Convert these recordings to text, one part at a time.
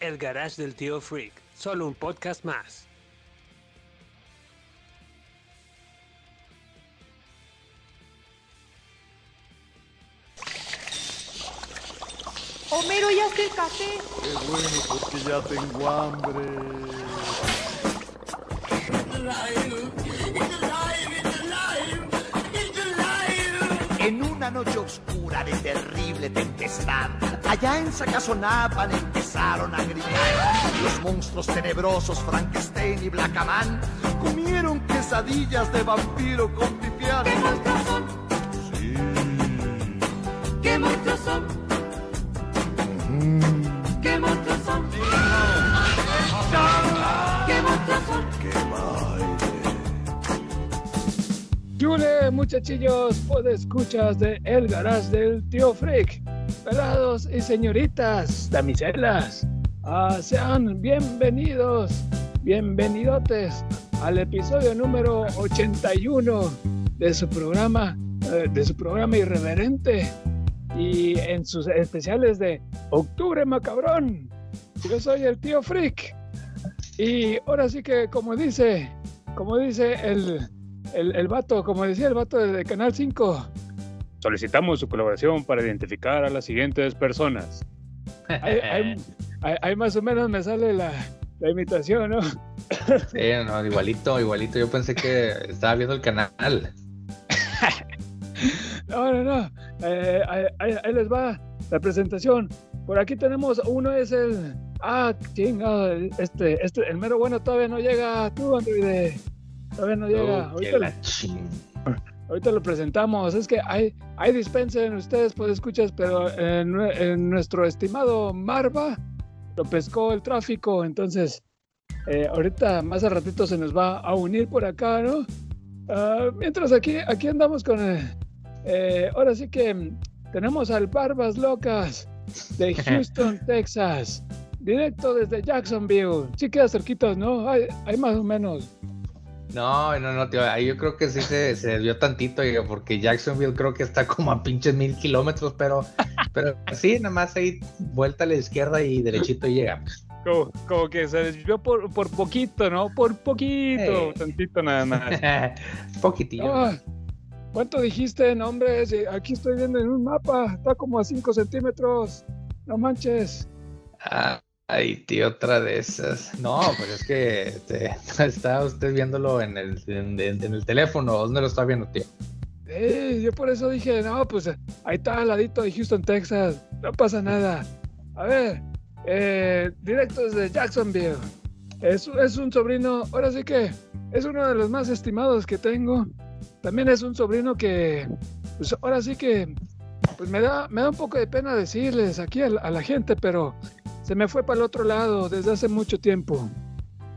El Garage del Tío Freak, solo un podcast más. Homero, ya está el café. Qué bueno, porque ya tengo hambre. Una noche oscura de terrible tempestad, allá en Sacazonapan empezaron a gritar. Los monstruos tenebrosos Frankenstein y Blackaman comieron quesadillas de vampiro con pipián. ¿Qué monstruos son? Sí. ¿Qué monstruos son? ¿Qué monstruos son? Yule, muchachillos, escuchas de El Garage del Tío Freak. Pelados y señoritas, damiselas, ah, sean bienvenidos, bienvenidotes al episodio número 81 de su programa, eh, de su programa irreverente y en sus especiales de Octubre Macabrón. Yo soy el Tío Freak y ahora sí que como dice, como dice el el, el vato, como decía el vato de, Canal 5, solicitamos su colaboración para identificar a las siguientes personas. Ahí, más o menos me sale la, la imitación, ¿no? Sí, no, igualito, igualito. Yo pensé que estaba viendo el canal. No, no, no. Eh, ahí les va la presentación. Por aquí tenemos, uno es el... Ah, chingado, este, este, el mero bueno todavía no llega, tú, Androide. Todavía no llega. Oh, Ahorita, lo- la ching- ahorita lo presentamos. Es que hay, hay dispensen ustedes, pues escuchas, pero en, nue- en nuestro estimado Marva lo pescó el tráfico, entonces eh, ahorita más a ratito se nos va a unir por acá, ¿no? Ah, mientras aquí, aquí andamos con... eh, eh, ahora sí que tenemos al Barbas Locas de Houston, Texas. Directo desde Jacksonville. Sí queda cerquitos, ¿no? Hay, hay más o menos. No, no, no, tío. Ahí yo creo que sí se, se desvió tantito, porque Jacksonville creo que está como a pinches mil kilómetros, pero, pero sí, nada más ahí vuelta a la izquierda y derechito y llegamos. Como, como que se desvió por, por poquito, ¿no? Por poquito, Eh. tantito nada más. Poquitillo. ¿Cuánto dijiste, no, hombre? Aquí estoy viendo en un mapa, está como a 5 centímetros. No manches. Ah, Ay, tío, otra de esas. No, pues es que este, está usted viéndolo en el, en, en- en el teléfono. ¿Dónde lo está viendo, tío? Eh, yo por eso dije, no, pues ahí está al ladito de Houston, Texas. No pasa nada. A ver, eh, directo desde Jacksonville. Es, es un sobrino, ahora sí que es uno de los más estimados que tengo. También es un sobrino que, pues ahora sí que, pues me da, me da un poco de pena decirles aquí a la, a la gente, pero se me fue para el otro lado desde hace mucho tiempo.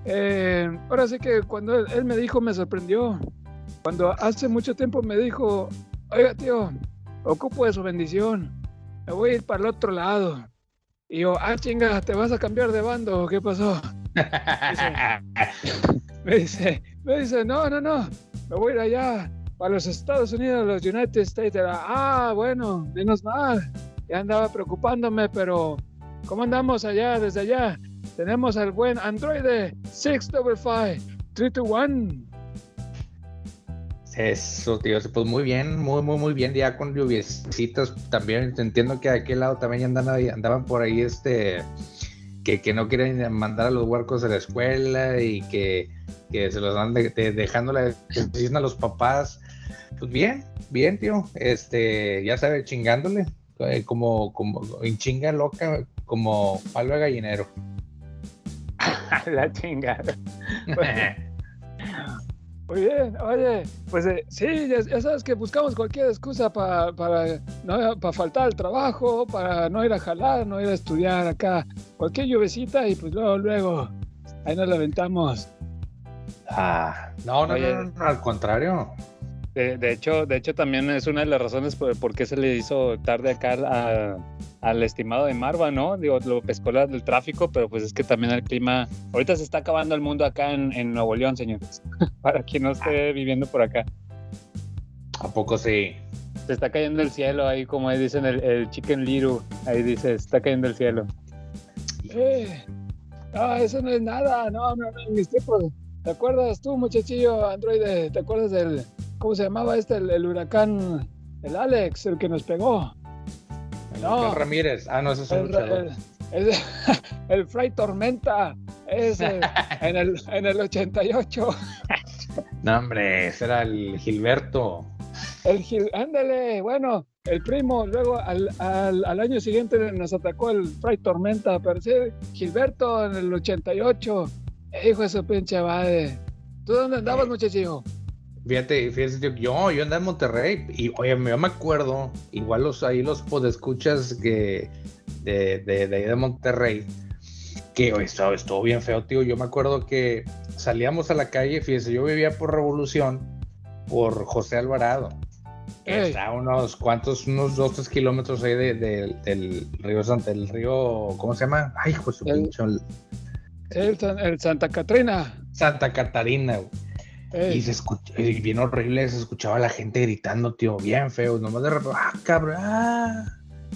Eh, ahora sí que cuando él, él me dijo me sorprendió. Cuando hace mucho tiempo me dijo, oiga tío, ocupo de su bendición, me voy a ir para el otro lado. Y yo, ah chinga, ¿te vas a cambiar de bando? ¿Qué pasó? Me dice, me dice, no, no, no, me voy a ir allá, para los Estados Unidos, los United States. Era, ah, bueno, menos mal. Ya andaba preocupándome, pero ¿cómo andamos allá, desde allá? Tenemos al buen Android 655 321. Eso, tío, pues muy bien, muy, muy, muy bien, ya con lluviecitas también. Entiendo que de aquel lado también andan andaban por ahí, este, que, que no quieren mandar a los huercos a la escuela y que, que se los dan de- dejando la decisión a los papás. Pues bien, bien, tío, este, ya sabe, chingándole, eh, como, como, en chinga loca, como palo de gallinero. la chingada. Muy bien, oye, pues eh, sí, ya, ya sabes que buscamos cualquier excusa pa- para no para faltar al trabajo, para no ir a jalar, no ir a estudiar acá, cualquier lluvecita y pues luego, luego ahí nos la aventamos. Ah, no, no, Oye. no, no, no, al contrario. De, de hecho, de hecho, también es una de las razones por, por qué se le hizo tarde acá a- al estimado de Marva, ¿no? Digo, lo pescó la del tráfico, pero pues es que también el clima. Ahorita se está acabando el mundo acá en, en Nuevo León, señores. Para quien no esté viviendo por acá. ¿A poco sí? Se está cayendo el cielo ahí, como ahí dicen el, el Chicken Little. Ahí dice, se está cayendo el cielo. Eh, no, eso no es nada, no, no, no, mis tiempos. ¿Te acuerdas tú, muchachillo androide? ¿Te acuerdas del, cómo se llamaba este, el, el huracán, el Alex, el que nos pegó? No. Ramírez. Ah, no, ese es un El, luchador. el, el- el Fray Tormenta, ese, en el, en el 88. No, hombre, ese era el Gilberto. El Gil, ándale, bueno, el primo, luego al, al, al año siguiente nos atacó el Fray Tormenta, pero sí, Gilberto en el 88. Hijo de su pinche madre. ¿Tú dónde andabas, muchachillo? Fíjate, fíjate, yo, yo andaba en Monterrey y, oye, yo me acuerdo, igual los ahí los podescuchas que de, de, de ahí de Monterrey, que oye, estuvo, estuvo bien feo, tío. Yo me acuerdo que salíamos a la calle, fíjese, yo vivía por Revolución, por José Alvarado, está a unos cuantos, unos dos, tres kilómetros ahí de- de- del río Santa, el río, ¿cómo se llama? Ay, su El- pincho, el- el Santa Catrina. Santa Catarina, güey. Ey, Y se escucha, y bien horrible, se escuchaba la gente gritando, tío, bien feo, nomás de repente, ah, cabrón, ah.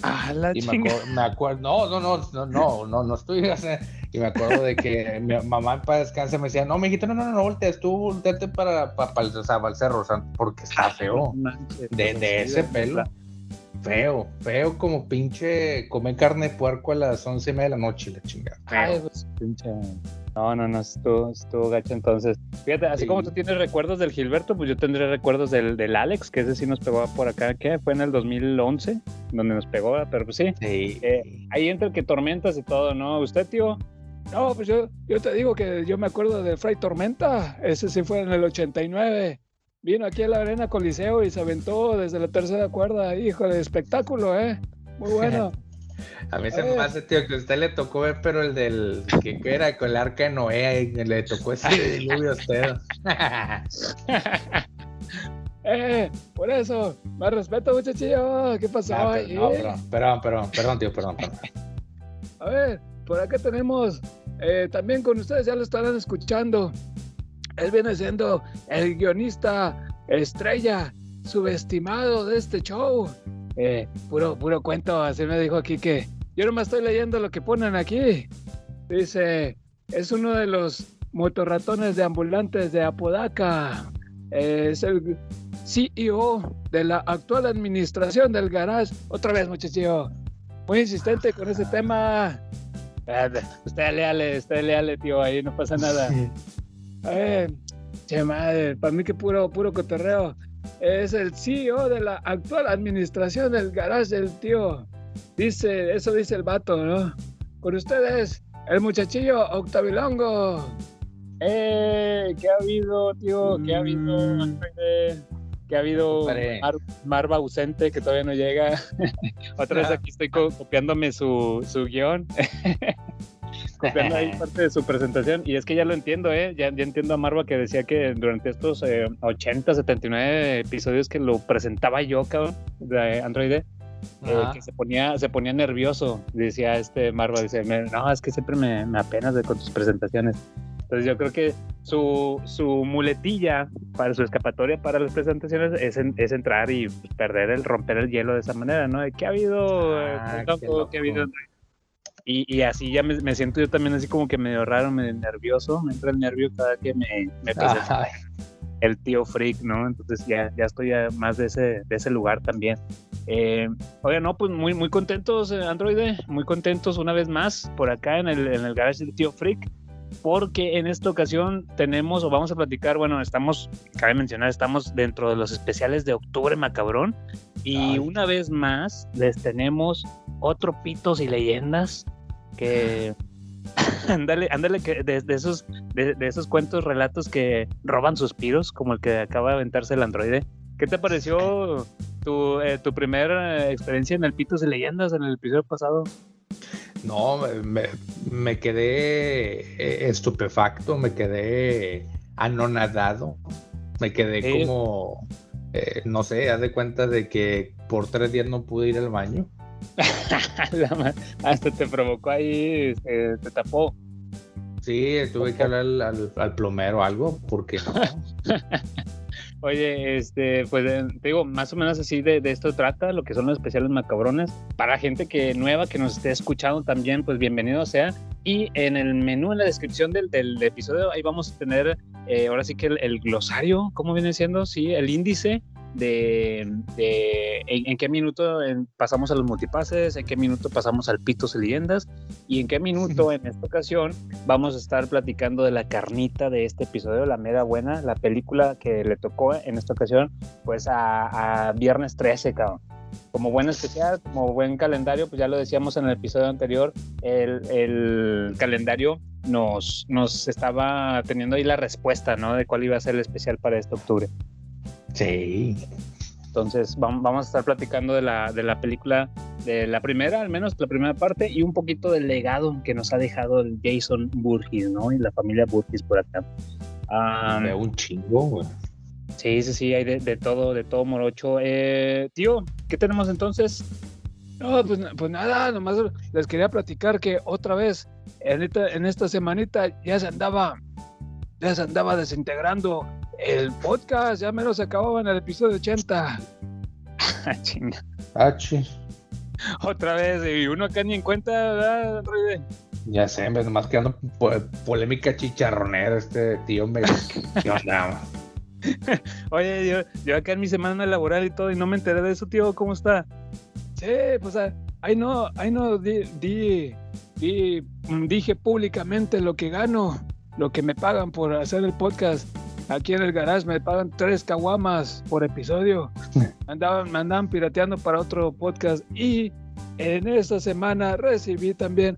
ah, la Y me chinga. acuerdo, me acuerdo, no, no, no, no, no, no, no estoy, o sea, y me acuerdo de que mi mamá para descansar me decía, no, mijito, no, no, no, no voltees, tú volteate para, para, para, el, o sea, para el cerro, o sea, porque está feo, Manches, de, pues, de ese pelo, feo, feo como pinche comer carne de puerco a las once y media de la noche, la chingada, Ay, feo. pues, Pinche- No, no, no, estuvo, estuvo gacho entonces. Fíjate, así Sí. como tú tienes recuerdos del Gilberto, pues yo tendré recuerdos del, del Alex, que ese sí nos pegó por acá, ¿qué? Fue en el 2011, donde nos pegó, pero pues sí. Sí. Eh, ahí entra el que tormentas y todo, ¿no? ¿Usted, tío? No, pues yo, yo te digo que yo me acuerdo de Fray Tormenta. Ese sí fue en el 89. Vino aquí a la Arena Coliseo y se aventó desde la tercera cuerda. Hijo de espectáculo, ¿eh? Muy bueno. A mí se me hace, tío, que a usted le tocó ver, pero el del que, era con el arca de Noé, ahí, le tocó ese diluvio a usted. Eh, por eso, más respeto, muchachillo. ¿Qué pasó? Ah, ahí? pero- no, perdón, perdón, perdón, perdón, tío, perdón, perdón. A ver, por acá tenemos, eh, también con ustedes ya lo estarán escuchando. Él viene siendo el guionista estrella, subestimado de este show. Eh, puro, puro cuento, así me dijo aquí que yo nomás estoy leyendo lo que ponen aquí. Dice, es uno de los motorratones de ambulantes de Apodaca. Eh, es el CEO de la actual administración del garage. Otra vez, muchachillo. Muy insistente con ese tema. Ah, Usted leale, usted leale, tío, ahí no pasa nada. Ver, che madre, para mí que puro, puro cotorreo. Es el CEO de la actual administración del garage del tío. Dice, eso dice el vato, ¿no? Con ustedes, el muchachillo Octavilongo. Eh, ¿qué ha habido, tío? ¿Qué ha habido? Mm. ¿Qué ha habido? Mar- Marva ausente que todavía no llega. Otra vez aquí estoy co- copiándome su, su guion. copiando ahí parte de su presentación. Y es que ya lo entiendo, ¿eh? Ya, ya entiendo a Marva que decía que durante estos eh, 80, 79 episodios que lo presentaba yo, cabrón, de Android, eh, que se ponía, se ponía nervioso. Decía este Marva, dice, "Me- no, es que siempre me, me apenas de con tus presentaciones. Entonces yo creo que su, su muletilla para su escapatoria para las presentaciones es, en- es entrar y perder el romper el hielo de esa manera, ¿no? De, ¿Qué ha habido? eh, Ah, qué loco. ¿Qué ha habido? Y, y así ya me, me siento yo también así como que medio raro, medio nervioso, me entra el nervio cada que me, me presenta el tío freak, ¿no? Entonces ya, ya estoy ya más de ese, de ese lugar también. Eh, oiga, no, pues muy, muy contentos, eh, Android, muy contentos una vez más por acá en el, en el garage del tío freak, porque en esta ocasión tenemos, o vamos a platicar, bueno, estamos, cabe mencionar, estamos dentro de los especiales de octubre macabrón, y Ay. una vez más les tenemos otro pitos y leyendas que ándale, ándale que de, de esos de, de esos cuentos, relatos que roban suspiros, como el que acaba de aventarse el androide. ¿Qué te pareció tu, eh, tu primera experiencia en el Pitos y Leyendas en el episodio pasado? No, me, me quedé eh, estupefacto, me quedé anonadado, me quedé Sí. como, eh, no sé, haz de cuenta de que por tres días no pude ir al baño. Hasta te provocó ahí, este, te tapó. Sí, tuve que hablar al, al, al plomero o algo, porque no. Oye, este, pues eh, te digo, más o menos así de, de esto trata, lo que son los especiales macabrones. Para gente que nueva que nos esté escuchando también, pues bienvenido sea. Y en el menú, en la descripción del, del episodio, ahí vamos a tener, eh, ahora sí que el, el glosario, ¿cómo viene siendo? Sí, el índice de, de en, en qué minuto en- pasamos a los multipases, en qué minuto pasamos al Pitos y Leyendas, y en qué minuto en esta ocasión vamos a estar platicando de la carnita de este episodio, la mera buena, la película que le tocó en esta ocasión, pues a, a Viernes 13, cabrón. Como buen especial, como buen calendario, pues ya lo decíamos en el episodio anterior, el, el calendario nos, nos estaba teniendo ahí la respuesta, ¿no? De cuál iba a ser el especial para este octubre. Sí. Entonces vam- vamos a estar platicando de la, de la película, de la primera, al menos la primera parte, y un poquito del legado que nos ha dejado el Jason Burgess, ¿no? Y la familia Burgess por acá. Veo un chingo, güey. sí, sí, sí, hay de, de todo, de todo morocho. Eh, tío, ¿qué tenemos entonces? No, pues, pues nada, nomás les quería platicar que otra vez en esta, en esta semanita ya se andaba, ya se andaba desintegrando el podcast, ya menos se acababa en el episodio 80. Ah, chinga. Ah. Otra vez, y uno acá ni en cuenta, ¿verdad, Androide? Ya sé, nomás quedando po- polémica chicharronera este tío me ¿Qué onda? Oye, yo, yo acá en mi semana laboral y todo, y no me enteré de eso, tío, ¿cómo está? Sí, pues ah, ahí no, ahí no di, di- di- dije públicamente lo que gano, lo que me pagan por hacer el podcast. Aquí en el garage me pagan tres caguamas por episodio. Andaban, me andaban pirateando para otro podcast y en esta semana recibí también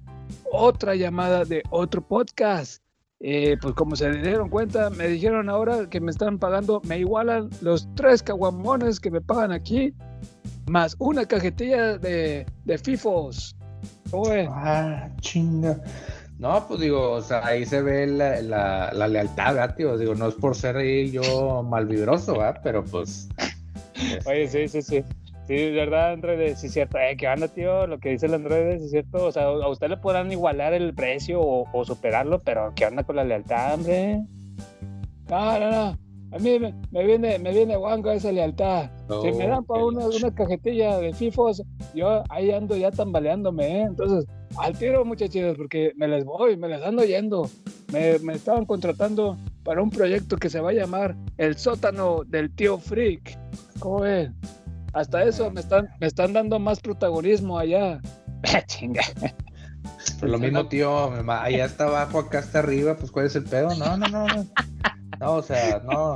otra llamada de otro podcast. Eh, pues como se dieron cuenta, me dijeron ahora que me están pagando, me igualan los tres caguamones que me pagan aquí, más una cajetilla de, de FIFOs. Ah, chinga. No, pues digo, o sea, ahí se ve la, la, lealtad, ¿verdad, tío? Digo, no es por ser ahí yo malvibroso, ¿verdad? Pero pues. Oye, sí, sí, sí. Sí, es verdad, Androide, sí es cierto. Eh, ¿Qué onda, tío? Lo que dice el Androide, sí es cierto. O sea, a usted le podrán igualar el precio o, o superarlo, pero ¿qué onda con la lealtad, hombre? No, no, no. A mí me, me viene, me viene guango esa lealtad. si me dan para una, una cajetilla de FIFOs, yo ahí ando ya tambaleándome, ¿eh? Entonces, al tiro, muchachitos, porque me les voy, me les ando yendo. Me, me estaban contratando para un proyecto que se va a llamar El sótano del tío Freak. ¿Cómo ven? Hasta eso me están, me están dando más protagonismo allá. Chinga. Pues lo mismo, tío, allá está abajo, acá está arriba, pues ¿cuál es el pedo? No, no, no, no. No, o sea, no.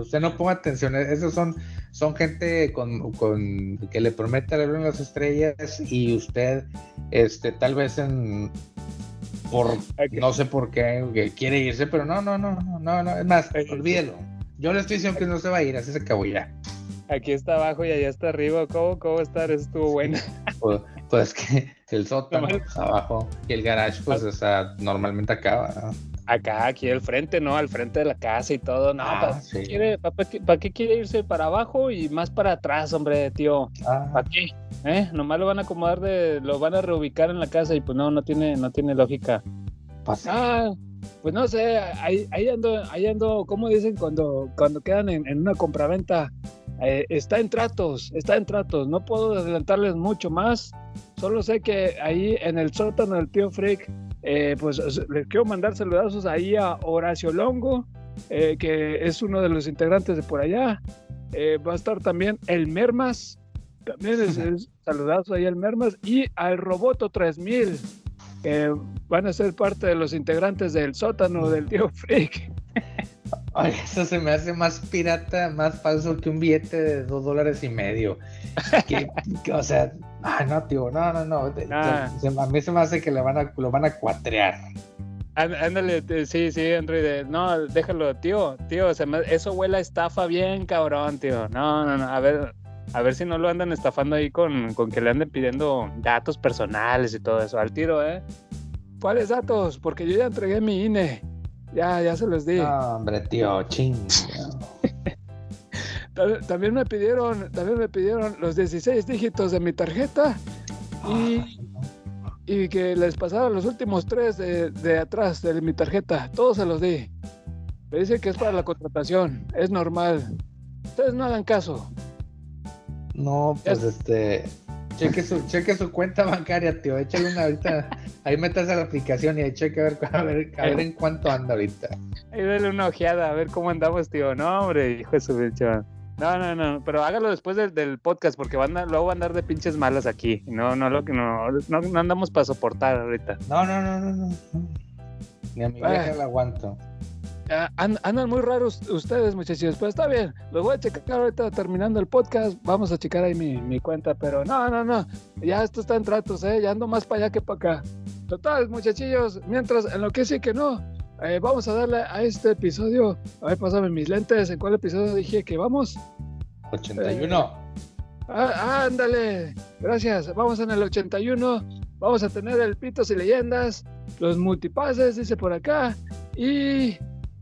Usted no ponga atención, esos son, son gente con, con que le promete leer en las estrellas y usted, este, tal vez en por no sé por qué que quiere irse, pero no, no, no, no, no, no, es más, olvídelo. Yo le estoy diciendo que no se va a ir, así se acabó ya. Aquí está abajo y allá está arriba. ¿Cómo, cómo estar? Eso estuvo bueno. Pues, pues que el sótano pues, abajo y el garage, pues, o sea, normalmente acaba. ¿no? Acá, aquí al frente, ¿no? Al frente de la casa y todo. No, Ah, ¿para, sí. qué quiere, pa- pa- qué- quiere irse para abajo y más para atrás, hombre, tío? Ah, ¿Para qué? ¿Eh? Nomás lo van a acomodar de, lo van a reubicar en la casa y pues no, no tiene, no tiene lógica. pasa. Ah, pues no sé, ahí, ahí ando, ahí ando, como dicen cuando, cuando quedan en, en una compraventa? Eh, está en tratos, está en tratos, no puedo adelantarles mucho más, solo sé que ahí en el sótano del tío Freak, eh, pues les quiero mandar saludazos ahí a Horacio Longo, eh, que es uno de los integrantes de por allá, Eh, va a estar también el Mermas, también es, es saludazos ahí al Mermas, y al Roboto 3000, que van a ser parte de los integrantes del sótano del tío Freak. Ay, eso se me hace más pirata, más falso que un billete de dos dólares y medio. Que, que, o sea, ah, no, tío, no, no, no. Ah. se- a mí se me hace que le van a, lo van a cuatrear. Án- Ándale, sí, sí, Android. No, déjalo, tío, tío, se me- eso huele a estafa bien cabrón, tío. No, no, no, a ver, A ver si no lo andan estafando ahí con, con que le anden pidiendo datos personales y todo eso. Al tiro, ¿eh? ¿Cuáles datos? Porque yo ya entregué mi INE. Ya, ya se los di. No, hombre, tío, ching. Ta- También me pidieron, también me pidieron los 16 dígitos de mi tarjeta y, y que les pasara los últimos tres de, de atrás de mi tarjeta. Todos se los di. Me dicen que es para la contratación. Es normal. Ustedes no hagan caso. No, pues este. Cheque su, cheque su cuenta bancaria, tío. Échale una ahorita. Ahí metas a la aplicación y ahí cheque a ver, a ver, a ver en cuánto anda ahorita. Ahí dale una ojeada, a ver cómo andamos, tío. No, hombre, hijo de su bicho. No, no, no, pero hágalo después del, del podcast porque van a, luego van a andar de pinches malas aquí. No, no, lo que no, no, no andamos para soportar ahorita. No, no, no, no, no. Ni a mi vieja la aguanto. Ah, an- andan muy raros ustedes, muchachos. Pero está bien. Los voy a checar ahorita terminando el podcast. Vamos a checar ahí mi, mi cuenta. Pero no, no, no. Ya esto está en tratos, ¿eh? Ya ando más para allá que para acá. Total, muchachillos. Mientras, en lo que sí que no. eh, vamos a darle a este episodio. A ver, pásame mis lentes. ¿En cuál episodio dije que vamos? 81. Ah, ándale. Gracias. Vamos en el 81. Vamos a tener el Pitos y Leyendas. Los multipases, dice por acá. Y.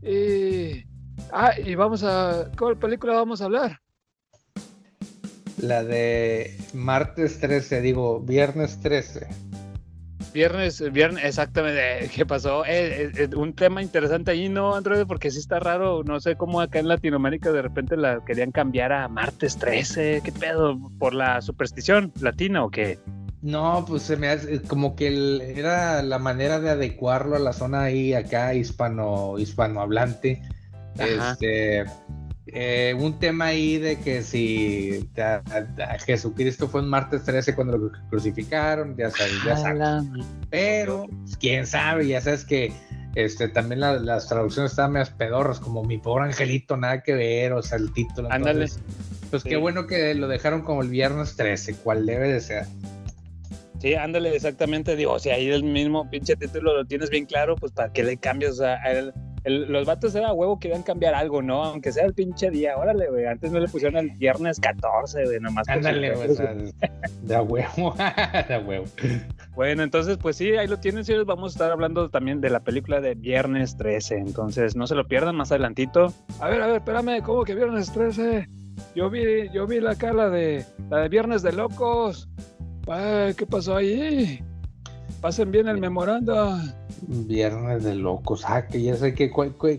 y ah, y vamos a. ¿Cuál película vamos a hablar? La de martes 13, digo, viernes 13. Viernes, viernes, exactamente. ¿Qué pasó? Eh, eh, eh, un tema interesante ahí, ¿no, Android? Porque sí está raro. No sé cómo acá en Latinoamérica de repente la querían cambiar a martes 13. ¿Qué pedo? ¿Por la superstición latina o qué? No, pues se me hace como que el- era la manera de adecuarlo a la zona ahí acá hispano hispanohablante. Ajá. Este eh, un tema ahí de que si a, a- a Jesucristo fue un martes 13 cuando lo crucificaron, ya sabes, ya sabes. Pero quién sabe, ya sabes que este también la- las traducciones estaban medias pedorras, como mi pobre angelito, nada que ver, o sea, el título. Ándale. entonces, Pues Sí. qué bueno que lo dejaron como el viernes 13, cual debe de ser. Sí, ándale, exactamente. Digo, si ahí el mismo pinche título lo tienes bien claro, pues para qué le cambias. O sea, el- el- los vatos era huevo querían cambiar algo, ¿no? Aunque sea el pinche día. Órale, güey. Antes no le pusieron el viernes 14, güey, nomás. Ándale, güey, de a huevo, de a huevo. Bueno, entonces, pues sí, ahí lo tienen, señores. Vamos a estar hablando también de la película de Viernes 13. Entonces, no se lo pierdan más adelantito. A ver, a ver, espérame. ¿Cómo que viernes 13? Yo vi, yo vi la cara de. La de Viernes de Locos. ¿Qué pasó ahí? Pasen bien el memorando. Viernes de locos. Ah, que ya sé que,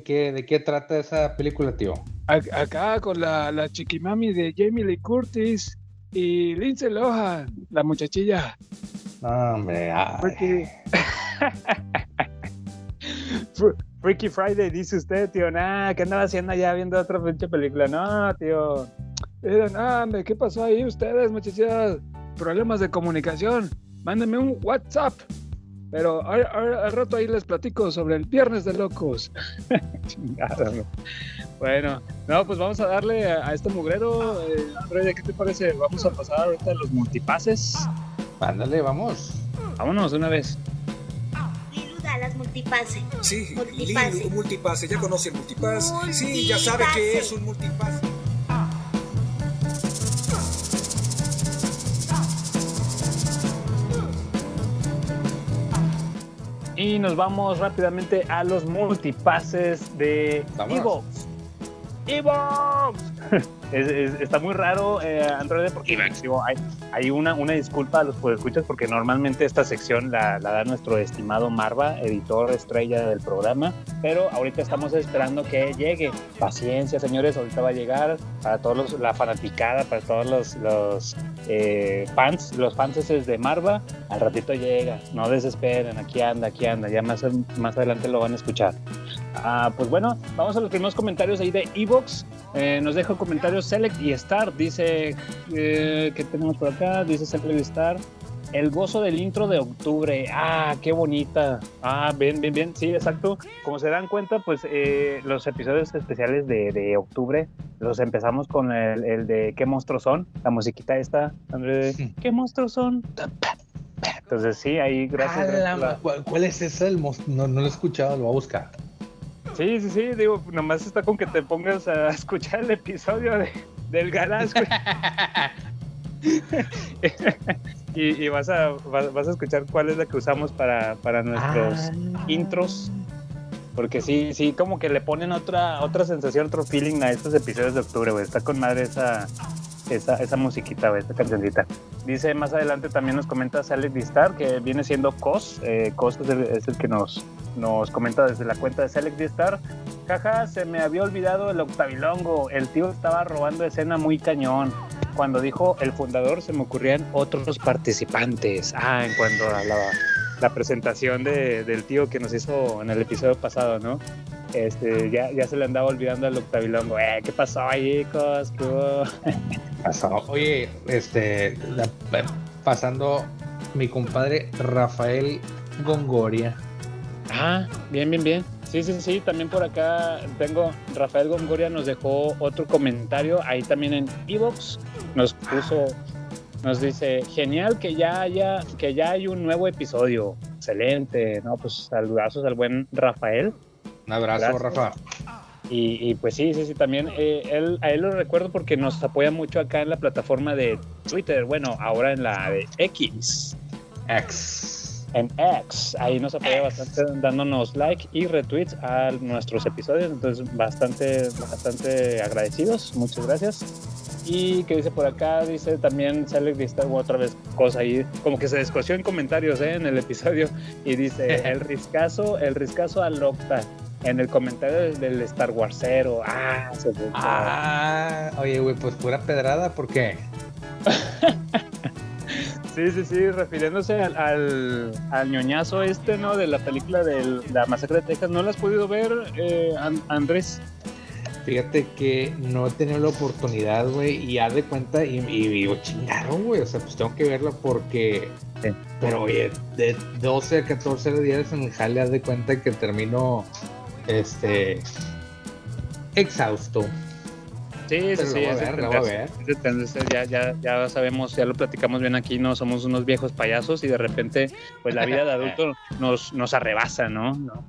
que- de qué trata esa película, tío. Ac- Acá con la, la chiquimami de Jamie Lee Curtis y Lindsay Lohan, la muchachilla. No, hombre, Freaky Friday, dice usted, tío. Nah, ¿qué andaba haciendo allá viendo otra pinche película? No, tío. Miren, ah, hombre, ¿qué pasó ahí ustedes, muchachas? Problemas de comunicación. Mándenme un WhatsApp. Pero ahora- ahora al rato ahí les platico sobre el Viernes de Locos. Chingada. Bueno, no, pues vamos a darle a, a este mugrero. Eh, Android, ¿qué te parece? Vamos a pasar ahorita a los multipases. Ándale, vamos. Vámonos de una vez. Diluda las multipase. Sí, Multipase. Lilo, multipase. ¿Ya conoce el multipass? Sí, ya sabe que es un multipass. Y nos vamos rápidamente a los multipases de. Evox. Evox. Es- es- está muy raro, eh, Android, porque digo, hay, hay una, una disculpa a los escuchas porque normalmente esta sección la, la da nuestro estimado Marva, editor estrella del programa, pero ahorita estamos esperando que llegue. Paciencia, señores, ahorita va a llegar para todos los, la fanaticada, para todos los, los eh, fans, los fans de Marva, al ratito llega, no desesperen, aquí anda, aquí anda, ya más, más adelante lo van a escuchar. Ah, pues bueno, vamos a los primeros comentarios ahí de Evox. Eh, nos deja comentarios Select y Star. Dice, eh, ¿qué tenemos por acá? Dice Select y Star. El gozo del intro de octubre. Ah, qué bonita. Ah, bien, bien, bien. Sí, exacto. Como se dan cuenta, pues eh, los episodios especiales de, de octubre los empezamos con el, el de ¿Qué monstruos son? La musiquita esta, de, ¿Qué monstruos son? Entonces sí, ahí gracias. Ah, la- la- ¿cuál, es ese? No, no lo he escuchado, lo voy a buscar. Sí, sí, sí, digo, nomás está con que te pongas a escuchar el episodio de, del güey. y, y vas, a, vas, vas a escuchar cuál es la que usamos para, para nuestros Ah. intros. Porque sí, sí, como que le ponen otra, otra sensación, otro feeling a estos episodios de octubre, güey. Está con madre esa, esa, esa musiquita, güey, esta cancioncita. Dice más adelante también nos comenta Sally Star que viene siendo Cos. Eh, Cos es el, es el que nos, nos comenta desde la cuenta de Select Star. Jaja, se me había olvidado el octavilongo. El tío estaba robando escena muy cañón. Cuando dijo el fundador, se me ocurrían otros participantes. Ah, en cuanto a la, presentación de- del tío que nos hizo en el episodio pasado, ¿no? Este, ya, ya se le andaba olvidando al octavilongo. Eh, ¿qué pasó, chicos? ¿Qué? Pasó. Oye, este, eh, pasando mi compadre Rafael Gongoria. Ah, bien, bien, bien. Sí, sí, sí, también por acá tengo, Rafael Gongoria nos dejó otro comentario, ahí también en Evox, nos puso, nos dice, genial que ya haya, que ya hay un nuevo episodio, excelente, no, pues saludazos al buen Rafael. Un abrazo, Gracias. Rafa. Y, y, pues sí, sí, sí, también eh, él, a él lo recuerdo porque nos apoya mucho acá en la plataforma de Twitter, bueno, ahora en la de X. X. En X, ahí nos apoya bastante dándonos like y retweets a nuestros episodios, entonces bastante, bastante agradecidos, muchas gracias. Y que dice por acá, dice también sale Star otra vez cosa ahí, como que se descoció en comentarios ¿eh? en el episodio y dice el riscazo, el riscazo al Octa en el comentario del, Star Warsero. Ah, se. Ah, oye, güey, pues pura pedrada, ¿por qué? Sí, sí, sí, refiriéndose al, al, al ñoñazo este, ¿no? De la película de la masacre de Texas. ¿No la has podido ver, eh, An- Andrés? Fíjate que no he tenido la oportunidad, güey, y haz de cuenta, y, y digo, chingaron, güey, o sea, pues tengo que verla porque, pero oye, de 12 a 14 días en el jale, haz de cuenta que termino, este, exhausto. Sí, sí, sí. a ver, a Ya, ya, ya sabemos, ya lo platicamos bien aquí, no somos unos viejos payasos y de repente, pues la vida de adulto nos, nos arrebasa, ¿no? ¿No?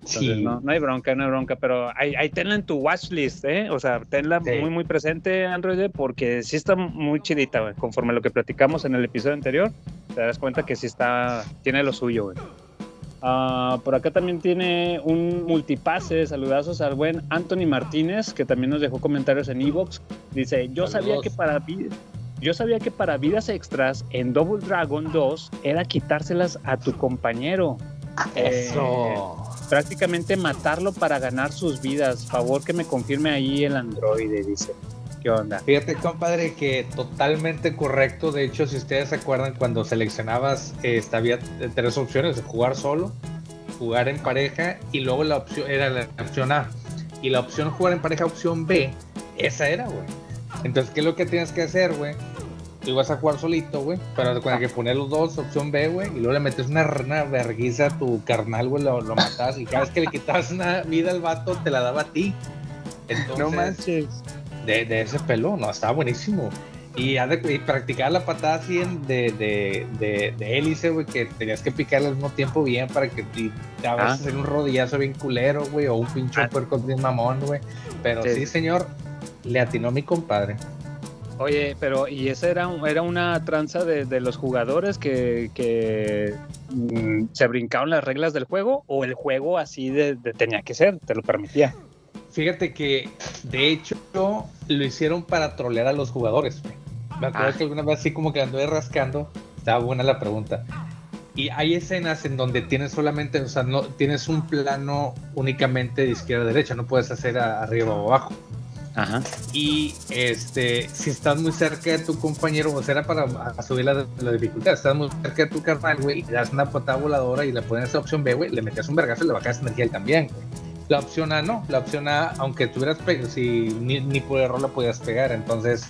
Entonces, Sí. no, no hay bronca, no hay bronca, pero ahí, ahí tenla en tu watchlist, ¿eh? O sea, tenla Sí. muy, muy presente, Android, porque sí está muy chidita, güey. Conforme a lo que platicamos en el episodio anterior, te das cuenta que sí está, tiene lo suyo, güey. Ah, por acá también tiene un multipase, saludazos al buen Anthony Martínez, que también nos dejó comentarios en Evox. Dice, yo sabía que para yo sabía que para vidas extras en Double Dragon 2 era quitárselas a tu compañero. Eso. prácticamente matarlo para ganar sus vidas. Favor que me confirme ahí el androide, dice. ¿Qué onda? Fíjate, compadre, que totalmente correcto. De hecho, si ustedes se acuerdan, cuando seleccionabas, este, había tres opciones: jugar solo, jugar en pareja y luego la opción era la opción A. Y la opción jugar en pareja, opción B, esa era, güey. Entonces, ¿qué es lo que tienes que hacer, güey? Tú ibas a jugar solito, güey, pero cuando que poner los dos, opción B, güey, y luego le metes una, una verguiza a tu carnal, güey, lo, lo matabas y cada vez que le quitabas una vida al vato, te la daba a ti. Entonces, No manches. De, de ese pelo, no, estaba buenísimo. Y, haz de- y practicar la patada así en- de, de, de, de hélice, güey, que tenías que picarle al mismo tiempo bien para que y a veces Ah. hacer un rodillazo bien culero, güey, o un pincho Ah. puerco bien mamón, güey. Pero Sí. sí. señor, le atinó mi compadre. Oye, pero ¿y esa era, era una tranza de, de los jugadores que, que mm, se brincaron las reglas del juego o el juego así de, de tenía que ser, te lo permitía? Fíjate que, de hecho, lo hicieron para trolear a los jugadores. Me acuerdo Ah. que alguna vez así como que anduve rascando, estaba buena la pregunta. Y hay escenas en donde tienes solamente, o sea, no tienes un plano únicamente de izquierda a derecha, no puedes hacer a- arriba o abajo. Ajá. Y este, si estás muy cerca de tu compañero, o sea, era para a- subir la, la dificultad, estás muy cerca de tu carnal, güey, le das una patada voladora y le pones esa opción B, güey, le metes un vergazo y le bajas energía también, güey. La opción A no, la opción A, aunque tuvieras pegado, si ni, ni por error la podías pegar, entonces,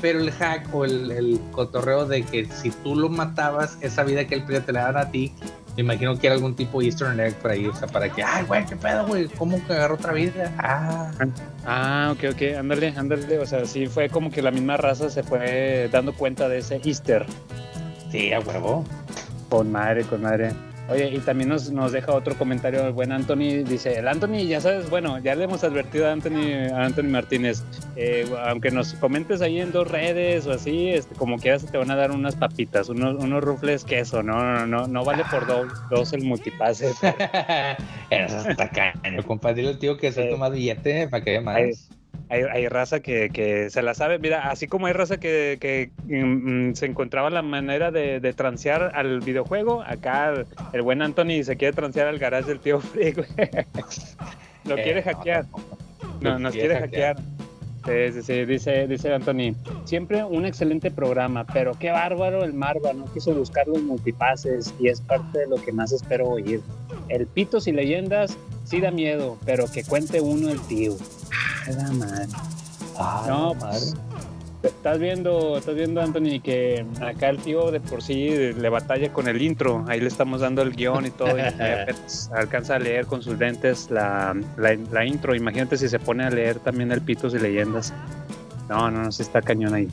pero el hack o el, el cotorreo de que si tú lo matabas, esa vida que él pedía te la daban a ti, me imagino que era algún tipo de Eastern egg por ahí, o sea, para que, ay, güey, qué pedo, güey, ¿cómo que agarró otra vida? Ah, Ah, ok, ok, ándale, ándale. O sea, sí fue como que la misma raza se fue dando cuenta de ese Easter. sí, a huevo. Con madre, con madre. Oye, y también nos, nos deja otro comentario el buen Anthony. Dice, el Anthony, ya sabes, bueno, ya le hemos advertido a Anthony, a Anthony Martínez, eh, aunque nos comentes ahí en dos redes o así, este, como quieras te van a dar unas papitas, unos, unos rufles queso, no, no, no, no vale por dos, dos el multipase. Eso está caño, compadre, el tío que se toma billete para que haya más. Hay, hay raza que, que, se la sabe. Mira, así como hay raza que, que mm, se encontraba la manera de, de, transear al videojuego, acá el, el, buen Anthony se quiere transear al garage del tío Freak. Lo eh, quiere hackear. No, no nos quiere hackear. hackear. Sí, sí, sí, dice, dice Anthony. Siempre un excelente programa, pero qué bárbaro el Marva, no quiso buscar los multipases y es parte de lo que más espero oír. El Pitos y Leyendas sí da miedo, pero que cuente uno el tío. Ah, madre. Ay, no, madre. Estás viendo, estás viendo, Anthony, que acá el tío de por sí le batalla con el intro. Ahí le estamos dando el guion y todo. Y alcanza a leer con sus lentes la, la, la, intro. Imagínate si se pone a leer también el Pitos y Leyendas. No, no, no, se está cañón ahí.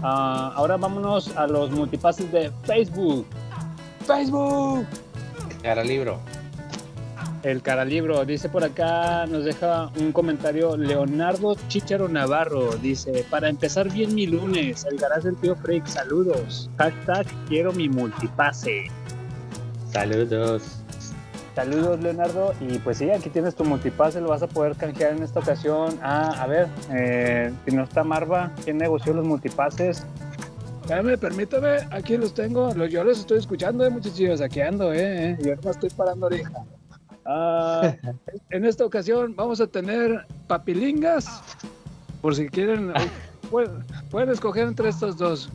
Uh, ahora vámonos a los multipases de Facebook. Facebook. Cara libro. El caralibro dice por acá, nos deja un comentario Leonardo Chicharo Navarro. Dice: Para empezar bien mi lunes, el garage del tío Freak, saludos. Hashtag quiero mi multipase. Saludos. Saludos, Leonardo. Y pues sí, aquí tienes tu multipase, lo vas a poder canjear en esta ocasión. Ah, a ver, eh, si no está Marva, ¿quién negoció los multipases? Espérame, permítame, aquí los tengo. Yo los estoy escuchando, eh, muchachos. Aquí ando, eh. eh. Yo no estoy parando oreja. Uh, en esta ocasión vamos a tener papilingas. Por si quieren, pueden, pueden, escoger entre estos dos.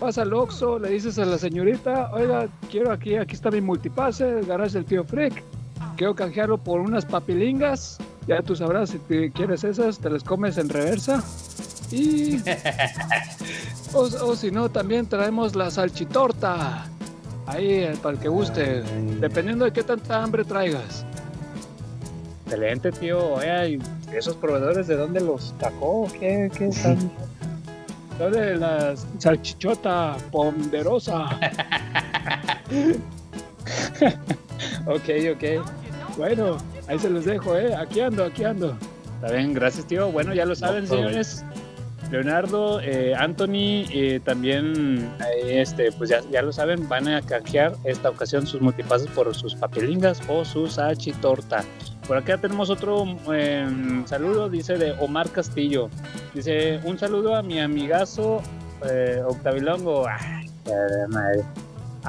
Vas al Oxxo, le dices a la señorita, oiga, quiero aquí, aquí está mi multipase, el garage del tío Freak. Quiero canjearlo por unas papilingas. Ya tú sabrás si te quieres esas, te las comes en reversa. Y. o, o si no, también traemos la salchitorta. Ahí, para el que guste, dependiendo de qué tanta hambre traigas. Excelente, tío. Oye, ¿esos proveedores de dónde los sacó? ¿Qué, qué están? de la salchichota ponderosa. ok, ok. Bueno, ahí se los dejo, ¿eh? Aquí ando, aquí ando. Está bien, gracias, tío. Bueno, ya lo saben, no, señores. Leonardo, eh, Anthony, eh, también, eh, este, pues ya, lo saben, van a canjear esta ocasión sus multipases por sus papelingas o su torta. Por acá tenemos otro em, saludo, dice de Omar Castillo. Dice, un saludo a mi amigazo Octavilongo.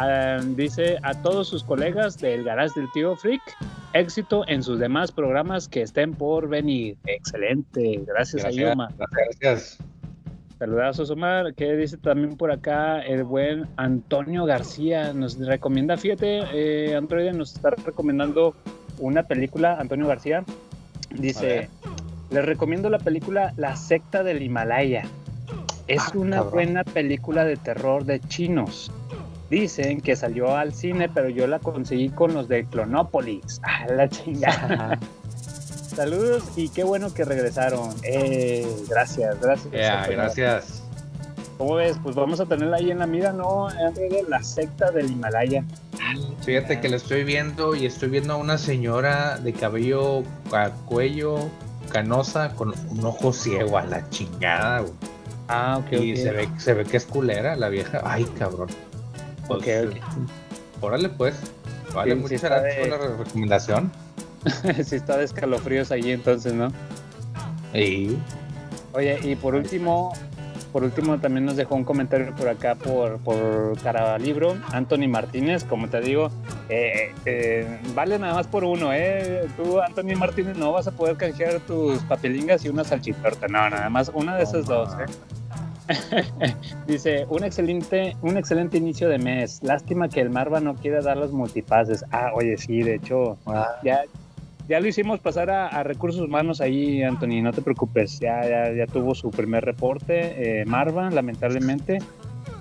Ah, dice a todos sus colegas del garage del tío Freak, éxito en sus demás programas que estén por venir. Excelente, gracias, gracias a Yuma. Gracias. Saludazos, Omar. ¿Qué dice también por acá el buen Antonio García? Nos recomienda, fíjate, eh, Android nos está recomendando una película, Antonio García. Dice, les recomiendo la película La secta del Himalaya. Es ah, una cabrón. buena película de terror de chinos. Dicen que salió al cine, pero yo la conseguí con los de Clonópolis. Ah, la chingada. Saludos y qué bueno que regresaron. Eh, gracias, gracias. Yeah, gracias. ¿Cómo ves? Pues vamos a tenerla ahí en la mira, ¿no? La secta del Himalaya. Fíjate que la estoy viendo y estoy viendo a una señora de cabello a cuello canosa con un ojo ciego a la chingada, güey. Ah, ok. Y okay. Se, ve, se ve que es culera la vieja. Ay, cabrón. Pues, ok. Órale, pues. Vale, Sí, sí muchas gracias de- por la recomendación. sí está de escalofríos allí entonces, ¿no? Y Oye, y por último, por último también nos dejó un comentario por acá por, por Caralibro, Anthony Martínez, como te digo, eh, eh, vale nada más por uno, ¿eh? Tú, Anthony Martínez, no vas a poder canjear tus papelingas y una salchitorta, no, nada más una de esas dos, ¿eh? Dice, un excelente, un excelente inicio de mes. Lástima que el Marva no quiera dar los multipases. Ah, oye, sí, de hecho, ya, ya lo hicimos pasar a, a recursos humanos ahí, Anthony, no te preocupes. Ya, ya, ya tuvo su primer reporte, eh, Marva, lamentablemente,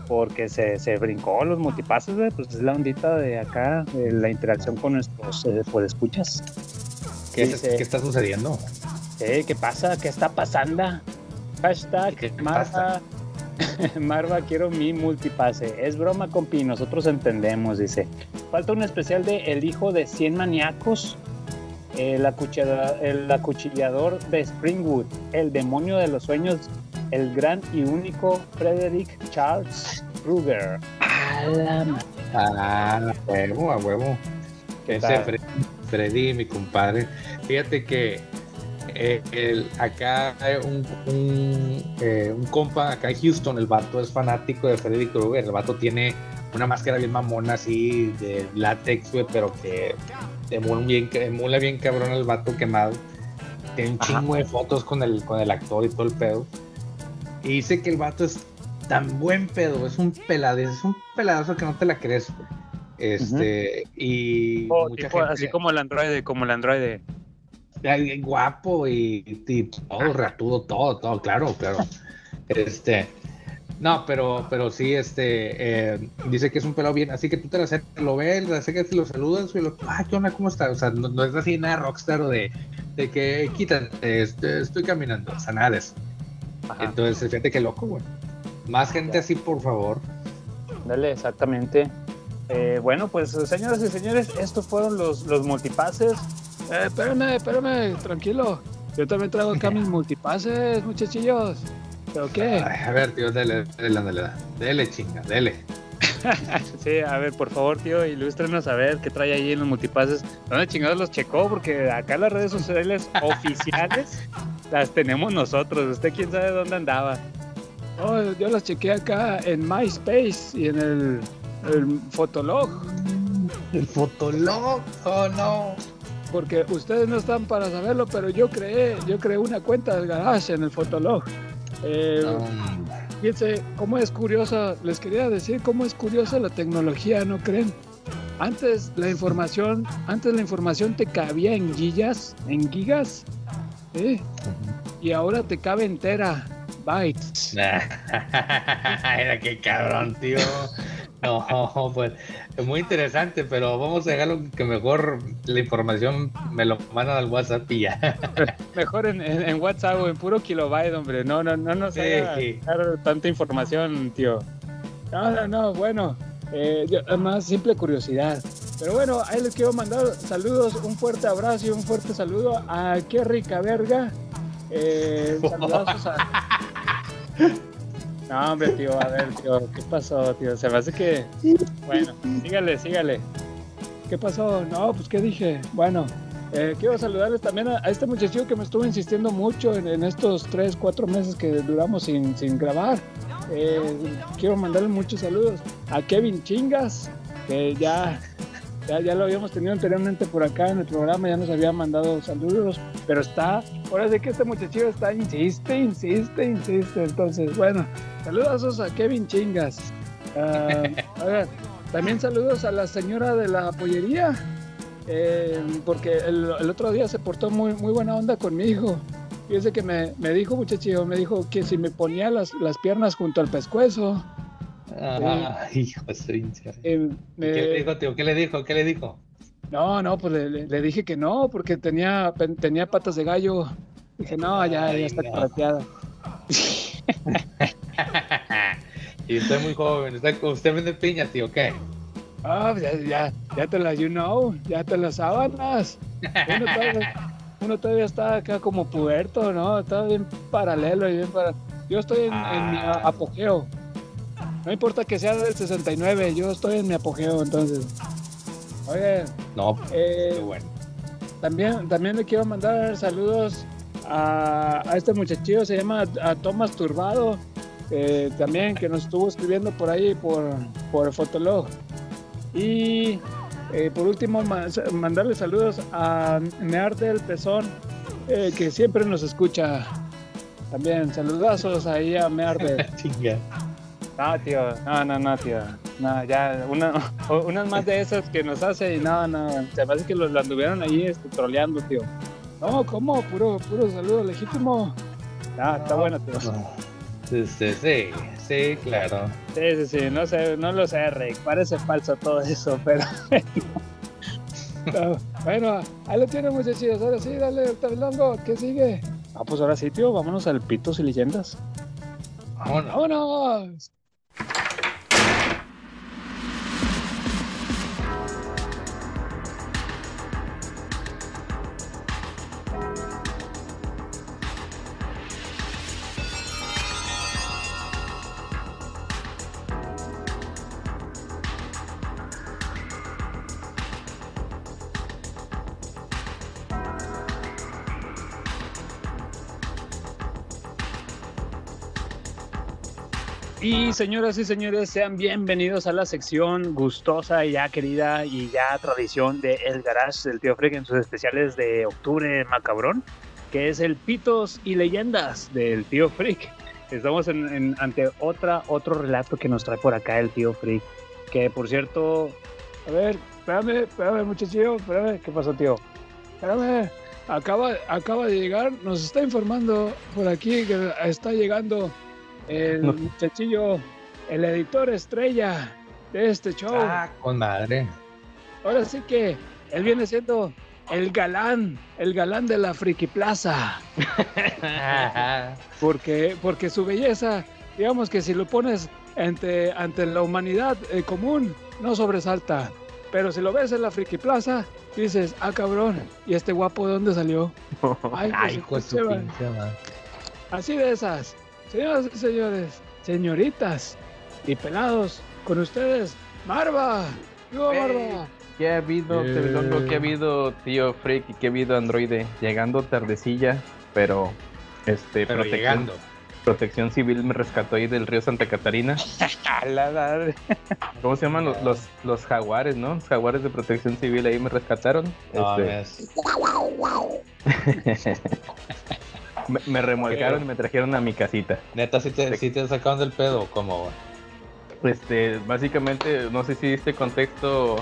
porque se, se brincó los multipases, güey, pues es la ondita de acá, de la interacción con nuestros eh, escuchas. ¿qué, Dice- ¿qué está sucediendo? Eh, ¿Qué pasa? ¿Qué está pasando? Hashtag ¿Qué Marva. Marva, quiero mi multipase. Es broma, compi, nosotros entendemos, dice. falta un especial de El hijo de 100 maníacos, el, acuchilla- el acuchillador de Springwood, el demonio de los sueños, el gran y único Frederick Charles Ruger. A la Ah, a huevo, a huevo. Freddy, Freddy, mi compadre. Fíjate que eh, el- acá hay un, un, eh, un compa acá en Houston, el vato es fanático de Freddy Krueger. El vato tiene una máscara bien mamona así de látex, güey, pero que emula bien, emula bien cabrón el vato quemado. Tiene un Ajá. chingo de fotos con el, con el actor y todo el pedo. Y dice que el vato es tan buen pedo, es un peladazo, es un peladazo que no te la crees, güey. Este, y Oh, mucha tipo, gente, así como el androide, como el androide. Guapo y, y todo ratudo, todo, todo, claro, claro. Este, no, pero, pero sí, este, eh, dice que es un pelado bien, así que tú te la acercas, lo ves, le y lo saludas y lo, ah, ¿qué onda? ¿Cómo está? O sea, no, no es así nada rockstar o de, de que quítate, este, estoy caminando, o sea, nada de eso. Entonces, fíjate qué loco, güey. Más gente así, por favor. Dale, exactamente. Eh, bueno, pues señoras y señores, estos fueron los, los multipases. Eh, espérame, espérame, tranquilo. Yo también traigo acá mis multipases, muchachillos. ¿Pero qué? Ay, a ver, tío, dele, dele, dele, dele, chinga, dele. Sí, a ver, por favor, tío, ilústrenos a ver qué trae ahí en los multipases. ¿Dónde chingados los checó? Porque acá las redes sociales oficiales las tenemos nosotros. ¿Usted quién sabe dónde andaba? Oh, yo las chequeé acá en MySpace y en el, el Fotolog. El Fotolog, oh no. Porque ustedes no están para saberlo, pero yo creé, yo creé una cuenta del garage en el Fotolog. Eh, Fíjense cómo es curiosa, les quería decir cómo es curiosa la tecnología, ¿no creen? Antes la información, antes la información te cabía en gigas, en gigas, ¿sí? Y ahora te cabe entera, bytes. Era que cabrón, tío. No, pues es muy interesante, pero vamos a dejarlo que mejor la información me lo mandan al WhatsApp y ya. Mejor en, en- en WhatsApp o en puro kilobyte, hombre. No, no, no nos Sí. haga dar tanta información, tío. No, no, no, bueno, eh, yo- más simple curiosidad. Pero bueno, ahí les quiero mandar saludos, un fuerte abrazo y un fuerte saludo a Qué Rica Verga. Eh, saludazos a... No, hombre, tío, a ver, tío, ¿qué pasó, tío? Se me hace que. Bueno, sígale, sígale. ¿Qué pasó? No, pues qué dije. Bueno, eh, quiero saludarles también a, a este muchachito que me estuvo insistiendo mucho en, en estos 3, 4 meses que duramos sin, sin grabar. Eh, quiero mandarle muchos saludos a Kevin Chingas, que ya, ya, ya lo habíamos tenido anteriormente por acá en el programa, ya nos había mandado saludos, pero está, ahora sí que este muchachito está, insiste, insiste, insiste. Entonces, bueno, saludos a Kevin Chingas. Ver, también saludos a la señora de la pollería, eh, porque el, el otro día se portó muy, muy buena onda conmigo. Fíjese que me, me dijo, muchachillo, me dijo que si me ponía las, las piernas junto al pescuezo. Ah, hijo de eh, ¿Qué le dijo, tío? ¿Qué le dijo? ¿Qué le dijo? No, no, pues le, dije que no, porque tenía, tenía patas de gallo. Dije, no, ya, ya está correteada. Y usted es muy joven. ¿Usted, usted vende piñas, tío? ¿Qué? Ah, pues ya, ya, ya te las, you know, ya te las sábanas. Uno todavía, uno todavía está acá como puerto, ¿no? Está bien paralelo y bien para. Yo estoy en, en mi a- apogeo. No importa que sea del 69, yo estoy en mi apogeo, entonces. Oye, No, eh, bueno. también, también le quiero mandar saludos a, a este muchachillo, se llama a Tomás Turbado, eh, también que nos estuvo escribiendo por ahí por, por el Fotolog. Y eh, por último, ma- mandarle saludos a Near del Pezón, eh, que siempre nos escucha. También saludazos ahí a Mearde. Chinga. No, tío, no, no, no, tío. No, ya, una, unas más de esas que nos hace y no, no. Se me hace que lo, lo anduvieron ahí este, troleando, tío. No, ¿cómo? Puro, puro saludo legítimo. No, está bueno, tío. Sí, sí, sí, sí, claro. Sí, sí, sí, no sé, no lo sé, Rick. Parece falso todo eso, pero. No, bueno, ahí lo tienen muchachos. Ahora sí, dale, Octavilongo, ¿qué sigue? Ah, pues ahora sí, tío, vámonos al Pitos y Leyendas. Vámonos. ¡Vámonos! Señoras y señores, sean bienvenidos a la sección gustosa y ya querida y ya tradición de El Garage del Tío Freak en sus especiales de octubre macabrón, que es el Pitos y Leyendas del Tío Freak. Estamos ante otra, otro relato que nos trae por acá el Tío Freak, que por cierto, A ver, espérame, espérame, muchachillo, espérame. ¿qué pasó tío? Espérame, acaba, acaba de llegar, nos está informando por aquí que está llegando el No. muchachillo, el editor estrella de este show. Ah, con madre. Ahora sí que él viene siendo el galán, el galán de la Friki Plaza. porque, porque su belleza, digamos que si lo pones ante, ante la humanidad eh, común, no sobresalta. Pero si lo ves en la Friki Plaza, dices, ah, cabrón, ¿y este guapo de dónde salió? Ay, Ay, pues, hijo de su pinche madre. Así de esas. Señoras y señores, señoritas y pelados, con ustedes, Marva. ¡Viva Hey. Marva! ¿Qué ha habido. Tevilongo? ¿Qué ha habido, tío Freak? ¿Y qué ha habido, Androide? Llegando tardecilla, pero... Este, Pero protección, llegando. protección Civil me rescató ahí del río Santa Catarina. ¿Cómo se llaman los, los, los jaguares, no? Los jaguares de protección civil ahí me rescataron. No, Este. me, me remolcaron y me trajeron a mi casita. Neta, si te, sí te sacaron del pedo, como Este, básicamente, no sé si diste contexto,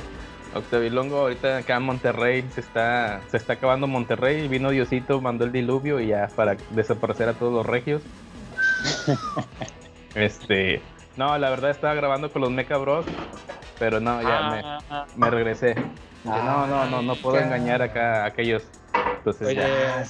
Octavilongo, ahorita acá en Monterrey se está, se está acabando Monterrey, vino Diosito, mandó el diluvio y ya para desaparecer a todos los regios. este, no, la verdad estaba grabando con los Mecha Bros, pero no, ya Ah, me, me regresé. Dije, no, no, no, no puedo Ay, engañar acá a aquellos. Entonces Oye, ya.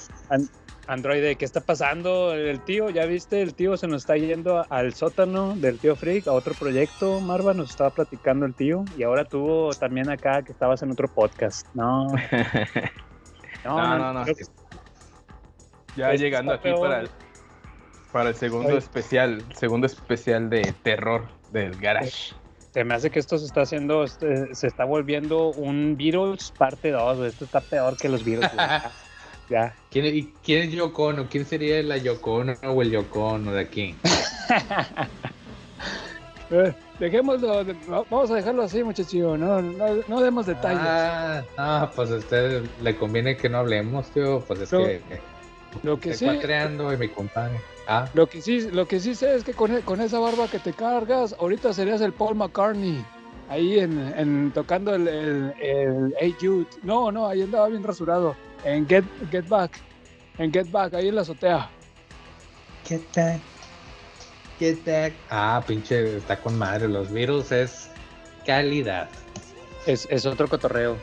An- Androide, ¿qué está pasando? El tío, ¿ya viste? El tío se nos está yendo al sótano del tío Freak, a otro proyecto. Marva nos estaba platicando el tío. Y ahora tuvo también acá que estabas en otro podcast. No, No, no, no. que- Ya llegando aquí peor. para el, para el segundo especial, segundo especial de terror del garage. Se me hace que esto se está haciendo, este, se está volviendo un Beatles parte 2. Esto está peor que los Beatles. ya. ¿Quién, y ¿Quién es Yoko Ono? ¿Quién sería la Yoko Ono o el Yoko Ono de aquí? Eh, dejémoslo, de- va- vamos a dejarlo así, muchachillo, no, no, no demos detalles. Ah, ah, pues a usted le conviene que no hablemos, tío. Pues es No, que lo que sí, cuatreando y mi compadre. Ah, lo que sí, lo que sí sé es que con, e- con esa barba que te cargas, ahorita serías el Paul McCartney. Ahí en, en tocando el, el, el Hey Jude. No, no, ahí andaba bien rasurado. En Get, Get Back. En Get Back, ahí en la azotea. get back. Get back. Ah, pinche, está con madre. Los virus es calidad. Es, es otro cotorreo.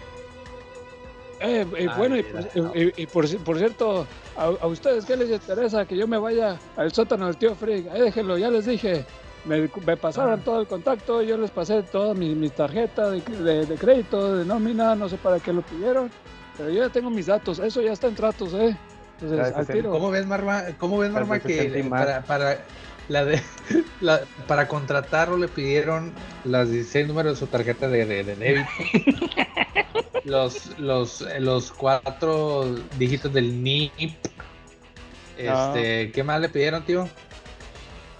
Eh, eh, Ay, bueno, y, por, y- y por, por cierto, a, a ustedes, ¿qué les interesa? Que yo me vaya al sótano del tío Freak. Ahí déjenlo, ya les dije. Me, me pasaron todo el contacto, yo les pasé todas mis, mis tarjetas de, de- de crédito, de nómina, no sé para qué lo pidieron. Pero yo ya tengo mis datos, eso ya está en tratos, ¿eh? Entonces, Gracias, al tiro. ¿Cómo ves, Marma? ¿Cómo ves, Marma, se que para, para la de la- para contratarlo le pidieron los 16 números de su tarjeta de, de, de débito? los, los, los cuatro dígitos del NIP. Este, ¿qué más le pidieron, tío?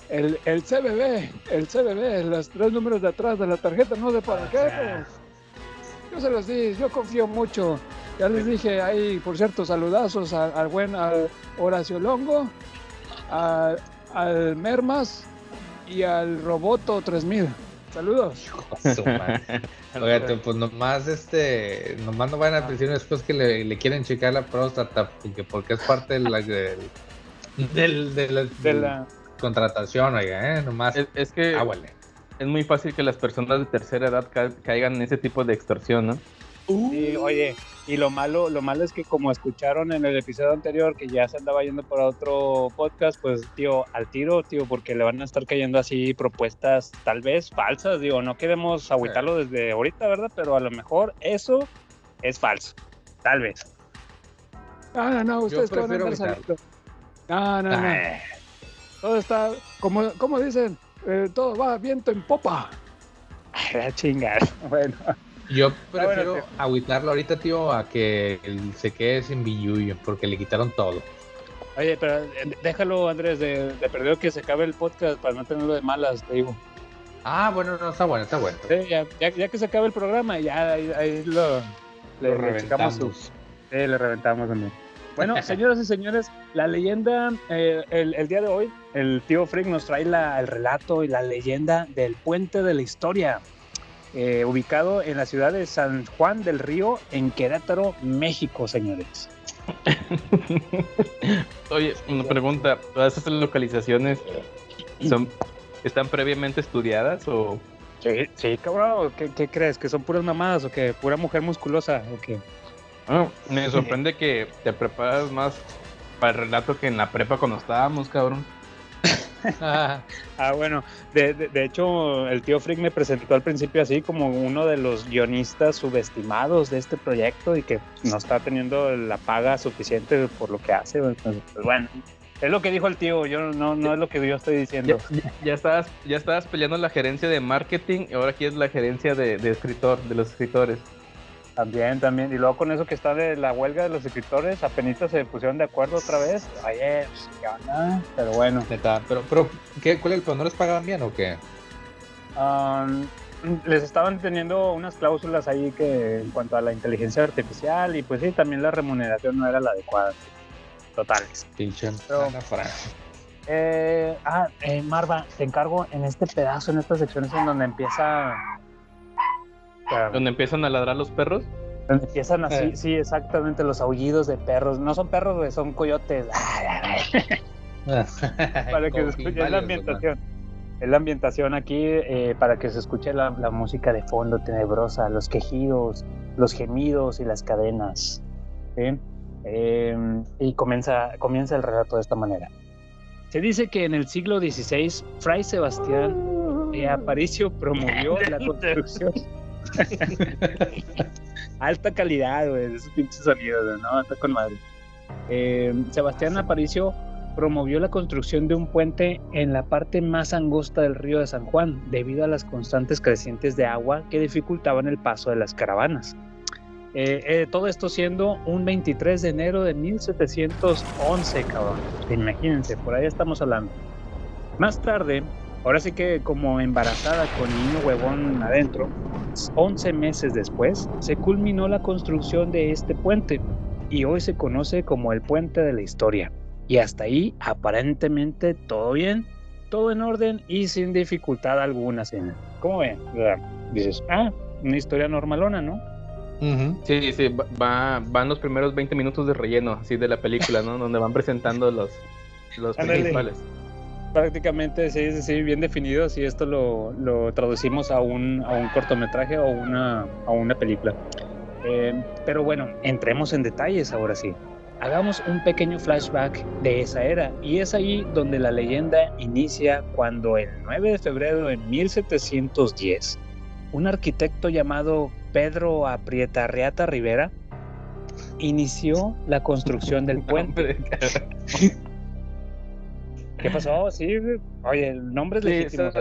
El, el CBB, el CBB, los tres números de atrás de la tarjeta, no sé para qué, pero yo se los di, yo confío mucho. Ya les dije ahí, por cierto, saludazos al, al buen al Horacio Longo, al, al Mermas y al Roboto 3000. Saludos. Su madre. Oigan, pues nomás este, nomás no van a decir después que le, le quieren checar la próstata, porque, porque es parte de la, del, del- de la, De la- contratación, oiga, eh, nomás. Es, es que es muy fácil que las personas de tercera edad ca- caigan en ese tipo de extorsión, ¿no? Sí, oye, y lo malo, lo malo es que como escucharon en el episodio anterior que ya se andaba yendo por otro podcast, pues tío, al tiro, tío, porque le van a estar cayendo así propuestas tal vez falsas, digo, no queremos agüitarlo desde ahorita, ¿verdad? Pero a lo mejor eso es falso, tal vez. No, no, no, ustedes van a prefiero saliendo. No, no, no. Ay, Todo está, como, como dicen, eh, todo va viento en popa. Ay, la chingada. Bueno, yo bueno, prefiero agüitarlo ahorita, tío, a que él se quede sin billuyo, porque le quitaron todo. Oye, pero eh, déjalo, Andrés, de, de perdido que se acabe el podcast para no tenerlo de malas, te digo. Ah, bueno, no, está bueno, está bueno. Sí, ya, ya, ya que se acabe el programa, ya ahí, ahí lo, Lo le reventamos. su- Sí, le reventamos también. Bueno, señoras y señores, la leyenda, eh, el, el día de hoy, el tío Frick nos trae la- el relato y la leyenda del puente de la historia, eh, ubicado en la ciudad de San Juan del Río, en Querétaro, México, señores. Oye, una pregunta, ¿todas esas localizaciones son están previamente estudiadas o Sí, sí, cabrón, ¿qué, qué crees? ¿Que son puras mamadas o que pura mujer musculosa o qué? Me sorprende que te preparas más para el relato que en la prepa cuando estábamos, cabrón. Ah, bueno, de, de- hecho el tío Frick me presentó al principio así como uno de los guionistas subestimados de este proyecto y que no está teniendo la paga suficiente por lo que hace. Entonces, pues, bueno, es lo que dijo el tío, yo no, no es lo que yo estoy diciendo. Ya estabas, ya estabas peleando la gerencia de marketing y ahora aquí es la gerencia de, de escritor, de los escritores. También, también. Y luego con eso que está de la huelga de los escritores, apenas se pusieron de acuerdo otra vez. Oye, pues. Pero bueno. Neta, pero, pero, ¿qué, ¿cuál es el plan? ¿No les pagaban bien o qué? Um, les estaban teniendo unas cláusulas ahí que en cuanto a la inteligencia artificial y pues sí, también la remuneración no era la adecuada. Totales. Pinche Pero-. Eh, ah, eh, Marva, te encargo en este pedazo, en estas secciones en donde empieza... Donde empiezan a ladrar los perros. donde empiezan así, Eh. sí, exactamente, los aullidos de perros. No son perros, güey, son coyotes. para que se escuche es la ambientación. Es la ambientación aquí eh, para que se escuche la, la música de fondo tenebrosa, los quejidos, los gemidos y las cadenas. ¿sí? Eh, y comienza, comienza el relato de esta manera. Se dice que en el siglo XVI, Fray Sebastián eh, Aparicio promovió la construcción. Alta calidad, güey, esos pinches sonidos, ¿no? Está con madre. Eh, Sebastián Aparicio promovió la construcción de un puente en la parte más angosta del río de San Juan, debido a las constantes crecientes de agua que dificultaban el paso de las caravanas. Eh, eh, todo esto siendo un 23 de enero de 1711, cabrón. Imagínense, por ahí estamos hablando. Más tarde, ahora sí que como embarazada con niño huevón adentro, 11 meses después, se culminó la construcción de este puente y hoy se conoce como el puente de la historia. Y hasta ahí, aparentemente, todo bien, todo en orden y sin dificultad alguna, señor. ¿Cómo ven? Dices, ah, una historia normalona, ¿no? Sí, sí, va- va, van los primeros 20 minutos de relleno, así de la película, ¿no? Donde van presentando los, los principales. Prácticamente, sí, sí, bien definido, si esto lo, lo traducimos a un, a un cortometraje o una, a una película. Eh, pero bueno, entremos en detalles ahora sí. Hagamos un pequeño flashback de esa era y es ahí donde la leyenda inicia cuando el 9 de febrero de 1710 un arquitecto llamado Pedro Aprietarriata Rivera inició la construcción del puente. ¿Qué pasó? Sí, oye, el nombre es Sí, legítimo.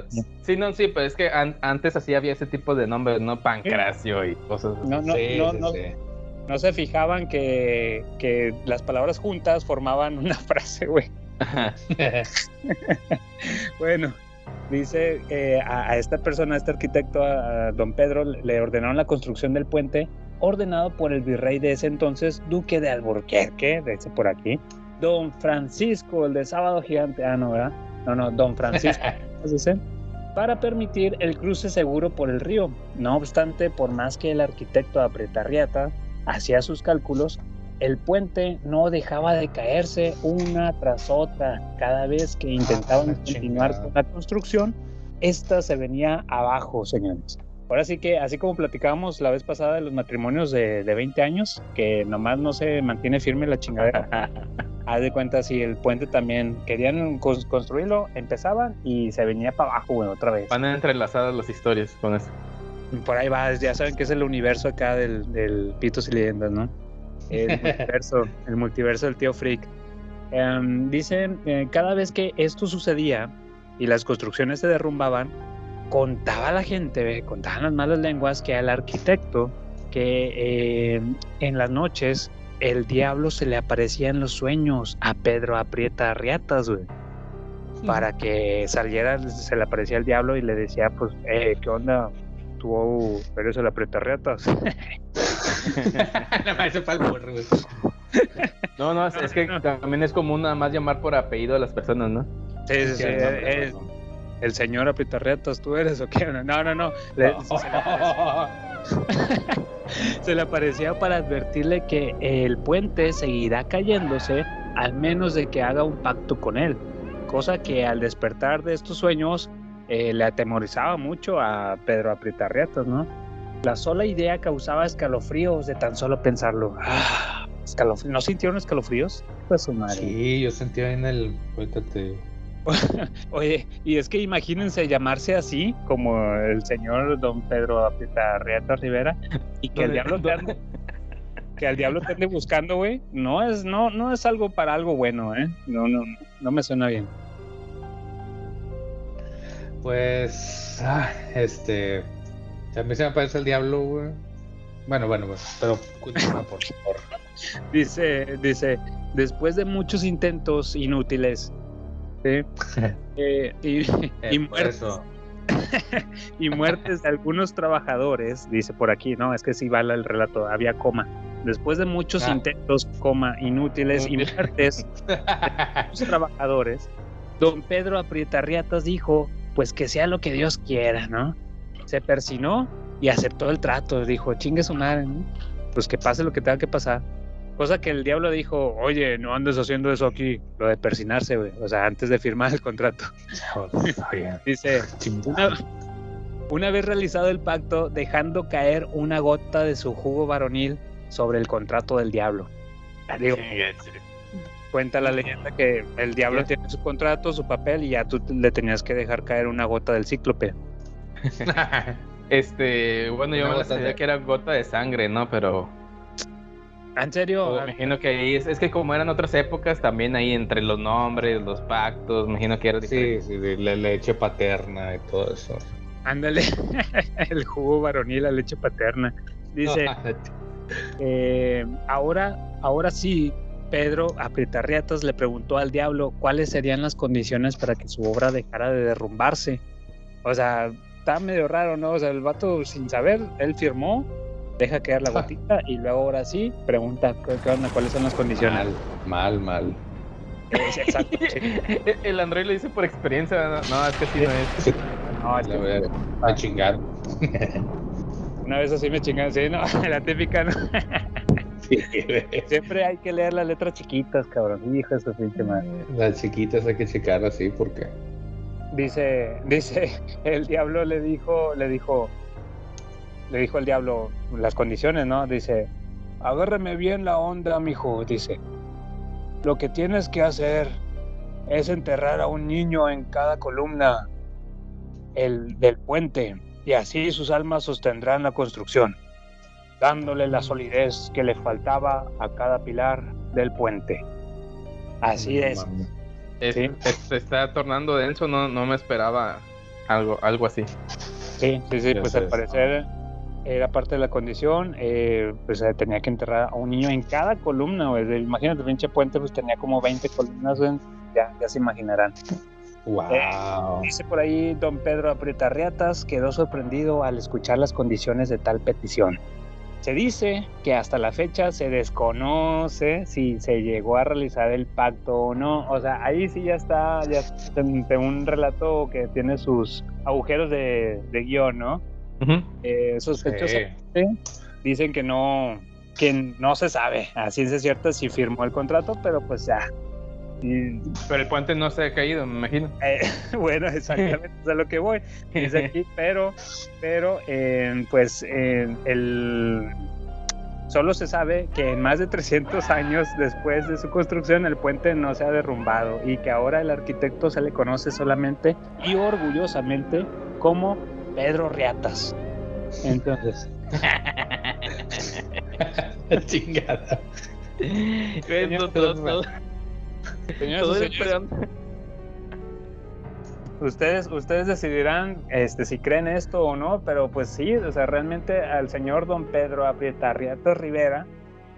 sí, no, sí, pero es que an- antes así había ese tipo de nombres, ¿no? Pancracio y cosas así. No, no, Sí, no, sí, no, sí. no se fijaban que, que las palabras juntas formaban una frase, güey. Ajá. Bueno, dice eh, a, a esta persona, a este arquitecto, a, a don Pedro, le ordenaron la construcción del puente, ordenado por el virrey de ese entonces, duque de Alburquerque, de ese por aquí, don Francisco, el de Sábado Gigante, ah, no, ¿verdad? No, no, don Francisco, para permitir el cruce seguro por el río. No obstante, por más que el arquitecto Apretarriata hacía sus cálculos, el puente no dejaba de caerse una tras otra. Cada vez que intentaban la continuar chingada. con la construcción, esta se venía abajo, señores. Ahora sí que, así como platicábamos la vez pasada de los matrimonios de, de 20 años, que nomás no se mantiene firme la chingadera, haz de cuenta si el puente también querían cons- construirlo, empezaban y se venía para abajo, güey, otra vez. Van entrelazadas las historias con eso. Por ahí va, ya saben que es el universo acá del, del Pitos y Leyendas, ¿no? El multiverso, el multiverso del tío Freak. Em, dicen, eh, cada vez que esto sucedía y las construcciones se derrumbaban, contaba la gente, ve, contaban las malas lenguas que al arquitecto que eh, en las noches el diablo se le aparecía en los sueños a Pedro Aprieta Riatas, güey. Para que saliera, se le aparecía el diablo y le decía, pues, eh, ¿qué onda? Tú eres el Aprieta Riatas. Nada más ese fue el burro, güey. No, no, es, es que también es común nada más llamar por apellido a las personas, ¿no? Sí, sí, sí. Es-. El señor Aprieta Riatas, ¿tú eres o qué? No, no, no. Le- se, le aparecía, se le aparecía para advertirle que el puente seguirá cayéndose al menos de que haga un pacto con él. Cosa que al despertar de estos sueños eh, le atemorizaba mucho a Pedro Aprietarriatas, ¿no? La sola idea causaba escalofríos de tan solo pensarlo. Ah, escalofríos. ¿No sintieron escalofríos? Pues su madre. Sí, yo sentía en el. Ahorita te. Oye, y es que imagínense llamarse así, como el señor don Pedro Aprietarriatas Rivera, y que el diablo te ande, que al diablo te ande buscando, güey, no es, no, no es algo para algo bueno, ¿eh? No, no, no, me suena bien. Pues. ah, este. A mí se me parece el diablo, güey. Bueno, bueno, bueno. Pero continúa, por favor. Dice, dice, después de muchos intentos inútiles, ¿sí? Eh, y, y Eh, muertes, y muertes de algunos trabajadores, dice por aquí, no, es que sí vale el relato, había coma. Después de muchos Ah. intentos, coma, inútiles y muertes de los trabajadores, don Pedro Aprietarriatas dijo, pues que sea lo que Dios quiera, ¿no? Se persinó y aceptó el trato, dijo, chingue su madre, ¿no? Pues que pase lo que tenga que pasar. Cosa que el diablo dijo, oye, no andes haciendo eso aquí, lo de persinarse, güey. O sea, antes de firmar el contrato. Dice, una, una vez realizado el pacto, dejando caer una gota de su jugo varonil sobre el contrato del diablo. Digo, cuenta la leyenda que el diablo tiene su contrato, su papel, y ya tú le tenías que dejar caer una gota del cíclope. Este, bueno, yo me la sabía de- que era gota de sangre, ¿no? Pero ¿En serio? pues, me imagino que ahí es, es que como eran otras épocas, también ahí entre los nombres, los pactos, me imagino que era Sí, diferente. sí, de la leche paterna y todo eso. Ándale, el jugo varonil, la leche paterna. Dice, eh, ahora, ahora sí, Pedro Aprietarriatas le preguntó al diablo cuáles serían las condiciones para que su obra dejara de derrumbarse. O sea, está medio raro, ¿no? O sea, el vato sin saber, él firmó, deja caer la gotita y luego ahora sí pregunta cuáles son las condiciones. Mal, mal, mal. Es exacto, sí. El Android lo dice por experiencia, no, no, es que sí no es. No, es que a chingar. una vez así me chingan, sí, no, la típica, ¿no? Sí. Siempre hay que leer las letras chiquitas, cabrón. Hijo de su pinche madre. Las chiquitas hay que checar así porque. Dice, dice, el diablo le dijo, le dijo, le dijo el diablo las condiciones, ¿no? Dice, agárreme bien la onda, mijo, dice. Lo que tienes que hacer es enterrar a un niño en cada columna el, del puente y así sus almas sostendrán la construcción, dándole la solidez que le faltaba a cada pilar del puente. Así No es. mames. Es- Sí. es- se está tornando denso, no, no me esperaba algo, algo así. Sí, sí, sí, pues al parecer era parte de la condición, eh, pues eh, tenía que enterrar a un niño en cada columna, güey. Imagínate, pinche puente, pues tenía como 20 columnas, güey. Ya, ya se imaginarán. Wow. Dice por ahí don Pedro Aprietarriatas quedó sorprendido al escuchar las condiciones de tal petición. Se dice que hasta la fecha se desconoce si se llegó a realizar el pacto o no. O sea, ahí sí ya está, ya ante un relato que tiene sus agujeros de, de guion, ¿no? Eh, sospechosamente dicen que no, que no se sabe a ciencia cierta si firmó el contrato, pero pues ya. Y, Pero el puente no se ha caído, me imagino. eh, bueno, exactamente es a lo que voy. Dice aquí, pero, pero, eh, pues, el, solo se sabe que en más de 300 años después de su construcción el puente no se ha derrumbado y que ahora el arquitecto se le conoce solamente y orgullosamente como Pedro Riatas. Entonces, Chingada. Todo- todo- todo- ustedes, ustedes decidirán este, si creen esto o no, pero pues sí, o sea, realmente al señor don Pedro Aprietarriatas Rivera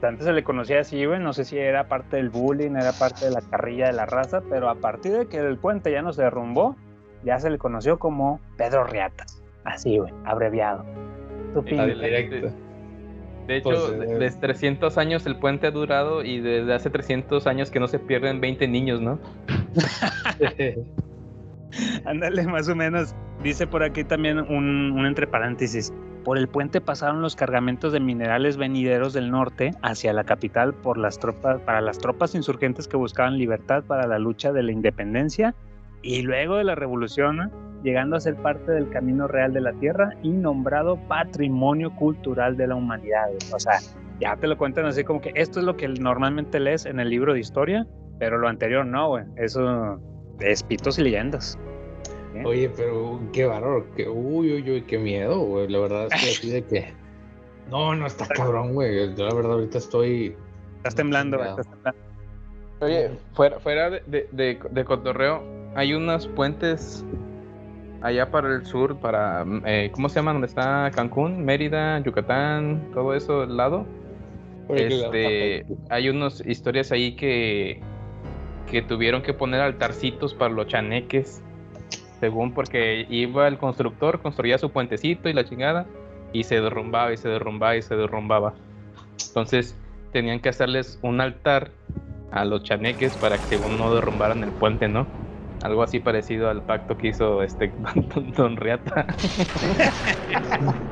antes se le conocía así, güey, no sé si era parte del bullying, era parte de la carrilla de la raza, pero a partir de que el puente ya no se derrumbó, ya se le conoció como Pedro Riatas. Así, güey, abreviado. Tu Sí, pinche. directo. De hecho, Pues, de- eh, desde 300 años el puente ha durado y desde hace 300 años que no se pierden 20 niños, ¿no? Ándale, más o menos. Dice por aquí también un, un entre paréntesis. Por el puente pasaron los cargamentos de minerales venideros del norte hacia la capital por las tropas, para las tropas insurgentes que buscaban libertad para la lucha de la independencia y luego de la revolución, ¿no? Llegando a ser parte del camino real de la tierra y nombrado patrimonio cultural de la humanidad. O sea, ya te lo cuentan así como que esto es lo que normalmente lees en el libro de historia, pero lo anterior no, güey. Eso es pitos y leyendas. Oye, pero qué valor, que uy, uy, uy, qué miedo, güey. La verdad es que así de que. No, no está cabrón, güey. Yo la verdad ahorita estoy. Estás temblando, güey, estás temblando. Oye, fuera, fuera de, de, de- de cotorreo, hay unos puentes allá para el sur, para, eh, ¿cómo se llama? ¿Dónde está Cancún, Mérida, Yucatán, todo eso del lado? Este, hay unas historias ahí que, que tuvieron que poner altarcitos para los chaneques, según porque iba el constructor, construía su puentecito y la chingada, y se derrumbaba y se derrumbaba y se derrumbaba. Entonces tenían que hacerles un altar a los chaneques para que según no derrumbaran el puente, ¿no? Algo así parecido al pacto que hizo este Don, Don Riata.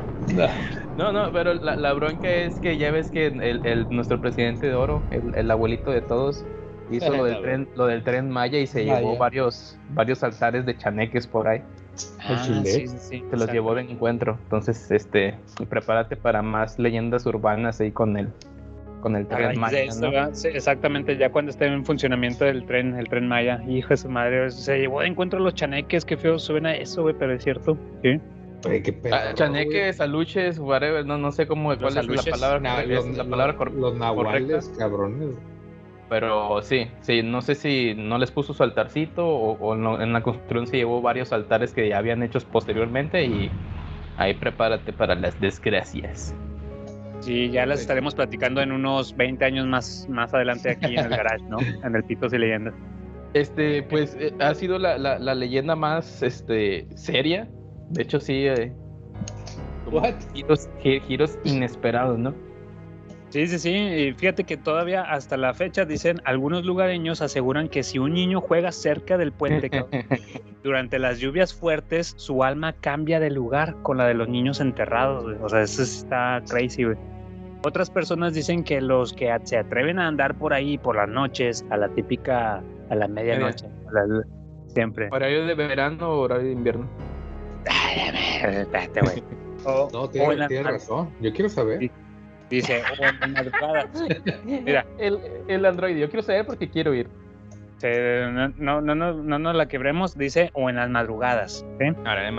No, no, pero la, la bronca es que ya ves que el, el- nuestro presidente de oro, el, el abuelito de todos, hizo lo del tren, lo del tren Maya y se Maya. llevó varios, varios altares de chaneques por ahí. Ah, sí, sí, sí, Se los llevó de encuentro. Entonces, este, prepárate para más leyendas urbanas ahí con el, con el tren Maya, de eso, ¿no? ¿verdad? Sí, exactamente, ya cuando esté en funcionamiento el tren, el tren Maya, hijo de su madre, se llevó de encuentro los chaneques, qué feo suena eso, güey, pero es cierto. Sí. Oye, qué pedo. Ah, chaneques, aluches, whatever, no, no sé cómo, cuál es la palabra, Na- correcta, los, la palabra cor- los nahuales, correcta. cabrones. Pero sí, sí, no sé si no les puso su altarcito o, o no- en la construcción se llevó varios altares que ya habían hechos posteriormente y ahí prepárate para las desgracias. Sí, ya las estaremos platicando en unos 20 años más, más adelante aquí en el garage, ¿no? En el Pitos y Leyendas. Este, pues eh, ha sido la, la- la leyenda más este, seria. De hecho, sí. eh, giros inesperados, ¿no? Sí, sí, sí. Y fíjate que todavía hasta la fecha dicen, algunos lugareños aseguran que si un niño juega cerca del puente durante las lluvias fuertes, su alma cambia de lugar con la de los niños enterrados. güey. O sea, eso está crazy, güey. Otras personas dicen que los que se atreven a andar por ahí por las noches, a la típica, a la medianoche, a la- siempre. ¿Horario de verano o horario de invierno? Espérate, güey. O- No, tienes ma- razón. Yo quiero saber. Sí. Dice, o en las madrugadas. Mira, El, el Android, yo quiero saber porque quiero ir. se- no, no, no, no, no nos la quebremos, dice, o en las madrugadas. ¿sí? Ahora de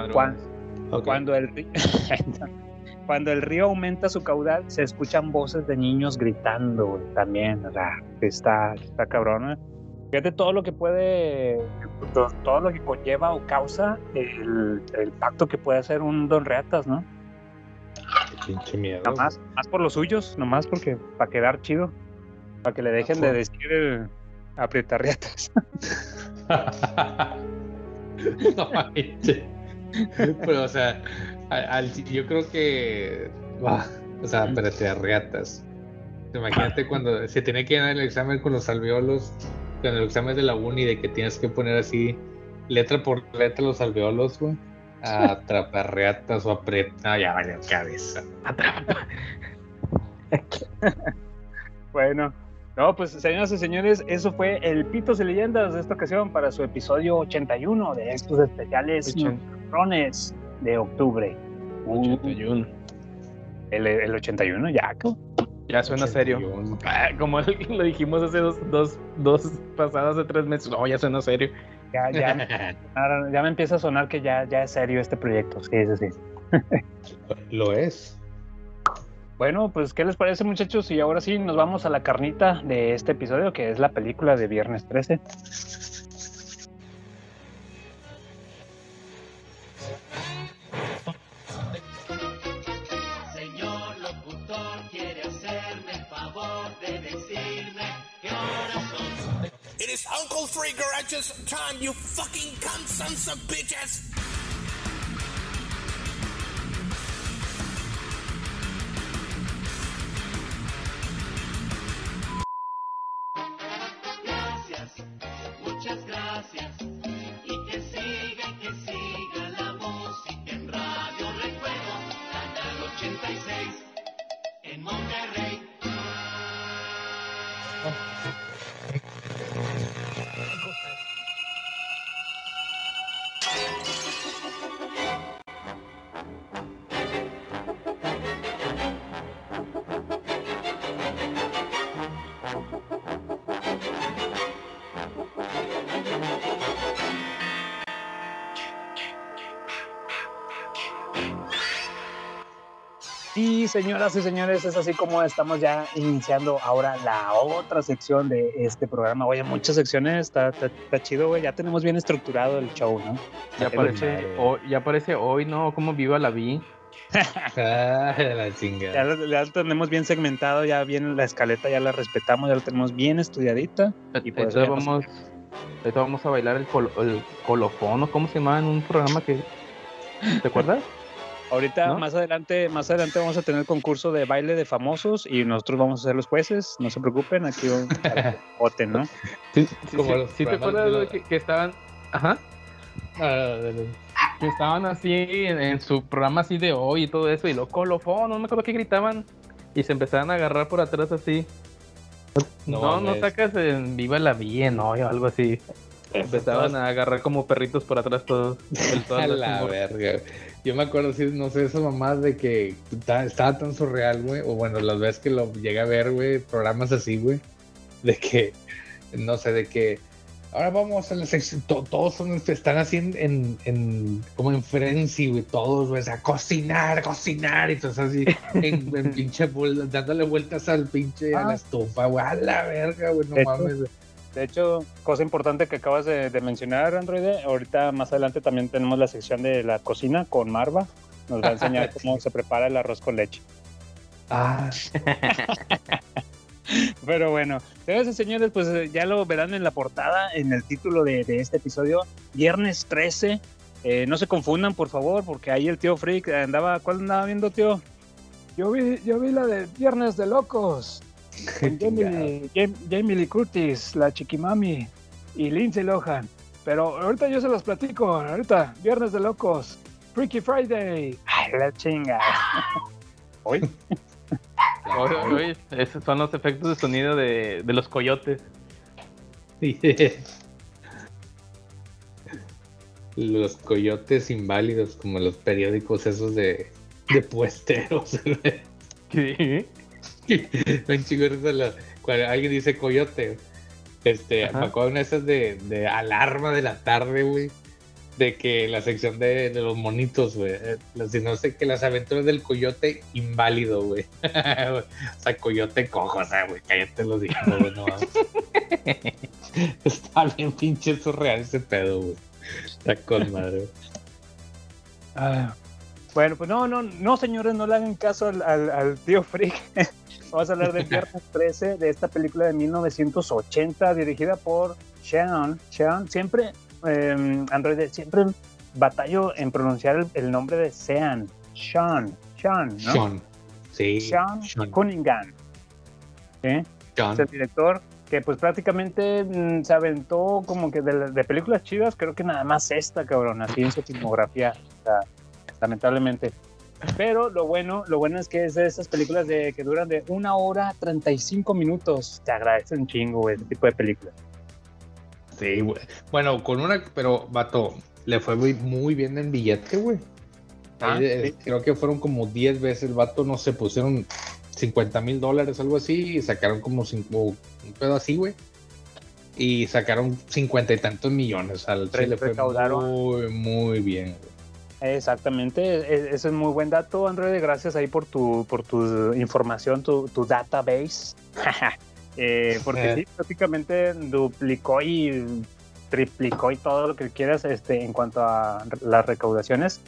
Ok. Cuando el, cuando el río aumenta su caudal, se escuchan voces de niños gritando, también, o sea, está, está cabrón, ¿eh? Fíjate todo lo que puede, to- todo lo que conlleva o causa el, el pacto que puede hacer un Don Reatas, ¿no? Pinche miedo. Nomás, más por los suyos, nomás porque, para quedar chido, para que le dejen de decir el aprietarriatas. no manches. Pero, o sea, al- al- yo creo que. Buah, o sea, espérate, a reatas. Imagínate cuando se tiene que dar el examen con los alveolos, con el examen de la uni, de que tienes que poner así, letra por letra, los alveolos, güey. Atraparreatas o aprieta. No, ya valió cabeza. Bueno, no, pues señoras y señores, eso fue el Pitos y Leyendas de esta ocasión para su episodio 81 de estos especiales rones de octubre. Uh, 81. el, el 81, ya. Ya suena serio. 81. Ah, Como lo dijimos hace dos, dos, dos pasadas de tres meses. No, ya suena serio. Ya, ya, ahora ya me empieza a sonar que ya, ya es serio este proyecto. Sí, sí, sí. Lo es. Bueno, pues, ¿qué les parece, muchachos? Y ahora sí, nos vamos a la carnita de este episodio, que es la película de Viernes 13. Is Uncle Free Garage's time, you fucking cunt sons of bitches! Señoras y señores, es así como estamos ya iniciando ahora la otra sección de este programa. Oye, muchas secciones, está, está, está chido, güey. Ya tenemos bien estructurado el show, ¿no? Ya aparece, hoy, ya aparece hoy, ¿no? Como viva la vi. Ah, la chingada. Ya, lo- ya lo tenemos bien segmentado, ya bien la escaleta, ya la respetamos, ya la tenemos bien estudiadita. Y por eso Entonces ya nos- vamos, vamos a bailar el, colo- el colofón, ¿o cómo se llama en un programa que... ¿Te acuerdas? Ahorita ¿no? más adelante, más adelante vamos a tener concurso de baile de famosos y nosotros vamos a ser los jueces, no se preocupen, aquí vamos a que voten, ¿no? Sí, sí, Como sí, los sí te acuerdas de que, que estaban... Ajá. Que estaban así en, en su programa así de hoy y todo eso, y lo colofón, no me acuerdo qué gritaban, y se empezaban a agarrar por atrás así. No No, sacas en Viva la Bien, ¿no? O algo así. Empezaban a agarrar como perritos por atrás todos. A la verga. Yo me acuerdo, sí, no sé, esas mamás de que ta- estaba tan surreal, güey. O bueno, las veces que lo llegué a ver, güey, programas así, güey. De que, no sé, de que ahora vamos a la sección. to- todos son, están así en, en, en- como en frenzy, güey. Todos, güey, a cocinar, cocinar. Y entonces así, en, en pinche, dándole vueltas al pinche, a Ah. la estufa, güey. A la verga, güey, no mames. güey. De hecho, cosa importante que acabas de, de mencionar, Android, ahorita más adelante también tenemos la sección de la cocina con Marva. Nos va a enseñar cómo se prepara el arroz con leche. Ah, Pero bueno, señoras y señores, pues eh, ya lo verán en la portada, en el título de, de este episodio, Viernes 13. Eh, no se confundan, por favor, porque ahí el tío Freak andaba, ¿cuál andaba viendo, tío? Yo vi, yo vi la de Viernes de Locos. Con Jamie, Jamie Lee Curtis, la Chiquimami y Lindsay Lohan. Pero ahorita yo se las platico. Ahorita, Viernes de Locos. Freaky Friday. Ay, la chinga. Hoy. Oye, oye, esos son los efectos de sonido de, de los coyotes. Los coyotes inválidos, como los periódicos esos de, de puesteros. Sí. Un de cuando alguien dice coyote. Este, Ajá. me acuerdo una de esas de, de alarma de la tarde, güey. De que la sección de, de los monitos, güey. eh, Si no sé, que las aventuras del coyote inválido, güey. o sea, coyote cojo, o sea, güey, cállate los dijo, güey, no. Está bien pinche surreal ese pedo, güey. Está con madre. Ah, bueno, pues no, no, no, señores, no le hagan caso al, al- al tío Freak. Vamos a hablar de Viernes 13, de esta película de 1980, dirigida por Sean. Sean, siempre, eh, Android, siempre batallo en pronunciar el, el nombre de Sean. Sean, Sean, ¿no? Sean. Sí. Sean, Sean. Cunningham. Sean. Es el director que pues prácticamente mm, se aventó como que de, de películas chidas, creo que nada más esta, cabrón, así en su filmografía, o sea, lamentablemente. Pero lo bueno, lo bueno es que es de esas películas de que duran de una hora 35 minutos. Te agradece un chingo, güey, ese tipo de películas. Sí, güey. Bueno, con una, pero, vato, le fue muy, muy bien en billete, güey. Ah, eh, sí. Creo que fueron como 10 veces, el vato, no sé, pusieron 50 mil dólares, algo así, y sacaron como cinco, un pedo así, güey. Y sacaron cincuenta y tantos millones. Al sí le fue recaudaron. muy, muy bien, güey. Exactamente, e- ese es muy buen dato, Android. Gracias ahí por tu, por tu información, tu, tu database. Eh, porque Eh. sí, prácticamente duplicó y triplicó y todo lo que quieras este, en cuanto a las recaudaciones.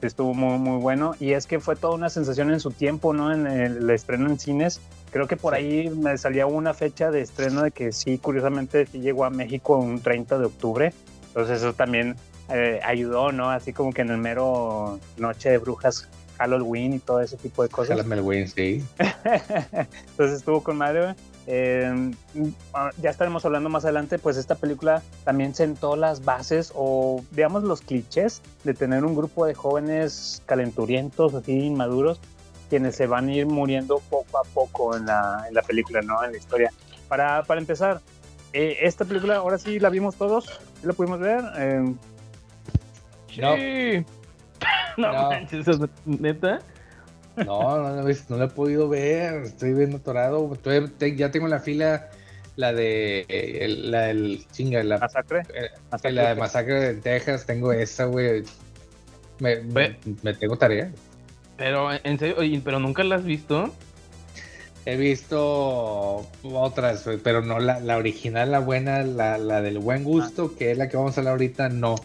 Estuvo muy, muy bueno. Y es que fue toda una sensación en su tiempo, ¿no? En el estreno en cines. Creo que por ahí me salía una fecha de estreno de que sí, curiosamente sí llegó a México un 30 de octubre. Entonces eso también eh, ayudó, ¿no? Así como que en el mero Noche de Brujas, Halloween y todo ese tipo de cosas. Halloween, sí. Entonces estuvo con madre. Eh, ah, ya estaremos hablando más adelante, pues esta película también sentó las bases o digamos los clichés de tener un grupo de jóvenes calenturientos, así inmaduros, quienes se van a ir muriendo poco a poco en la, en la película, ¿no? En la historia. Para, para empezar, eh, esta película ahora sí la vimos todos, ¿Sí la pudimos ver. Eh. Sí. No, No. manches, ¿es neta. No, no, no, no la he podido ver. Estoy bien atorado. Te- ya tengo en la fila la de eh, el, la del chinga, la Masacre. eh, Masacre la de. Masacre en Texas. Tengo esa, güey. Me, me, Ve. me tengo tarea. Pero, en serio, oye, pero nunca la has visto. He visto otras, pero no la, la original, la buena, la, la del buen gusto, que es la que vamos a hablar ahorita, no.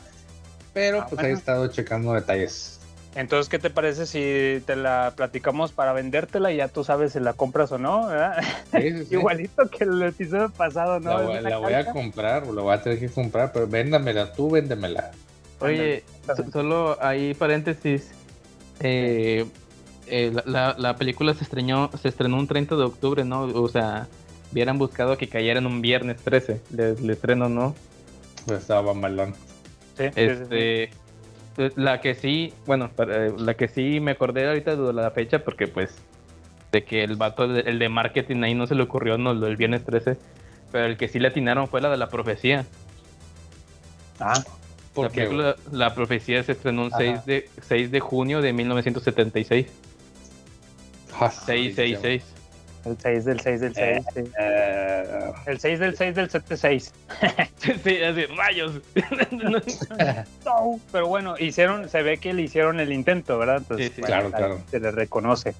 Pero Ah, pues bueno. he estado checando detalles. Entonces, ¿qué te parece si te la platicamos para vendértela y ya tú sabes si la compras o no? ¿verdad? Sí, sí, sí. Igualito que el episodio pasado, ¿no? la voy, una la voy a comprar, la voy a tener que comprar, pero véndamela tú, véndemela. Oye, so- solo ahí paréntesis. eh, eh, la, la- la película se estrenó, se estrenó un 30 de octubre, ¿no? O sea, hubieran buscado que cayera en un viernes 13, el, el estreno, ¿no? Pues estaba malón. Sí, sí, sí, sí. Este, pues, la que sí, bueno, para- la que sí me acordé ahorita de la fecha porque pues de que el vato, el de- el marketing ahí no se le ocurrió, no, del viernes 13, pero el que sí le atinaron fue la de la profecía. Ah, ¿Por la, qué, película- la profecía se estrenó Ajá. 6 de, 6 de junio de 1976. Ah, 666. El 6 del 6 del 6. sí. Eh, El 6 del 6 del 76. sí, así, rayos. No, pero bueno, hicieron, se ve que le hicieron el intento, ¿verdad? Entonces, Sí, sí. bueno, Claro, ahí claro. Se le reconoce.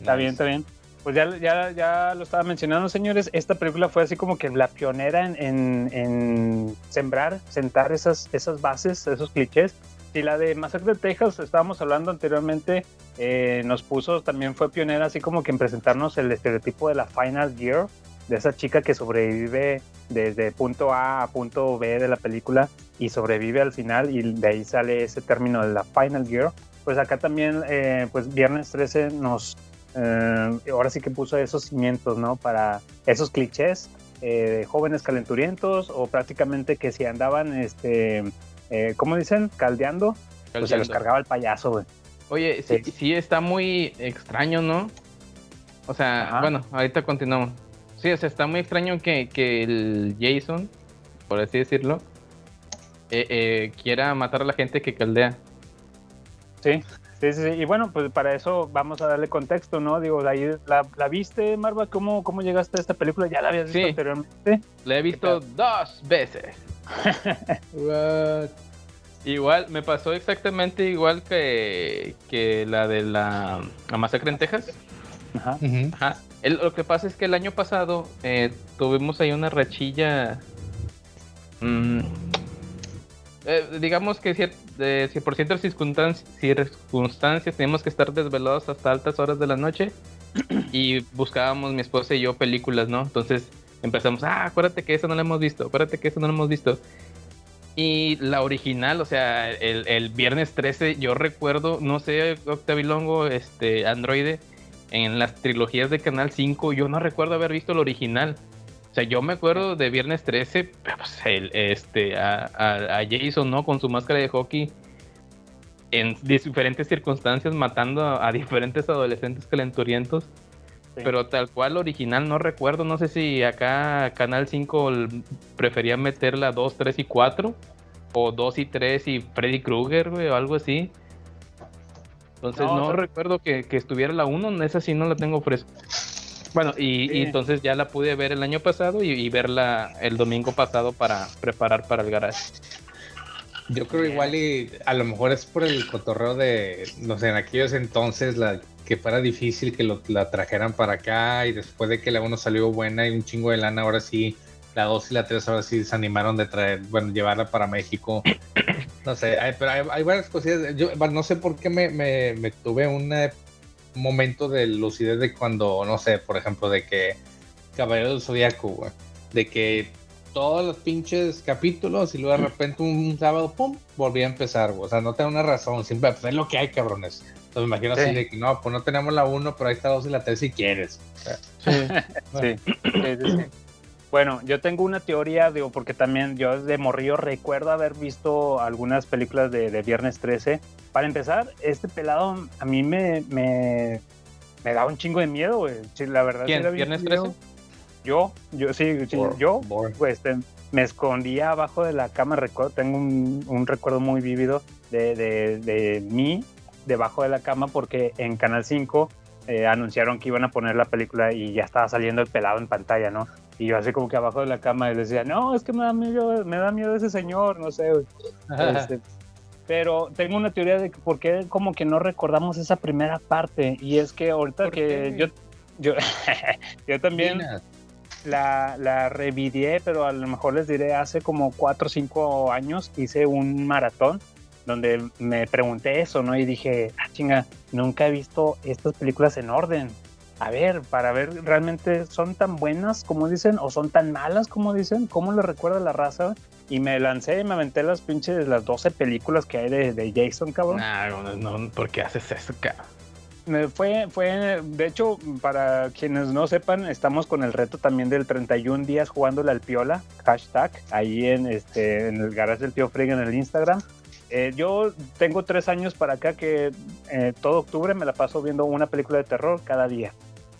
Está bien, está bien. Pues ya, ya, ya lo estaba mencionando, señores. Esta película fue así como que la pionera en, en- en sembrar, sentar esas, esas bases, esos clichés. Y la de Masacre de Texas, estábamos hablando anteriormente, eh, nos puso, también fue pionera así como que en presentarnos el estereotipo de la Final Gear, de esa chica que sobrevive desde punto A a punto B de la película y sobrevive al final y de ahí sale ese término de la Final Gear. Pues acá también, eh, pues Viernes 13 nos, eh, ahora sí que puso esos cimientos, ¿no? Para esos clichés eh, de jóvenes calenturientos o prácticamente que si andaban, este, eh, ¿cómo dicen? Caldeando, pues se los Caldeando. cargaba el payaso, güey. Oye, sí, Sí. sí está muy extraño, ¿no? O sea, Ajá. bueno, ahorita continuamos. Sí, o sea, está muy extraño que, que el Jason, por así decirlo, eh, eh, quiera matar a la gente que caldea. Sí, sí, sí, sí. Y bueno, pues para eso vamos a darle contexto, ¿no? Digo, de ahí, ¿la, la viste, Marva? ¿Cómo, ¿Cómo llegaste a esta película? ¿Ya la habías visto Sí. anteriormente? La he visto dos veces. Igual, me pasó exactamente igual que, que la de la, la masacre en Texas. Ajá. El- lo que pasa es que el año pasado eh, tuvimos ahí una rachilla. mm, eh, digamos que cier- de- si por ciertas circunstancias, circunstancias teníamos que estar desvelados hasta altas horas de la noche y buscábamos mi esposa y yo películas, ¿no? Entonces empezamos, ah, acuérdate que esa no la hemos visto, acuérdate que esa no la hemos visto. Y la original, o sea, el, el viernes 13, yo recuerdo, no sé, Octavilongo, este, Androide, en las trilogías de Canal 5, yo no recuerdo haber visto el original. O sea, yo me acuerdo de Viernes 13, pues, el, este, a, a- a Jason, ¿no? Con su máscara de hockey, en diferentes circunstancias, matando a, a diferentes adolescentes calenturientos. Sí. Pero tal cual original no recuerdo, no sé si acá Canal 5 l- prefería meter la 2, 3 y 4, o 2 y 3 y Freddy Krueger, güey, o algo así. Entonces No, no, o sea- recuerdo que, que estuviera la 1, esa sí no la tengo fresca. Bueno, y, entonces ya la pude ver el año pasado y, y verla el domingo pasado para preparar para el garage. Yo creo igual y a lo mejor es por el cotorreo de, no sé, en aquellos entonces la que fuera difícil que lo, la trajeran para acá y después de que la 1 salió buena y un chingo de lana, ahora sí, la 2 y la 3 ahora sí se animaron de traer, bueno, llevarla para México. No sé, hay, pero hay, hay varias cosillas. Yo no sé por qué me, me, me tuve una momento de lucidez de cuando, no sé, por ejemplo, de que Caballero del Zodíaco, güey, de que todos los pinches capítulos y luego de repente un, sábado, pum, volví a empezar, güey. O sea, no tengo una razón, siempre pues, es lo que hay, cabrones. Entonces me imagino así Sí. de que no, pues no tenemos la 1, pero ahí está la 2 y la 3 si quieres. Sí, sí, sí, sí. Bueno, yo tengo una teoría, digo, porque también yo desde morrillo recuerdo haber visto algunas películas de, de Viernes 13. Para empezar, este pelado a mí me, me, me da un chingo de miedo, güey. Sí, la verdad. ¿Quién? bien ¿Viernes miedo. 13? Yo, yo sí, sí, Bor- yo, Bor- pues este, me escondía abajo de la cama, recuerdo, tengo un, un recuerdo muy vívido de, de, de mí debajo de la cama porque en Canal 5 eh, anunciaron que iban a poner la película y ya estaba saliendo el pelado en pantalla, ¿no? Y yo así como que abajo de la cama y les decía, no, es que me da miedo, me da miedo ese señor, no sé. güey". Este, pero tengo una teoría de por qué como que no recordamos esa primera parte y es que ahorita ¿Por que yo yo yo también la, la revidié, pero a lo mejor les diré, hace como 4 o 5 años hice un maratón donde me pregunté eso, ¿no? Y dije, ah, chinga, nunca he visto estas películas en orden. A ver, para ver realmente son tan buenas como dicen o son tan malas como dicen, ¿cómo le recuerda la raza? Y me lancé y me aventé las pinches, las 12 películas que hay de, de Jason, cabrón. Nah, no, no, ¿por qué haces eso, cabrón? Me fue, fue, de hecho, para quienes no sepan, estamos con el reto también del 31 días jugándole al piola, hashtag, ahí en, este, en el garage del tío Frig en el Instagram. Eh, yo tengo tres años para acá que eh, todo octubre me la paso viendo una película de terror cada día.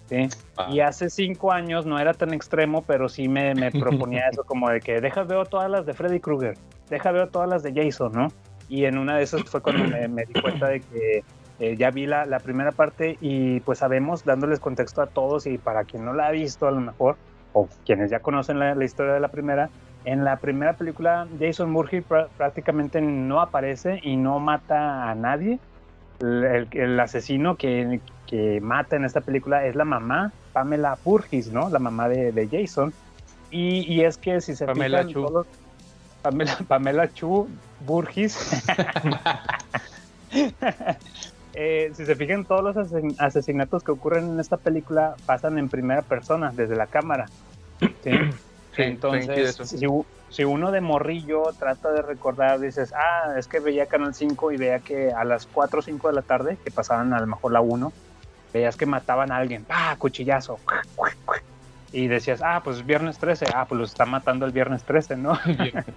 ¿sí? Ah. Y hace cinco años no era tan extremo, pero sí me, me proponía eso, como de que deja veo todas las de Freddy Krueger, deja veo todas las de Jason, ¿no? Y en una de esas fue cuando me, me di cuenta de que eh, ya vi la, la primera parte y pues sabemos, dándoles contexto a todos y para quien no la ha visto a lo mejor, o quienes ya conocen la, la historia de la primera, en la primera película Jason Murphy pr- prácticamente no aparece y no mata a nadie. El, el- el asesino que, que mata en esta película es la mamá, Pamela Burgis, ¿no? La mamá de, de Jason. Y, y es que si se Pamela fijan, Chu. todos- Pamela, Pamela Chu Burgis. Eh, si se fijan, todos los asesin- asesinatos que ocurren en esta película pasan en primera persona, desde la cámara. ¿sí? Sí, Entonces, si, uno de morrillo trata de recordar, dices, ah, es que veía Canal 5 y veía que a las 4 o 5 de la tarde, que pasaban a lo mejor la 1, veías que mataban a alguien, ¡ah, cuchillazo! Y decías, ah, pues viernes 13, ah, pues los está matando el viernes 13, ¿no?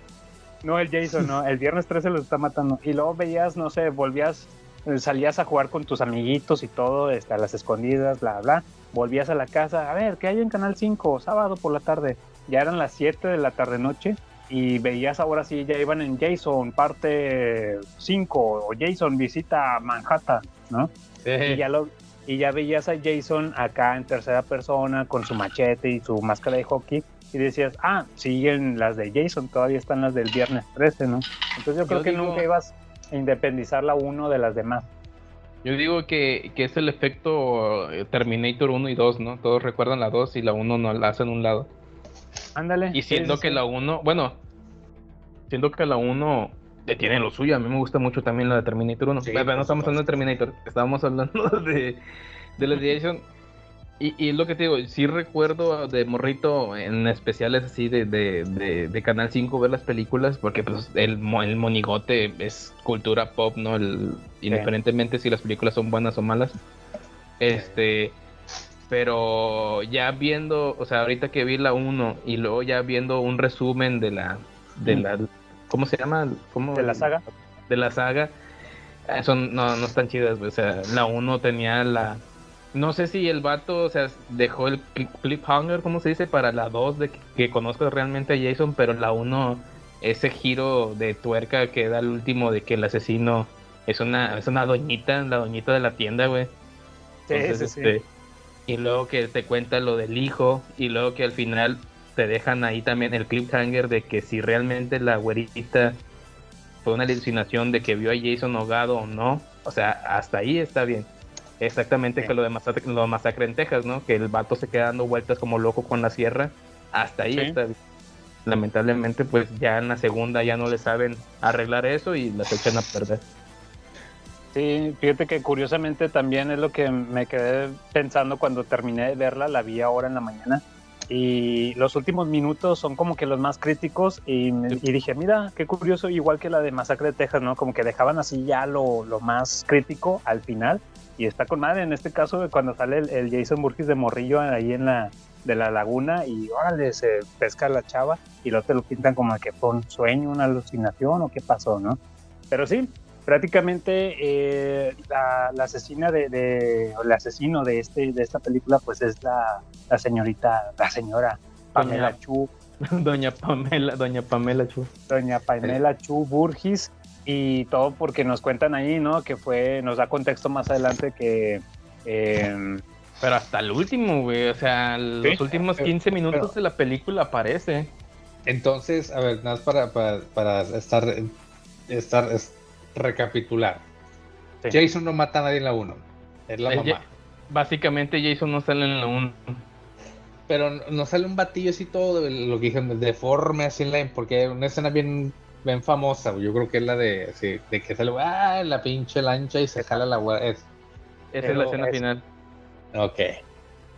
no el Jason, no, el viernes 13 los está matando. Y luego veías, no sé, volvías, eh, salías a jugar con tus amiguitos y todo, este, a las escondidas, bla, bla. Volvías a la casa, a ver, ¿qué hay en Canal 5? Sábado por la tarde. Ya eran las 7 de la tarde noche y veías ahora sí, ya iban en Jason, parte 5, o Jason visita Manhattan, ¿no? Y ya lo y ya veías a Jason acá en tercera persona con su machete y su máscara de hockey y decías, ah, siguen las de Jason, todavía están las del viernes 13, ¿no? Entonces yo creo Yo que digo- nunca ibas a independizar la uno de las demás. Yo digo que, que es el efecto eh, Terminator 1 y 2, ¿no? Todos recuerdan la 2 y la 1 no la hacen un lado. Ándale. Y siendo sí, que sí. la 1, bueno, siendo que la 1 le tiene lo suyo, a mí me gusta mucho también la de Terminator 1. Sí, pero no estamos hablando de Terminator, estábamos hablando de, de de Jason. Y, y es lo que te digo, sí recuerdo de morrito en especiales así de, de, de, de Canal 5 ver las películas, porque pues el, el monigote es cultura pop, ¿no? El, indiferentemente si las películas son buenas o malas. Este, pero ya viendo, o sea, ahorita que vi la 1 y luego ya viendo un resumen de la, de la, ¿cómo se llama? ¿Cómo? De la saga. De la saga, eh, son, no, no están chidas, güey, o sea, la 1 tenía la, no sé si el vato, o sea, dejó el cli- cliffhanger, ¿cómo se dice? Para la 2 de que, que conozcas realmente a Jason, pero la 1, ese giro de tuerca que da el último de que el asesino es una, es una doñita, la doñita de la tienda, güey. Sí, Entonces, sí, sí. Y luego que te cuenta lo del hijo, y luego que al final te dejan ahí también el cliffhanger de que si realmente la güerita fue una alucinación de que vio a Jason ahogado o no. O sea, hasta ahí está bien. Exactamente que lo de masacre, lo masacre en Texas, ¿no? Que el vato se queda dando vueltas como loco con la sierra. Hasta ahí Sí. está bien. Lamentablemente, pues ya en la segunda ya no le saben arreglar eso y las echan a perder. Sí, fíjate que curiosamente también es lo que me quedé pensando cuando terminé de verla, la vi ahora en la mañana. Y los últimos minutos son como que los más críticos y, me- y dije, mira, qué curioso, igual que la de Masacre de Texas, ¿no? Como que dejaban así ya lo, lo más crítico al final y está con madre. En este caso, cuando sale el, el Jason Burgess de morrillo ahí en la de la laguna y órale, se pesca la chava y luego te lo pintan como que fue un sueño, una alucinación o qué pasó, ¿no? Pero sí, prácticamente eh, la, la asesina de, de- o el asesino de este de esta película pues es la, la señorita, la señora Pamela Doña- Chu, Doña Pamela, Doña Pamela Chu. doña Pamela Chu Burgis y todo porque nos cuentan ahí, ¿no? Que fue, nos da contexto más adelante que eh, Pero hasta el último, güey. O sea, los Sí. últimos Pero- 15 minutos pero- de la película aparece. Entonces, a ver, nada más para, para, para estar, estar es- recapitular. Sí. Jason no mata a nadie en la 1. Es la El mamá. Básicamente Jason no sale en la 1. Pero no- sale un batillo así todo, de lo que dije, deforme así en la... Porque una escena bien, bien famosa, yo creo que es la de, sí, de que sale, ah, la pinche lancha y se jala la... Es, Esa es la escena es- final. ok.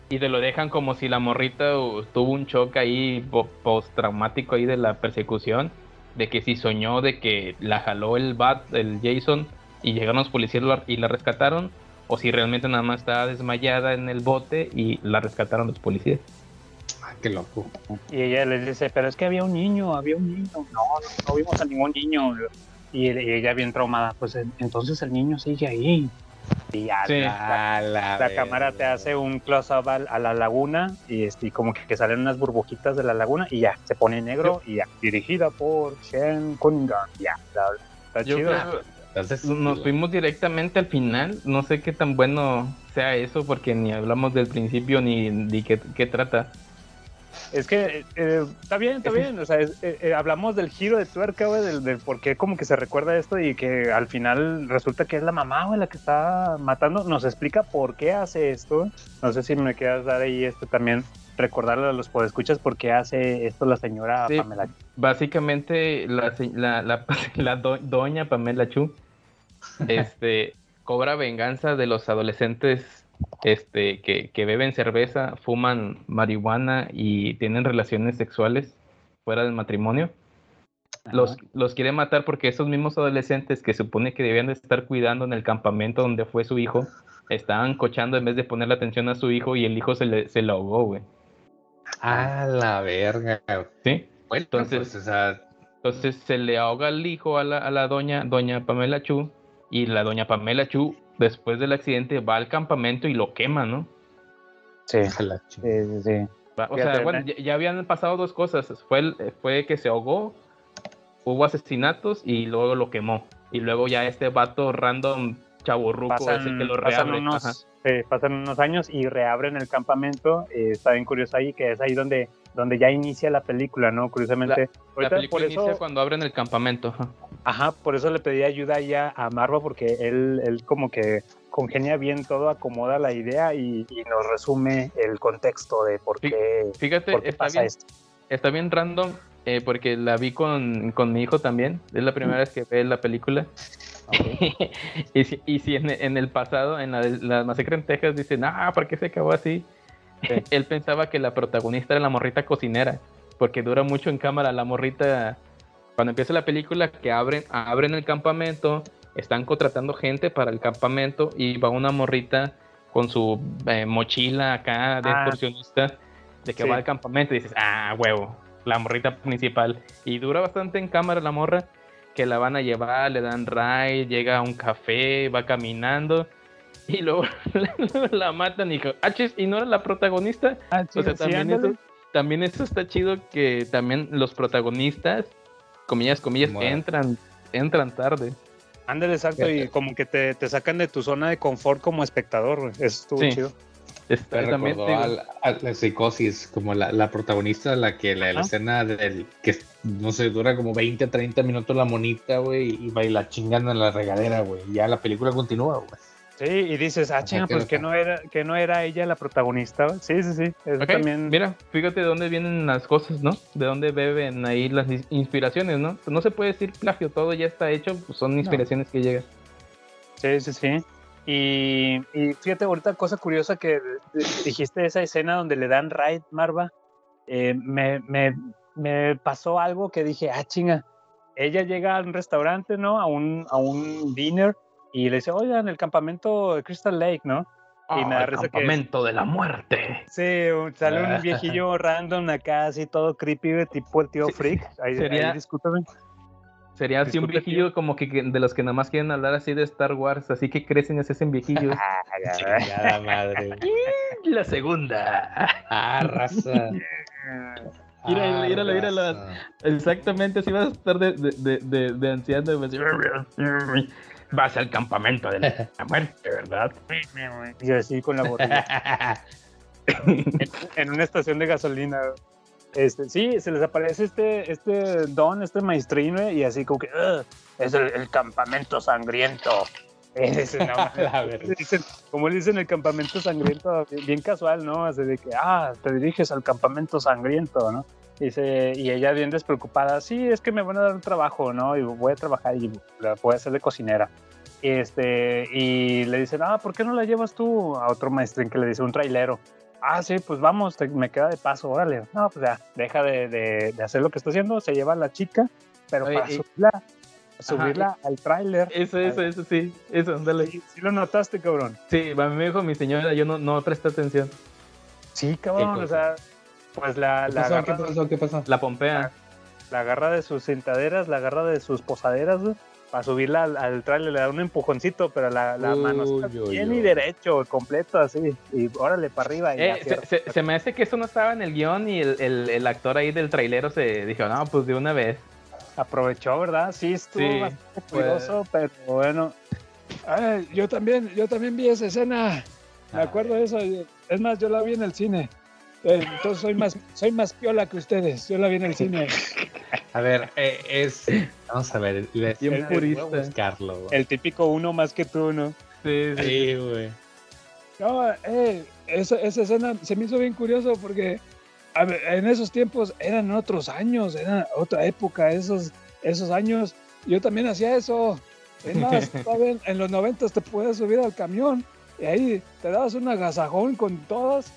Y te lo dejan como si la morrita tuvo un choque ahí po- postraumático ahí de la persecución. De que si soñó de que la jaló el Bat, el Jason, y llegaron los policías y la- rescataron. O si realmente nada más estaba desmayada en el bote y la rescataron los policías. Ah, qué loco. Y ella les dice, pero es que había un niño, había un niño. No, no, no vimos a ningún niño. Y, y ella bien traumada, pues en- entonces el niño sigue ahí. Y ya Sí. la, la, la cámara te hace un close-up a, la laguna y este, como que, que salen unas burbujitas de la laguna y ya, se pone negro y ya. Dirigida por Shen Cunningham. Ya, la- está Yo chido. creo Entonces, nos fuimos directamente al final. No sé qué tan bueno sea eso porque ni hablamos del principio ni de qué, qué trata. Es que eh, está bien, está bien. O sea, es- eh, eh, hablamos del giro de tuerca, güey, del, del por qué como que se recuerda esto y que al final resulta que es la mamá, güey, la que está matando. Nos explica por qué hace esto. No sé si me quieras dar ahí este también, recordarle a los podescuchas por qué hace esto la señora Sí. Pamela. Básicamente la, la, la, la do- doña Pamela Chu este, cobra venganza de los adolescentes este, que, que beben cerveza, fuman marihuana y tienen relaciones sexuales fuera del matrimonio. Los, los quiere matar porque esos mismos adolescentes que supone que debían de estar cuidando en el campamento donde fue su hijo, estaban cochando en vez de ponerle atención a su hijo y el hijo se le, se le ahogó, güey. A la verga. ¿Sí? Bueno, Entonces- pues, o sea, Entonces se le ahoga el hijo a la, a la doña, doña Pamela Chu, y la doña Pamela Chu, después del accidente, va al campamento y lo quema, ¿no? Sí, la sí, sí, sí. Va- O Fíjate, sea, bueno, ¿no? ya, ya habían pasado dos cosas. Fue, el- fue que se ahogó, hubo asesinatos y luego lo quemó. Y luego ya este vato random chaborruco es el que lo pasan unos, pasan unos años y reabren el campamento. eh, está bien curioso ahí, que es ahí donde, donde ya inicia la película, ¿no? Curiosamente. La Ahorita, película por eso, inicia cuando abren el campamento. ajá. Ajá, por eso le pedí ayuda ya a Marva, porque él, él como que congenia bien todo, acomoda la idea y, y nos resume el contexto de por qué, Fíjate, por qué está pasa bien, esto. está bien random eh, porque la vi con, con mi hijo también. Es la primera vez que ve la película. y si, y si en, en el pasado, en la, la masacre en Texas, dicen, ah, ¿por qué se acabó así? Él pensaba que la protagonista era la morrita cocinera, porque dura mucho en cámara la morrita. Cuando empieza la película, que abren, abren el campamento, están contratando gente para el campamento y va una morrita con su eh, mochila acá de Ah. excursionista, de que Sí. va al campamento y dices, ah, huevo, la morrita principal. Y dura bastante en cámara la morra, que la van a llevar, le dan ride, llega a un café, va caminando. Y luego la, la matan y, dijo, ah, y no era la protagonista. Ah, O sea, sí, también, ándale. eso, también eso está chido que también los protagonistas, comillas, comillas, entran, entran tarde. Ándale, exacto, y como que te, te sacan de tu zona de confort como espectador, güey. Eso estuvo Sí. chido. Está, me también, recordó digo, al- a la psicosis, como la, la protagonista, la que la, escena del que no sé, dura como 20, 30 minutos la monita, güey, y va y la chingan en la regadera, güey. y Ya la película continúa, güey. Sí, y dices, ah, chinga, pues no que no era, que no era ella la protagonista. Sí, sí, sí. Eso Ok, también. Mira, fíjate de dónde vienen las cosas, ¿no? De dónde beben ahí las ins- inspiraciones, ¿no? No se puede decir plagio, todo ya está hecho, pues son inspiraciones que llegan. Sí, sí, sí. Y, y fíjate, ahorita cosa curiosa que dijiste esa escena donde le dan raid, Marva, eh, me, me, me pasó algo que dije, ah, chinga, ella llega a un restaurante, ¿no? A un, a un dinner y le dice, oigan, el campamento de Crystal Lake, ¿no? Y Ah, me da el risa que- campamento de la muerte. Sí, sale un viejillo random acá, así todo creepy, tipo el tío Freak. Ahí, sería- ahí discúlpame. Sería así un viejillo como que, de los que nada más quieren hablar así de Star Wars, así que crecen y se hacen viejillos. Chingada madre. La segunda. Ah, raza. Míralo, Ah, míralo, míralo. raza. Exactamente, así vas a estar de, de, de, de, de anciano. y vas a decir, Vas al campamento de la muerte, ¿verdad? Y así con la botella. en, en una estación de gasolina. Este, sí, se les aparece este, este don, este maestrino, y así como que "Ugh, es el, el campamento sangriento. No, dicen, como le dicen el campamento sangriento, bien, casual, ¿no? Así de que, ah, te diriges al campamento sangriento, ¿no? Dice, y ella bien despreocupada, sí, es que me van a dar un trabajo, ¿no? Y voy a trabajar y la voy a hacer de cocinera. Este, y le dicen, ah, ¿por qué no la llevas tú a otro maestrín que le dice un trailero? Ah, sí, pues vamos, te- me queda de paso, órale. No, pues ya, deja de, de- de hacer lo que está haciendo, se lleva a la chica, pero Oye, para y- subirla, subirla al tráiler. Eso, eso, eso, sí. Eso, dale. Sí, sí lo notaste, cabrón. Sí, a mí me dijo mi señora, yo no, no presté atención. Sí, cabrón, ¿Qué o sea, pues la, ¿Qué la, pasó? ¿Qué pasó? ¿Qué pasó? La pompea. la agarra de sus sentaderas, la agarra de sus posaderas, güey, para subirla al, al tráiler, le da un empujoncito, pero la, la mano está bien y derecho, completo, así, y órale para arriba. Y Eh, se, se- se me hace que eso no estaba en el guion y el, el, el actor ahí del trailero se dijo, no, pues de una vez. Aprovechó, ¿verdad? Sí, estuvo Sí, bastante pues. cuidadoso, pero bueno. Ay, yo también, yo también vi esa escena. Me A acuerdo de eso. Es más, yo la vi en el cine. Eh, Entonces soy más, soy más piola que ustedes. Yo la vi en el cine. A ver, eh, es. Vamos a ver. voy a purista. buscarlo, güey. El típico uno más que tú, ¿no? Sí, sí. Sí, güey. No, eh, esa, esa escena se me hizo bien curioso porque a ver, en esos tiempos eran otros años, era otra época, esos, esos años. Yo también hacía eso. Es más, en, los noventas te puedes subir al camión y ahí te dabas un agasajón con todas.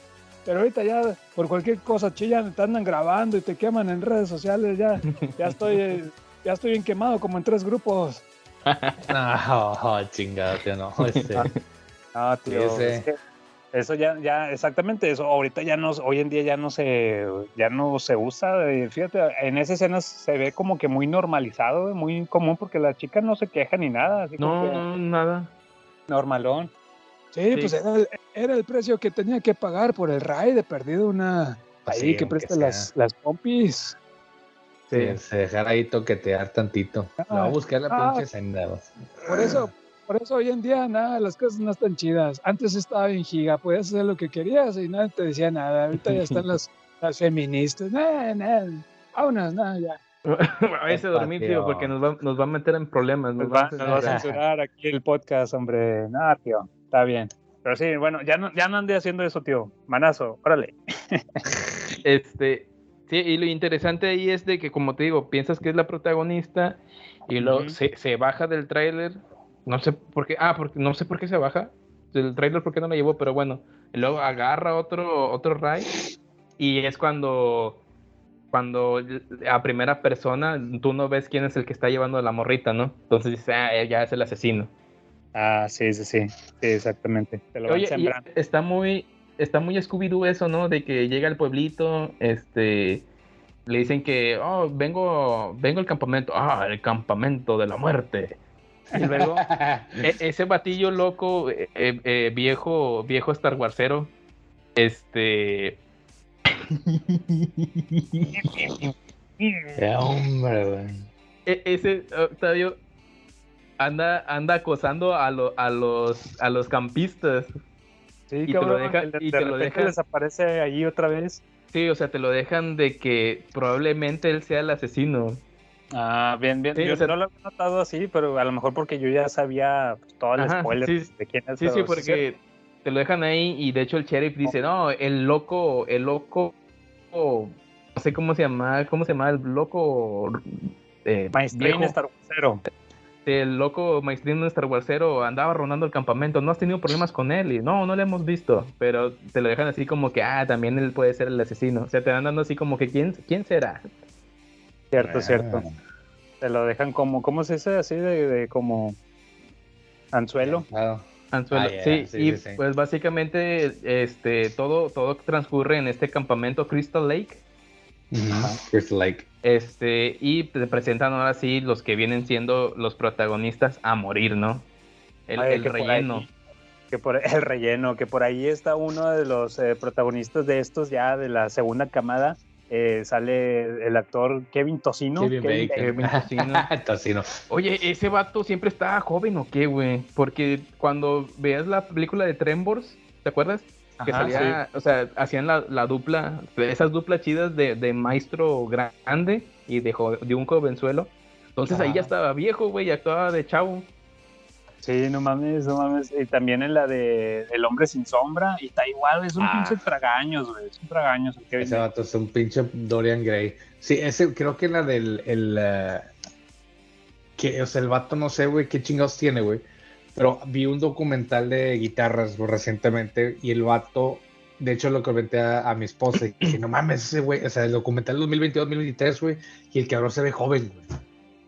Pero ahorita ya por cualquier cosa chillan, te andan grabando y te queman en redes sociales. Ya, ya estoy, ya estoy bien quemado como en tres grupos. No, oh, chingado, tío, no. Este, Ah, tío, es que eso ya, ya, exactamente eso. Ahorita ya no, hoy en día ya no se, ya no se usa. eh, Fíjate, en esa escena se ve como que muy normalizado, muy común, porque la chica no se queja ni nada, así como No, que no, nada. normalón. Sí, Sí. pues era el, era el precio que tenía que pagar por el RAI de perdido una Pues ahí sí, que sea. las, las pompis. sí, se dejar ahí toquetear tantito. Ah, No, a buscar la ah. pinche senda. Por eso, por eso hoy en día nada, las cosas no están chidas. Antes estaba en giga, podías hacer lo que querías y nadie te decía nada. Ahorita ya están las, las feministas. Nada, nada. Vámonos, nada, ya. Váyase a dormir, tío, porque nos va, nos va a meter en problemas. Nos Nos va va, a nos va a censurar. censurar aquí el podcast, hombre. Nada, tío, está bien. Pero sí, bueno, ya no, ya no ande haciendo eso, tío. Manazo, órale. Este, sí, y lo interesante ahí es de que, como te digo, piensas que es la protagonista y luego se, se baja del tráiler. No sé por qué, ah, porque no sé por qué se baja del tráiler, por qué no la llevó, pero bueno. Y luego agarra otro, otro ride y es cuando, cuando a primera persona tú no ves quién es el que está llevando la morrita, ¿no? Entonces dices, ah, ya es el asesino. Ah, sí, sí, sí. Sí, exactamente. Te lo van Oye, y está muy, está muy Scooby-Doo eso, ¿no? De que llega al pueblito, este, le dicen que, oh, vengo, vengo al campamento, ah, el campamento de la muerte. Y luego, e- ese batillo loco, eh, eh, eh, viejo, viejo Star Warsero, este, Qué hombre, güey. e- ese Octavio anda, anda acosando a, lo- a los, a los campistas. Sí, y te lo cabrón, deja- que de- y de te lo repente deja- les aparece ahí otra vez. Sí, o sea, te lo dejan de que probablemente él sea el asesino. Ah, bien, bien. Sí, yo o sea- no lo había notado así, pero a lo mejor porque yo ya sabía pues, todo el Ajá, spoiler sí, de quién es. Sí, sí, porque te lo dejan ahí y de hecho el sheriff dice, no, el loco, el loco, no sé cómo se llama, cómo se llama el loco eh, Maestrín. Star Warsero. Este, el loco maestrino Star Warsero andaba rondando el campamento, ¿no has tenido problemas con él? Y no, no lo hemos visto, pero te lo dejan así como que, ah, también él puede ser el asesino. O sea, te van dando así como que, ¿quién, quién será? Cierto, Ah. cierto. Te lo dejan como, ¿cómo se dice? Así de, de como anzuelo. Claro. Anzuelo. Ah, sí, sí, y sí, sí. pues básicamente este todo todo transcurre en este campamento Crystal Lake. Este, y te presentan ahora sí los que vienen siendo los protagonistas a morir, ¿no? El, Ay, el que por relleno. ahí- que por el relleno, que por ahí está uno de los eh, protagonistas de estos ya de la segunda camada. eh, sale el actor Kevin Tocino. Kevin Bacon. Kevin Tocino. Tocino. Oye, ese vato siempre estaba joven o qué, güey? Porque cuando veas la película de Trembors, ¿te acuerdas? Que Ajá, salía, o sea, hacían la, la dupla, esas duplas chidas de, de maestro grande y de, jo- de un jovenzuelo. Entonces ahí ya estaba viejo, güey, y actuaba de chavo. Sí, no mames, no mames. Y también en la de El hombre sin sombra. Y está igual, es un Ah. pinche tragaños, güey. Es un tragaños. el Ese vato es un pinche Dorian Gray. Sí, ese creo que la del el eh, que o sea, el vato no sé, güey, qué chingados tiene, güey. Pero vi un documental de guitarras recientemente y el vato, de hecho lo comenté a, a mi esposa y dije, no mames, ese güey, o sea, el documental 2022-2023, güey, y el cabrón se ve joven, güey.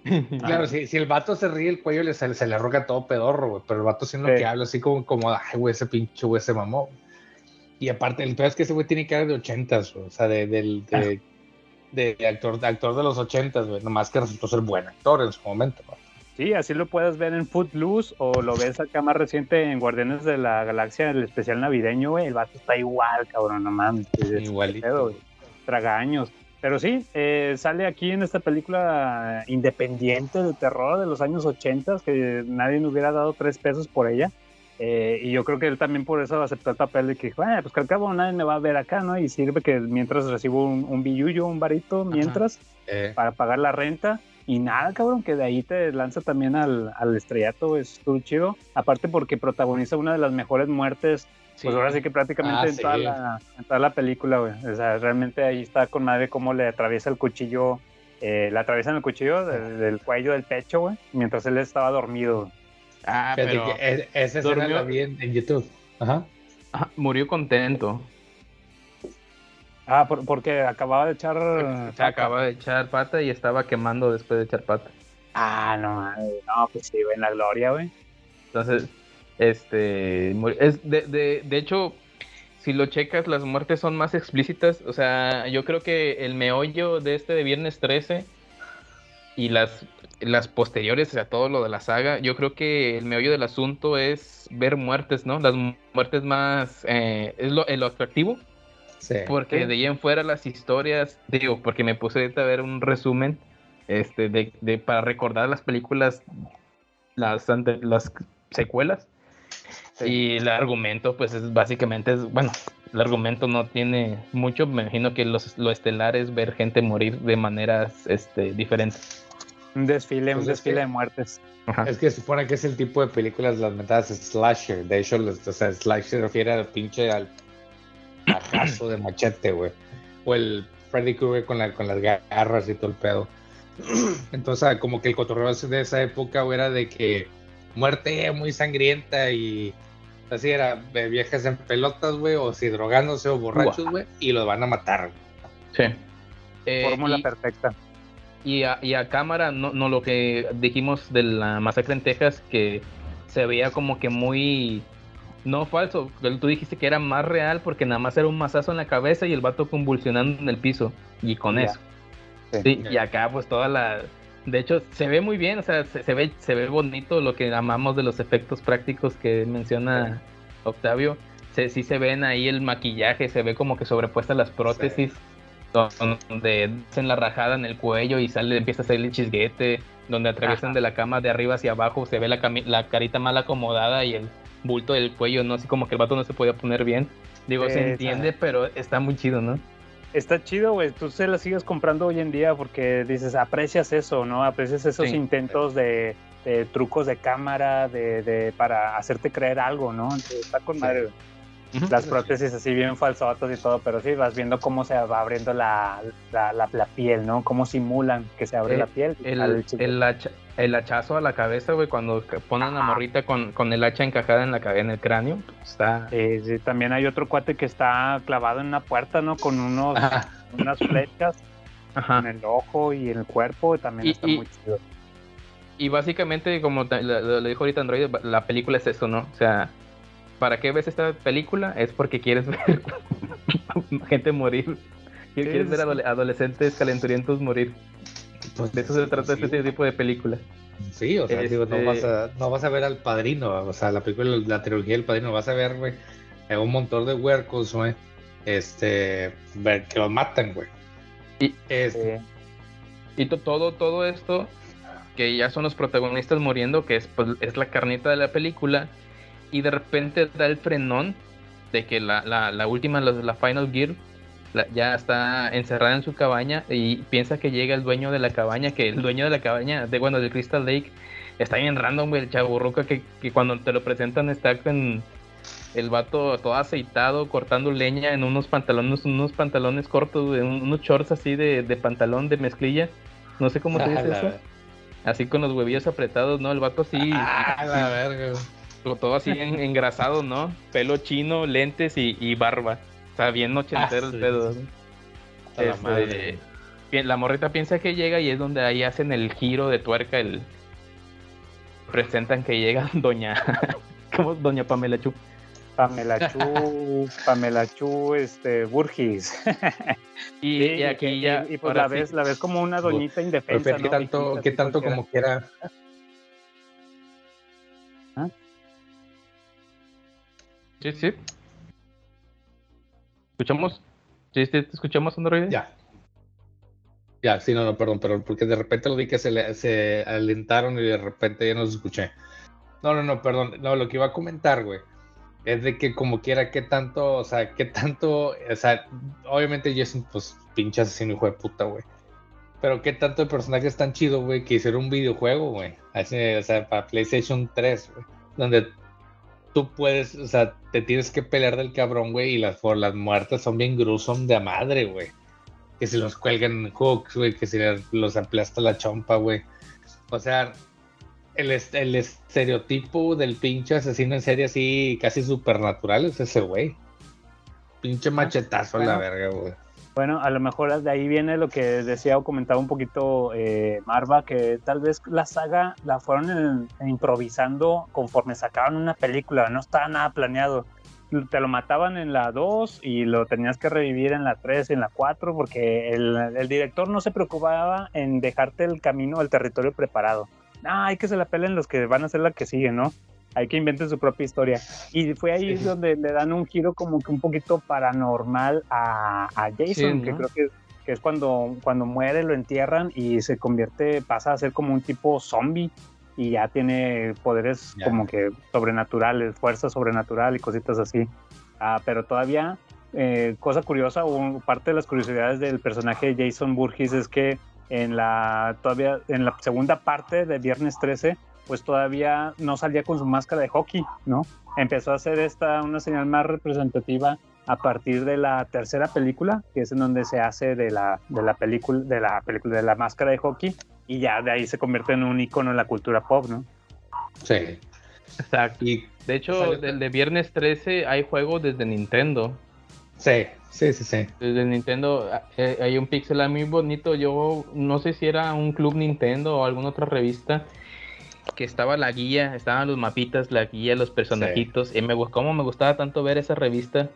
Claro, si, si el vato se ríe, el cuello le, se, se le arroga todo pedorro, güey. Pero el vato sí lo Sí. que habla, así como, como, ay, güey, ese pinche güey se mamó. Y aparte, el peor es que ese güey tiene cara de ochentas, güey. O sea, de, del- de, de, de actor, de actor de los ochentas, güey. Nomás que resultó ser buen actor en su momento, güey. Sí, así lo puedes ver en Footloose o lo ves acá más reciente en Guardianes de la Galaxia, el especial navideño, güey. El vato está igual, cabrón, no mames. Igualito. Pedo, güey. Tragaños. Pero sí, eh, sale aquí en esta película independiente de terror de los años 80 que nadie le hubiera dado tres pesos por ella. Eh, y yo creo que él también por eso aceptó el papel de que, dijo, "Ah, pues que al cabo nadie me va a ver acá, ¿no? Y sirve que mientras recibo un, un billullo, un varito, mientras, Eh, para pagar la renta. Y nada, cabrón, que de ahí te lanza también al, al estrellato, güey, estuvo chido. Aparte porque protagoniza una de las mejores muertes, pues ahora sí que prácticamente Ah, en, toda la, en toda la película, güey. O sea, realmente ahí está con madre cómo le atraviesa el cuchillo, eh, le atraviesan el cuchillo del, del cuello del pecho, güey, mientras él estaba dormido. Ah, fíjate pero que e- esa escena la vi en, en YouTube. Ajá. ajá, murió contento. Ah, por- porque acababa de echar... Se acaba de echar pata y estaba quemando después de echar pata. Ah, no, no, pues sí, en la gloria, güey. Entonces, este, es de, de, de hecho, si lo checas, las muertes son más explícitas. O sea, yo creo que el meollo de este de Viernes 13 y las, las posteriores, o sea, todo lo de la saga, yo creo que el meollo del asunto es ver muertes, ¿no? Las mu- muertes más, eh, es lo, lo atractivo. Sí. Porque de ahí en fuera las historias, digo, porque me puse ahorita a ver un resumen este, de, de- para recordar las películas, las, ante- las secuelas. Y el argumento, pues es básicamente, es, bueno, el argumento no tiene mucho, me imagino que los, lo estelar es ver gente morir de maneras este, diferentes. Un desfile, un Pues es desfile que- de muertes. Ajá. Es que se supone que es el tipo de películas, las metadas slasher. De hecho, los- o sea, slasher se refiere al pinche al acaso de machete, güey. O el Freddy Krueger con, la, con las garras y todo el pedo. Entonces, ah, como que el cotorreo de esa época güey, era de que muerte muy sangrienta y así era, de viejas en pelotas, güey, o si drogándose o borrachos, güey, y los van a matar. Sí. Eh, Fórmula y- perfecta. Y a, y a cámara, no, no lo que dijimos de la masacre en Texas, que se veía como que muy. No falso, tú dijiste que era más real porque nada más era un mazazo en la cabeza y el vato convulsionando en el piso. Y con eso. Sí, y acá pues toda la... De hecho, se ve muy bien, o sea, se, se ve, se ve bonito lo que amamos de los efectos prácticos que menciona Octavio. Se, sí se ven ahí el maquillaje, se ve como que sobrepuestas las prótesis, donde hacen la rajada en el cuello y sale, empieza a salir el chisguete, donde atraviesan de la cama de arriba hacia abajo, se ve la, la carita mal acomodada y el bulto del cuello, ¿no? Así como que el vato no se podía poner bien. Digo, se entiende, pero está muy chido, ¿no? Está chido, güey. Tú se la sigues comprando hoy en día porque dices, aprecias eso, ¿no? Aprecias esos Sí. intentos de, de trucos de cámara, de, de para hacerte creer algo, ¿no? Entonces, está con madre, güey. Las prótesis así bien falsotas y todo, pero sí vas viendo cómo se va abriendo la, la, la- la piel, ¿no? Cómo simulan que se abre Eh, la piel. El, el, hacha- el hachazo a la cabeza, güey, cuando ponen la morrita con, con el hacha encajada en la en el cráneo, pues, está... Sí, también hay otro cuate que está clavado en una puerta, ¿no? Con unos, unas flechas en el ojo y en el cuerpo, también Y- está y- muy chido. Y básicamente, como lo dijo ahorita Android, la película es eso, ¿no? O sea, ¿para qué ves esta película? Es porque quieres ver gente morir. Quieres ver adole- adolescentes calenturientos morir. de eso se trata sí. este tipo de película. Sí, o sea, digo, no Este- vas, a, no vas a ver al padrino, o sea, la película, la trilogía del padrino, vas a ver, güey, un montón de huercos, güey, este, ver que los matan, güey. Y, Este, y todo, todo esto, que ya son los protagonistas muriendo, que es, pues, es la carnita de la película, y de repente da el frenón de que la, la, la última, la, la Final Gear, la- ya está encerrada en su cabaña y piensa que llega el dueño de la cabaña, que el dueño de la cabaña, de bueno, del Crystal Lake, está bien random, güey, el chaburruca que, que cuando te lo presentan está con el vato todo aceitado, cortando leña en unos pantalones, unos pantalones cortos, unos shorts así de, de pantalón de mezclilla, no sé cómo se dice eso. Así con los huevillos apretados, ¿no? El vato así. A la verga, güey. Todo- así en- engrasado, ¿no? Pelo chino, lentes y, y barba. O sea, bien ochentero Ah, el sí, pedo. sí. ¿no? A la Este, madre. la morrita piensa que llega y es donde ahí hacen el giro de tuerca, el presentan que llega doña ¿cómo? doña Pamela Chu. Pamela Chu, Pamela Chu, este, Burgis. Y, Sí, y aquí y- ya y pues la sí. ves, la ves como una doñita Pero indefensa, qué tanto, así tanto como quiera. Sí, sí. ¿Escuchamos? ¿Sí, te escuchamos, Android? Ya. Ya, sí, no, no, perdón, pero porque de repente lo vi que se, le- se alentaron y de repente ya no los escuché. No, no, no, perdón. No, lo que iba a comentar, güey, es de que como quiera, qué tanto, o sea, qué tanto, o sea, obviamente Jason, pues, pinche asesino, hijo de puta, güey. Pero qué tanto el personaje es tan chido, güey, que hicieron un videojuego, güey. O sea, para PlayStation 3, güey. Donde tú puedes, o sea, te tienes que pelear del cabrón, güey, y las, por las muertes son bien gruesas de madre, güey. Que si los cuelgan en hooks, güey, que si los aplasta la chompa, güey. O sea, el, el estereotipo del pinche asesino en serie así, casi supernatural, es ese güey. Pinche machetazo a la verga, güey. Bueno, a lo mejor de ahí viene lo que decía o comentaba un poquito eh, Marva, que tal vez la saga la fueron en- improvisando conforme sacaban una película, no estaba nada planeado. Te lo mataban en la 2 y lo tenías que revivir en la 3 y en la 4 porque el, el director no se preocupaba en dejarte el camino, el territorio preparado. Ah, hay que se la pelen los que van a ser la que sigue, ¿no? Hay que inventen su propia historia. Y fue ahí Sí. donde le dan un giro como que un poquito paranormal a, a Jason, Sí, que ¿no? creo que, que es cuando, cuando muere, lo entierran y se convierte, pasa a ser como un tipo zombie y ya tiene poderes Ya. como que sobrenaturales, fuerza sobrenatural y cositas así. Ah, pero todavía, eh, cosa curiosa, o parte de las curiosidades del personaje de Jason Burgess es que en la, todavía, en la segunda parte de Viernes 13, pues todavía no salía con su máscara de hockey, ¿no? Empezó a hacer esta una señal más representativa a partir de la tercera película, que es en donde se hace de la, de la película, de la película de la máscara de hockey, y ya de ahí se convierte en un icono en la cultura pop, ¿no? Sí. Exacto. Y De hecho, del de viernes 13 hay juegos desde Nintendo. sí, sí, sí, sí. Desde Nintendo eh, hay un pixel muy bonito. Yo no sé si era un club Nintendo o alguna otra revista que estaba la guía, estaban los mapitas, la guía, los personajitos. Y me cómo me gustaba tanto ver esa revista.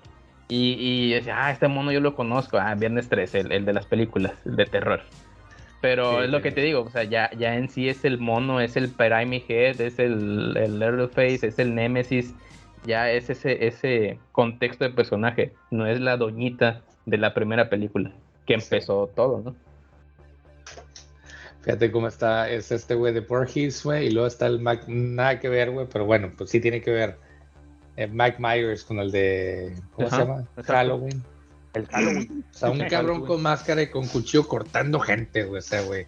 Y, y decía, ah, este mono yo lo conozco. Ah, Viernes 13, el, el de las películas, el de terror. Pero Sí, es lo que te digo, o sea, ya, ya en sí es el mono, es el Pyramid Head, es el, el Leatherface, es el Nemesis. Ya es ese, ese contexto de personaje, no es la doñita de la primera película que empezó todo, ¿no? Fíjate cómo está, es este güey de Borges, güey, y luego está el Mac, nada que ver, güey, pero bueno, pues sí tiene que ver. Eh, Mike Myers con el de, ¿cómo Ajá, se llama? Halloween. El Halloween. O sea, un cabrón con máscara y con cuchillo cortando gente, güey, o sea, güey.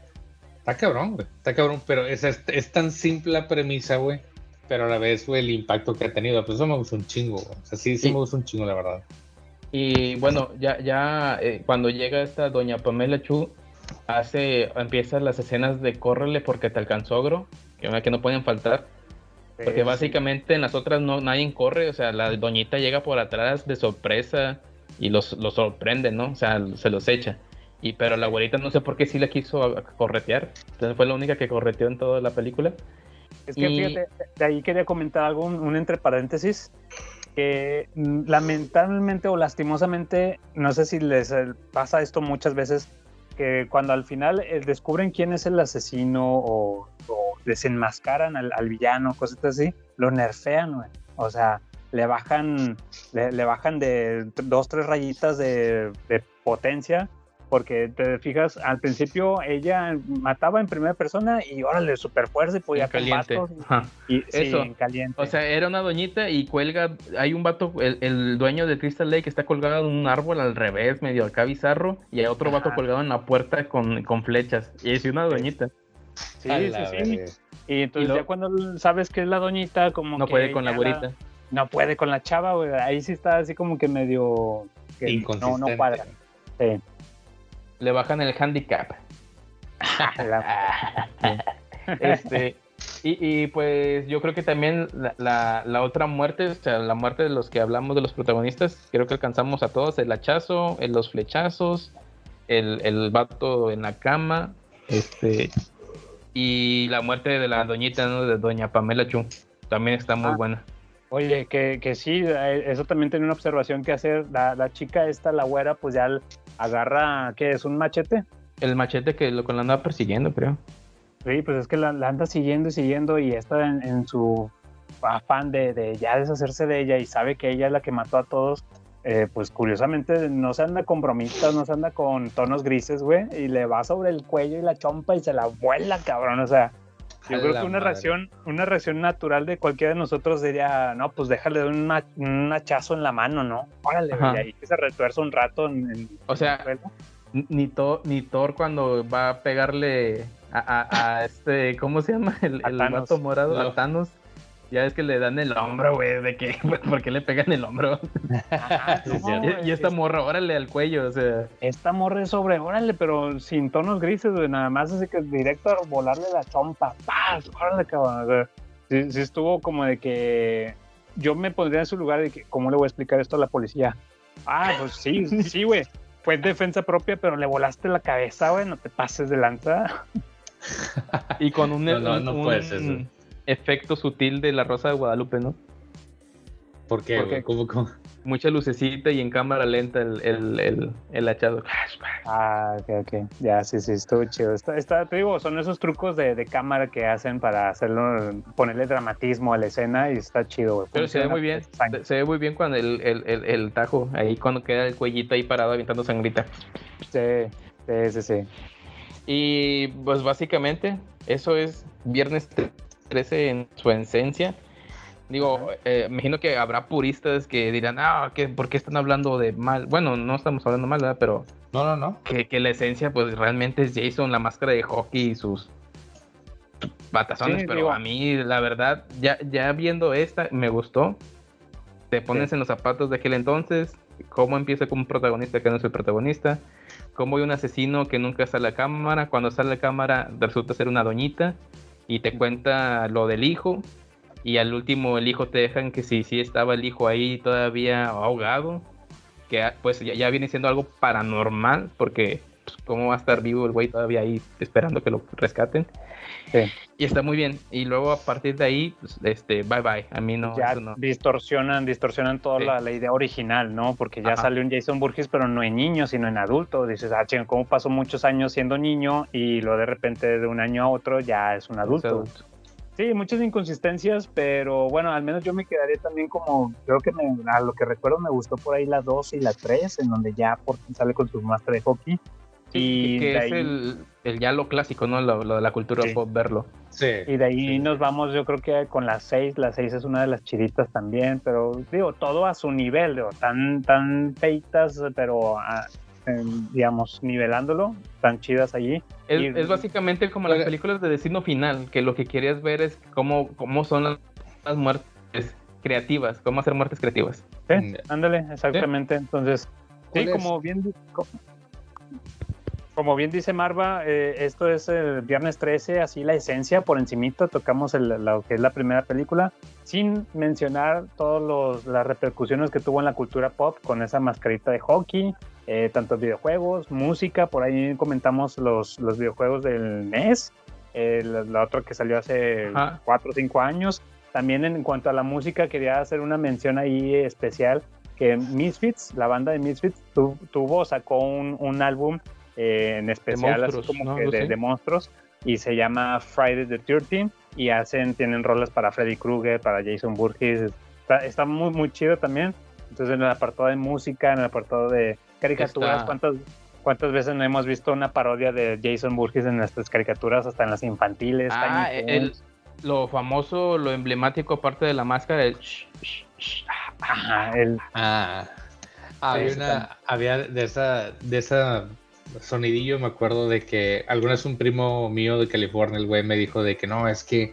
Está cabrón, güey, está cabrón, pero es, es, es tan simple la premisa, güey, pero a la vez fue el impacto que ha tenido. Pues eso me gusta un chingo, güey. O sea, sí, sí, Sí. me gusta un chingo, la verdad. Y bueno, ya, ya eh, cuando llega esta doña Pamela Chu, hace, empiezan las escenas de córrele porque te alcanzó ogro, que, que no pueden faltar. Porque básicamente en las otras no nadie corre, o sea, la doñita llega por atrás de sorpresa y los, los sorprende, ¿no? O sea, se los echa. Y pero la abuelita no sé por qué sí la quiso corretear. Entonces fue la única que correteó en toda la película. Es que Y- fíjate, de ahí quería comentar algo, un, un entre paréntesis, que mm, lamentablemente o lastimosamente, no sé si les eh, pasa esto muchas veces, que cuando al final eh, descubren quién es el asesino o, desenmascaran al, villano, cosas así, lo nerfean. O sea, le bajan, le, bajan de dos, tres rayitas de potencia porque te fijas, al principio ella mataba en primera persona y órale, super fuerza y podía En caliente. y, y- sí, Eso. en caliente. O sea, era una doñita y cuelga, hay un vato, el, el dueño de Crystal Lake está colgado en un árbol al revés, medio acá bizarro, y hay otro vato Ajá. colgado en la puerta con, con flechas. Y es una doñita. sí, A sí, sí. Y entonces Y lo- ya cuando sabes que es la doñita, como No que puede con la güerita. no puede con la chava, güey. Ahí sí está así como que medio... que no, Inconsistente. no cuadra. Sí. Le bajan el handicap. Este, y, y, pues yo creo que también la, la- la otra muerte, o sea, la muerte de los que hablamos de los protagonistas, creo que alcanzamos a todos, el hachazo, el- los flechazos, el, el vato en la cama, este, y la muerte de la doñita, ¿no? De doña Pamela Chu, también está muy Ah. buena. Oye, que, que sí, eh, eso también tenía una observación que hacer. La, la chica esta, la güera, pues ya agarra, ¿qué es? ¿Un machete? El machete que lo, lo andaba persiguiendo, creo. Sí, pues es que la, la anda siguiendo y siguiendo y está en, en su afán de, de ya deshacerse de ella y sabe que ella es la que mató a todos, eh, pues curiosamente no se anda con bromitas, no se anda con tonos grises, güey, y le va sobre el cuello y la chompa y se la vuela, cabrón, o sea, yo creo que una madre. reacción, una reacción natural de cualquiera de nosotros sería, no, pues déjale de un, ma- un hachazo en la mano, ¿no? Órale, y ahí que se retuerza un rato en, en- O sea, ni Thor, ni Thor cuando va a pegarle a, a- a este, ¿cómo se llama? El, el vato morado, No. a Thanos. Ya es que le dan el hombro, güey, de que, ¿por qué le pegan el hombro? Ajá, no, y, y esta morra, órale al cuello, o sea. Esta morra es sobre, órale, pero sin tonos grises, güey, nada más así que directo a volarle la chompa, ¡paz! Órale, cabrón. O sea, sí, sí estuvo como de que yo me pondría en su lugar de que, ¿cómo le voy a explicar esto a la policía? Ah, pues sí, sí, güey. Fue defensa propia, pero le volaste la cabeza, güey, no te pases de lanza. Y con un, No, no, no un puede ser eso. Efecto sutil de la Rosa de Guadalupe, ¿no? ¿Por qué, ¿Por güey? qué? ¿Cómo, cómo? Mucha lucecita y en cámara lenta el, el, el, el hachazo. Ah, ok, ok. Ya, sí, sí, estuvo chido. Está, está, te digo, son esos trucos de, de cámara que hacen para hacerlo, ponerle dramatismo a la escena y está chido, güey. Pero se ve muy bien, se, se ve muy bien cuando el, el, el, el tajo, ahí cuando queda el cuellito ahí parado aventando sangrita. Sí, sí, sí, sí. Y pues básicamente eso es Viernes 13 en su esencia. Digo, eh, imagino que habrá puristas que dirán, ah, ¿qué, ¿por qué están hablando de mal? Bueno, no estamos hablando mal, ¿verdad? Pero No, no, no. que, que la esencia pues realmente es Jason, la máscara de hockey y sus batazones, Sí, pero digo- a mí la verdad, ya, ya viendo esta, me gustó. Te pones en los zapatos de aquel entonces, cómo empieza como un protagonista que no es el protagonista, cómo hay un asesino que nunca sale a cámara, cuando sale a cámara resulta ser una doñita y te cuenta lo del hijo y al último el hijo te dejan que si sí estaba el hijo ahí todavía ahogado, que ah, pues ya, ya viene siendo algo paranormal porque pues, cómo va a estar vivo el güey todavía ahí esperando que lo rescaten. Sí. Y está muy bien. Y luego a partir de ahí, pues, este, bye bye. A mí no, ya eso no. distorsionan, distorsionan toda Sí. la, la idea original, ¿no? Porque ya Ajá. salió un Jason Burgess, pero no en niño, sino en adulto. Dices, ah, chinga, ¿cómo pasó muchos años siendo niño y lo de repente de un año a otro ya es un adulto? adulto. Sí, muchas inconsistencias, pero bueno, al menos yo me quedaría también como, creo que me- a lo que recuerdo me gustó por ahí la 2 y la 3, en donde ya por fin sale con su máscara de hockey. Sí, y que es ahí- el, el ya lo clásico, ¿no? Lo, lo de la cultura Sí. pop, verlo. Sí. Y de ahí nos vamos, yo creo que con las 6, la 6 es una de las chiditas también, pero digo, todo a su nivel, digo, tan, tan feitas, pero ah, em, digamos, nivelándolo, tan chidas allí. Es, Y- es básicamente como las películas de Destino Final, que lo que querías ver es cómo, cómo son las las muertes creativas, cómo hacer muertes creativas. Sí, ándale, exactamente. Entonces, sí, como bien, di- co- como bien dice Marva, eh, esto es el viernes 13, así la esencia por encimita, tocamos el- lo que es la primera película, sin mencionar todas las repercusiones que tuvo en la cultura pop con esa mascarita de hockey, eh, tanto videojuegos, música, por ahí comentamos los, los videojuegos del NES, eh, la, la otra que salió hace Ajá. 4 o 5 años. También en cuanto a la música, quería hacer una mención ahí especial que Misfits, la banda de Misfits, tu- tuvo, sacó un, un álbum eh, en especial así como ¿no? que de, de monstruos y se llama Friday the 13 y hacen, tienen rolas para Freddy Krueger, para Jason Burgess, está, está muy muy chido también. Entonces en el apartado de música, en el apartado de caricaturas, Está- ¿cuántas, ¿cuántas veces no hemos visto una parodia de Jason Burgess en nuestras caricaturas, hasta en las infantiles? Ah, Tiny el, Toons? lo famoso, lo emblemático, aparte de la máscara, el sh- sh- sh- Ajá, el, Ah, había, una, había de esa, de esa sonidillo, me acuerdo de que alguna vez un primo mío de California, el güey me dijo de que no, es que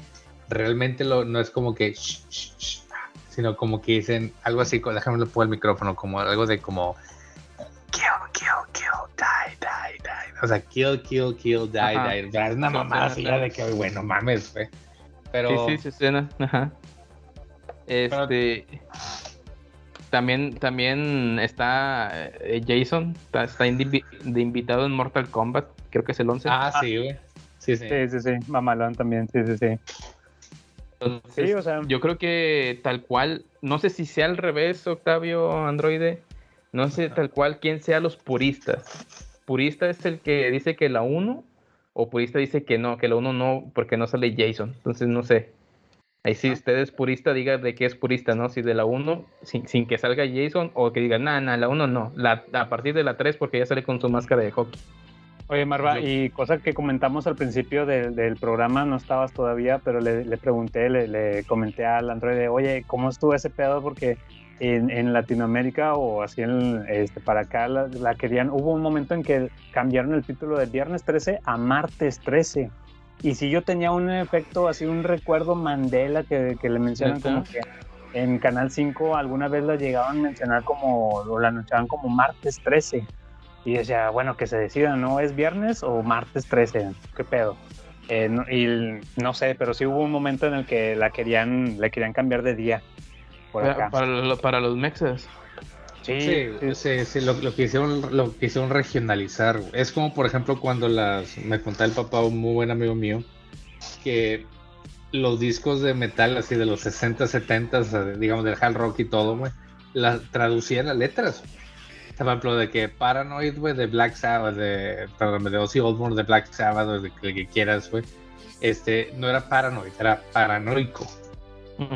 realmente lo, no es como que, sh- sh- sh, sino como que dicen algo así, déjame le pongo el micrófono, como algo de como kill, kill, kill, die, die, die. O sea, kill, kill, kill, die, Ajá. die. O sea, Es una mamada sí, así de que, bueno, mames, güey. Pero Sí, sí, sí, suena. Ajá. Este. También, también está eh, Jason, está, está invi- de invitado en Mortal Kombat, creo que es el 11. Ah, sí, güey. Sí, sí. sí, sí, sí, mamalón también, sí, sí, sí. Entonces, Sí, o sea, yo creo que tal cual, no sé si sea al revés, Octavio Androide, no sé tal cual quién sea los puristas. Purista es el que dice que la 1 o purista dice que no, que la 1 no, porque no sale Jason. Entonces no sé. Ahí si usted es purista, diga de qué es purista, ¿no? Si de la 1 sin, sin que salga Jason o que diga, nada, nah, la 1 no, la, a partir de la 3 porque ya sale con su máscara de hockey. Oye, Marva, y cosa que comentamos al principio del, del programa, no estabas todavía, pero le, le pregunté, le, le comenté al Android, oye, ¿cómo estuvo ese pedo? Porque en, en Latinoamérica o así en, este, para acá la, la querían, hubo un momento en que cambiaron el título de Viernes 13 a Martes 13. Y si yo tenía un efecto, así un recuerdo Mandela que, que le mencionan como que en Canal 5 alguna vez la llegaban a mencionar como, o la anunciaban como Martes 13. Y decía, bueno, que se decidan, ¿no? ¿Es viernes o martes 13? ¿Qué pedo? Eh, no- y no sé, pero sí hubo un momento en el que la querían, la querían cambiar de día. Por Para, acá. para lo- para los mexas. Sí, Sí, sí, lo, lo que hicieron, lo que hicieron regionalizar. Es como, por ejemplo, cuando las, me contaba el papá, un muy buen amigo mío, que los discos de metal, así de los 60, 70, o sea, digamos, del hard rock y todo, güey, las traducían las letras. Por ejemplo, de que Paranoid, güey, de Black Sabbath, de, perdón, de Ozzy Osbourne, de Black Sabbath, o de que, que quieras, güey, este, no era Paranoid, era paranoico.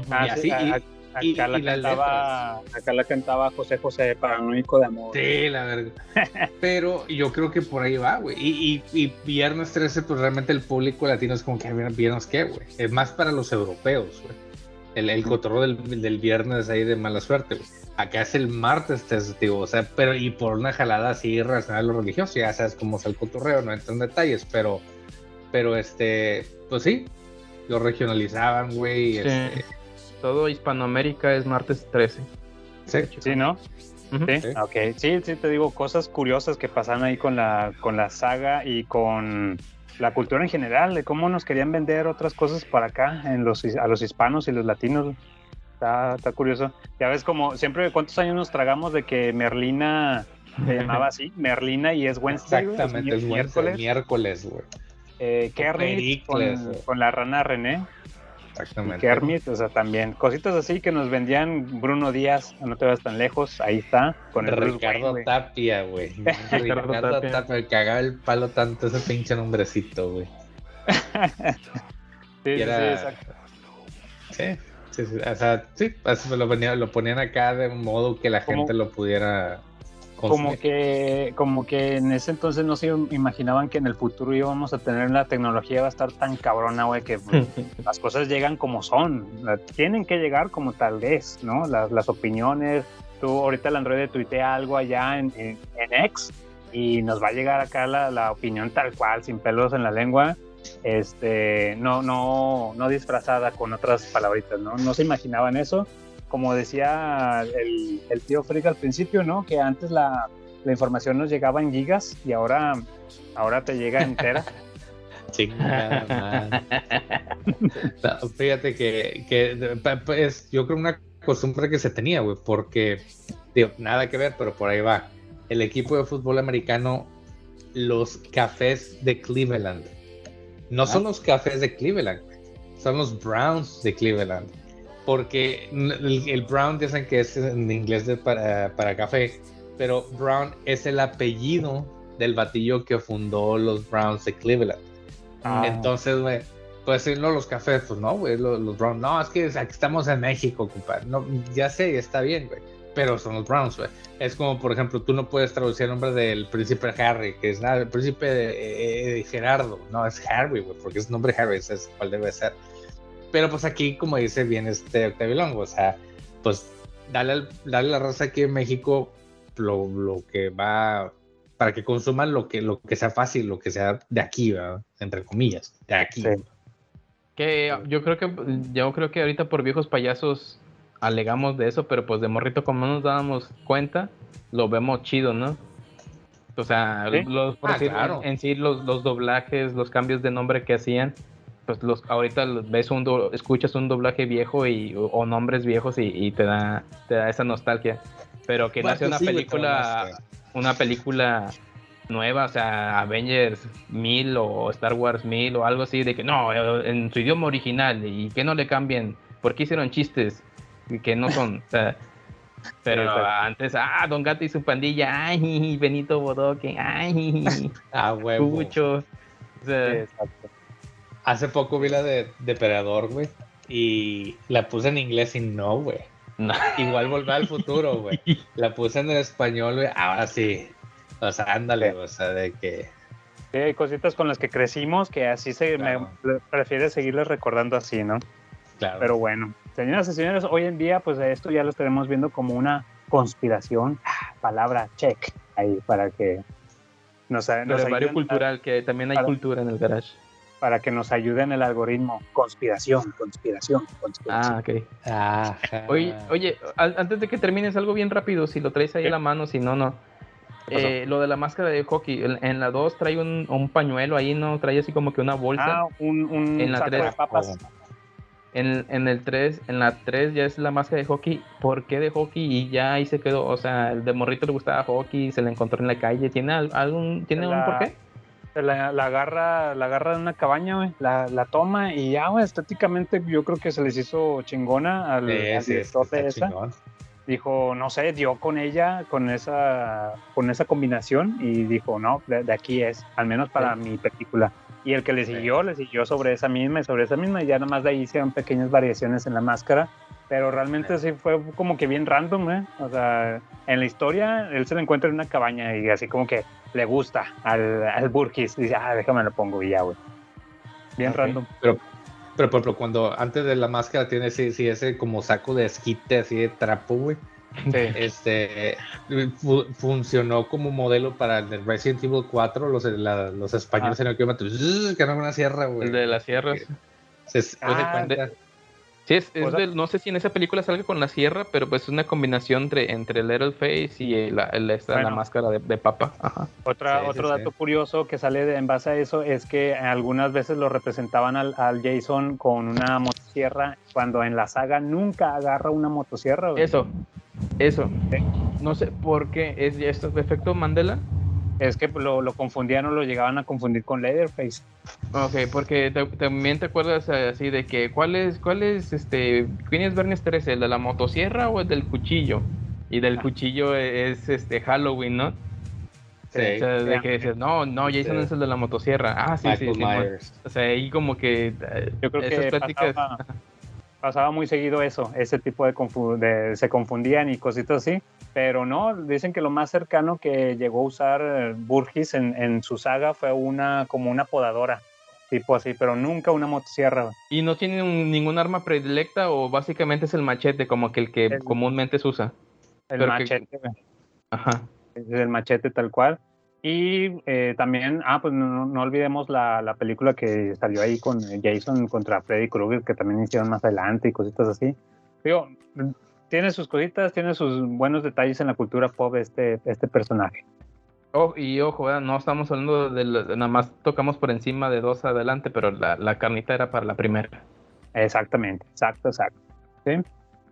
Ah, y sí, así, a- y- acá, y- la cantaba, acá la cantaba José José, paranoico de amor. Sí, la verdad. Pero yo creo que por ahí va, güey. Y, y, y Viernes 13, pues realmente el público latino es como que viernes qué, güey. Es más para los europeos, güey. El, el cotorro del, del viernes ahí de mala suerte, güey. Acá es el martes 13, digo, o sea, pero y por una jalada así relacionada a lo religioso, ya sabes cómo es el cotorreo, no entro en detalles, pero, pero este, pues sí, lo regionalizaban, güey. Sí. este, Todo Hispanoamérica es martes 13. sí, Sí, ¿no? Sí, Sí. ok. Sí, sí, te digo, cosas curiosas que pasan ahí con la, con la saga y con la cultura en general, de cómo nos querían vender otras cosas para acá, en los, a los hispanos y los latinos. Está, está curioso. Ya ves como siempre, ¿cuántos años nos tragamos de que Merlina se llamaba así? Merlina y es Wednesday. Exactamente, es es miércoles. miércoles, güey. Eh, Pericles, con, güey. con la rana René. Y Exactamente. Kermit, o sea, también. Cositas así que nos vendían Bruno Díaz, no te vas tan lejos, ahí está, con el Ricardo. Tapia, güey. Ricardo Tapia. Tapia. me cagaba el palo tanto ese pinche nombrecito, güey. Sí, era- sí, exacto. Sí, sí, sí, o sea, sí, lo, venía- lo ponían acá de un modo que la gente lo pudiera Como que, como que en ese entonces no se imaginaban que en el futuro íbamos a tener la tecnología va a estar tan cabrona, güey, que pues, las cosas llegan como son, tienen que llegar como tal vez, ¿no? Las, las opiniones, tú ahorita el Android tuitea algo allá en, en, en X y nos va a llegar acá la, la opinión tal cual, sin pelos en la lengua, este, no, no, no disfrazada con otras palabritas, ¿no? No se imaginaban eso. Como decía el, el tío Frick al principio, ¿no? Que antes la, la información nos llegaba en gigas y ahora, ahora te llega entera. Chingada. No, Fíjate que, es, yo creo una costumbre que se tenía, güey, porque, digo, nada que ver, pero por ahí va. El equipo de fútbol americano, los cafés de Cleveland. No son los cafés de Cleveland, son los Browns de Cleveland. Porque el, el Brown dicen que es en inglés de para, para café, pero Brown es el apellido del batillo que fundó los Browns de Cleveland. Ah. Entonces, güey, pues no los cafés, pues no, güey, los, los Browns. No, es que aquí estamos en México, compadre. No, ya sé, está bien, güey. Pero son los Browns, güey. Es como, por ejemplo, tú no puedes traducir el nombre del príncipe Harry, que es nada, el príncipe eh, eh, Gerardo. No, es Harry, güey, porque es nombre Harry, ese es cuál debe ser. Pero pues aquí, como dice bien este Octavio Longo, o sea, pues dale, al- dale la raza aquí en México lo, lo que va para que consuman lo que, lo que sea fácil, lo que sea de aquí, ¿verdad? entre comillas, de aquí. Que yo creo que yo creo que ahorita por viejos payasos alegamos de eso, pero pues de morrito como no nos dábamos cuenta, lo vemos chido, ¿no? O sea, Sí. los, por Ah, decir, claro. en, en sí los, los doblajes, los cambios de nombre que hacían, pues los ahorita los ves un do- escuchas un doblaje viejo y o, o nombres viejos y, y te da te da esa nostalgia. Pero que Bueno, nace una sí, película una película nueva, o sea, Avengers 1000 o Star Wars 1000 o algo así, de que no, en su idioma original y que no le cambien, porque hicieron chistes que no son, o sea, pero exacto. antes, ah, Don Gato y su pandilla, ay, Benito Bodoque, ay, Ah, huevo. Cucho, o sea, Hace poco vi la de Depredador, güey, y la puse en inglés y no, güey. no. Igual volver al futuro, güey. La puse en español, güey. Ahora sí. O sea, ándale, o sea, de que. Sí, hay cositas con las que crecimos que así se Claro. me prefiere seguirles recordando así, ¿no? Claro. Pero bueno, señoras y señores, hoy en día, pues esto ya lo estaremos viendo como una conspiración. Ah, Palabra check ahí para que nos, nos Brevario ayuden, cultural, que también hay Para- cultura en el garage. Para que nos ayuden el algoritmo. Conspiración, conspiración, conspiración. Ah, ok. Ajá. Oye, oye, antes de que termines algo bien rápido, si lo traes ahí a la mano, si no, no. ¿Qué? Eh, lo de la máscara de hockey, en, en la 2 trae un, un pañuelo ahí, ¿no? Trae así como que una bolsa. Ah, un, un En la saco tres. de papas. En, en el 3, en la 3 ya es la máscara de hockey. ¿Por qué de hockey? Y ya ahí se quedó. O sea, el de morrito le gustaba hockey, se le encontró en la calle. ¿Tiene al- algún, tiene un La- por qué? La, la agarra, la agarra en una cabaña, güey, la, la toma y ya, güey, estéticamente yo creo que se les hizo chingona al, Sí, al sí, director de esa. chingón. Dijo, no sé, dio con ella, con esa, con esa combinación y dijo, no, de, de aquí es, al menos para mi película. Y el que le siguió, le siguió sobre esa misma y sobre esa misma, y ya nada más de ahí hicieron pequeñas variaciones en la máscara. Pero realmente sí fue como que bien random, ¿eh? O sea, en la historia él se lo encuentra en una cabaña y así como que le gusta al, al Burgis. Dice, ah, déjame lo pongo y ya, güey. Bien random. Pero, pero, por ejemplo, cuando antes de la máscara tiene sí, sí, ese como saco de esquite así de trapo, güey. Este fu- funcionó como modelo para el de Resident Evil 4, los, la- los españoles Ah. en el que era una sierra, güey. El de las sierras. Se, se Ah, cuenta. Sí, es, es del- no sé si en esa película salga con la sierra, pero pues es una combinación entre, entre Face y la, el- esta, la máscara de, de papa. Ajá. Otra, Sí, otro sí. dato curioso que sale de- en base a eso es que algunas veces lo representaban al, al Jason con una motosierra, cuando en la saga nunca agarra una motosierra. güey. Eso, eso. No sé por qué. ¿Es esto efecto Mandela? Es que lo, lo confundían o lo llegaban a confundir con Leatherface. Ok, porque te- también te acuerdas eh, así de que, ¿cuál es, cuál es, este, quién es Bernie 13? ¿El de la motosierra o el del cuchillo? Y del Ah. cuchillo es, este, Halloween, ¿no? Sí. O sea, de que dices, no, no, Jason Sí. es el de la motosierra. Ah, sí, sí, Michael sí. Myers. O sea, ahí como que eh, Yo creo esas que pláticas... pasaba, pasaba muy seguido eso, ese tipo de, confu- de- se confundían y cositas así, pero no, dicen que lo más cercano que llegó a usar eh, Burgis en, en su saga fue una como una podadora, tipo así, pero nunca una motosierra. ¿Y no tiene un- ningún arma predilecta o básicamente es el machete como que el que El- comúnmente se usa? El Pero machete. Ajá. es el machete tal cual. Y eh, también, ah, pues no, no olvidemos la, la, película que salió ahí con Jason contra Freddy Krueger, que también hicieron más adelante y cositas así. Digo, tiene sus cositas, tiene sus buenos detalles en la cultura pop este, este personaje. Oh, y ojo, no estamos hablando de, nada más tocamos por encima de dos adelante, pero la, la carnita era para la primera. Exactamente, exacto, exacto. ¿Sí?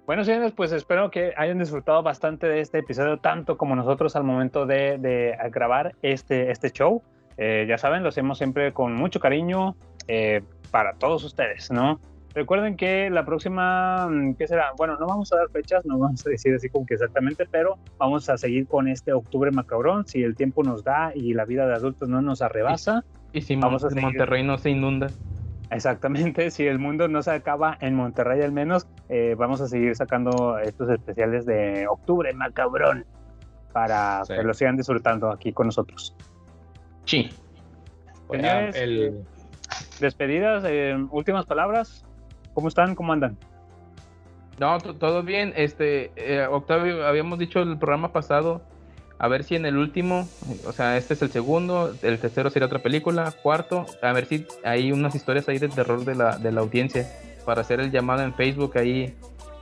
Bueno, señores, pues espero que hayan disfrutado bastante de este episodio, tanto como nosotros al momento de, de grabar este, este show. Eh, ya saben, lo hacemos siempre con mucho cariño eh, para todos ustedes, ¿no? Recuerden que la próxima, ¿qué será? Bueno, no vamos a dar fechas, no vamos a decir así como que exactamente, pero vamos a seguir con este octubre macabrón, si el tiempo nos da y la vida de adultos no nos arrebasa. Y, y si vamos a. Monterrey no se inunda. Exactamente, si el mundo no se acaba en Monterrey al menos, eh, vamos a seguir sacando estos especiales de octubre macabrón para sí. que lo sigan disfrutando aquí con nosotros. Sí. Señores, el... despedidas, eh, últimas palabras. ¿Cómo están? ¿Cómo andan? No, todo bien. Este, eh, Octavio, habíamos dicho el programa pasado, a ver si en el último, o sea, este es el segundo, el tercero sería otra película, cuarto, a ver si hay unas historias ahí de terror de la, de la audiencia para hacer el llamado en Facebook ahí,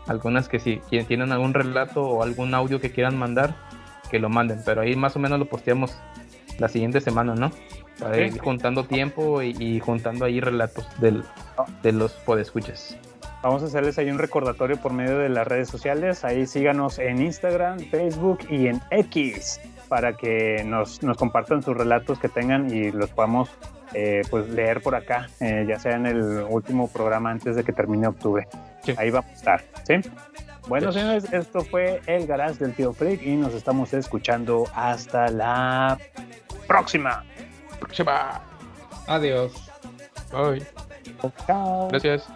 algunas que si quienes tienen algún relato o algún audio que quieran mandar, que lo manden, pero ahí más o menos lo posteamos la siguiente semana, ¿no? Para ir juntando tiempo y, y juntando ahí relatos del, de los podescuchas. Vamos a hacerles ahí un recordatorio por medio de las redes sociales. Ahí síganos en Instagram, Facebook y en X para que nos, nos compartan sus relatos que tengan y los podamos eh, pues leer por acá, eh, ya sea en el último programa antes de que termine octubre. Sí. Ahí vamos a estar, ¿sí? Bueno, sí. señores, esto fue el Garage del Tío Freak y nos estamos escuchando hasta la próxima. Próxima. Adiós. Bye. Chao. Gracias.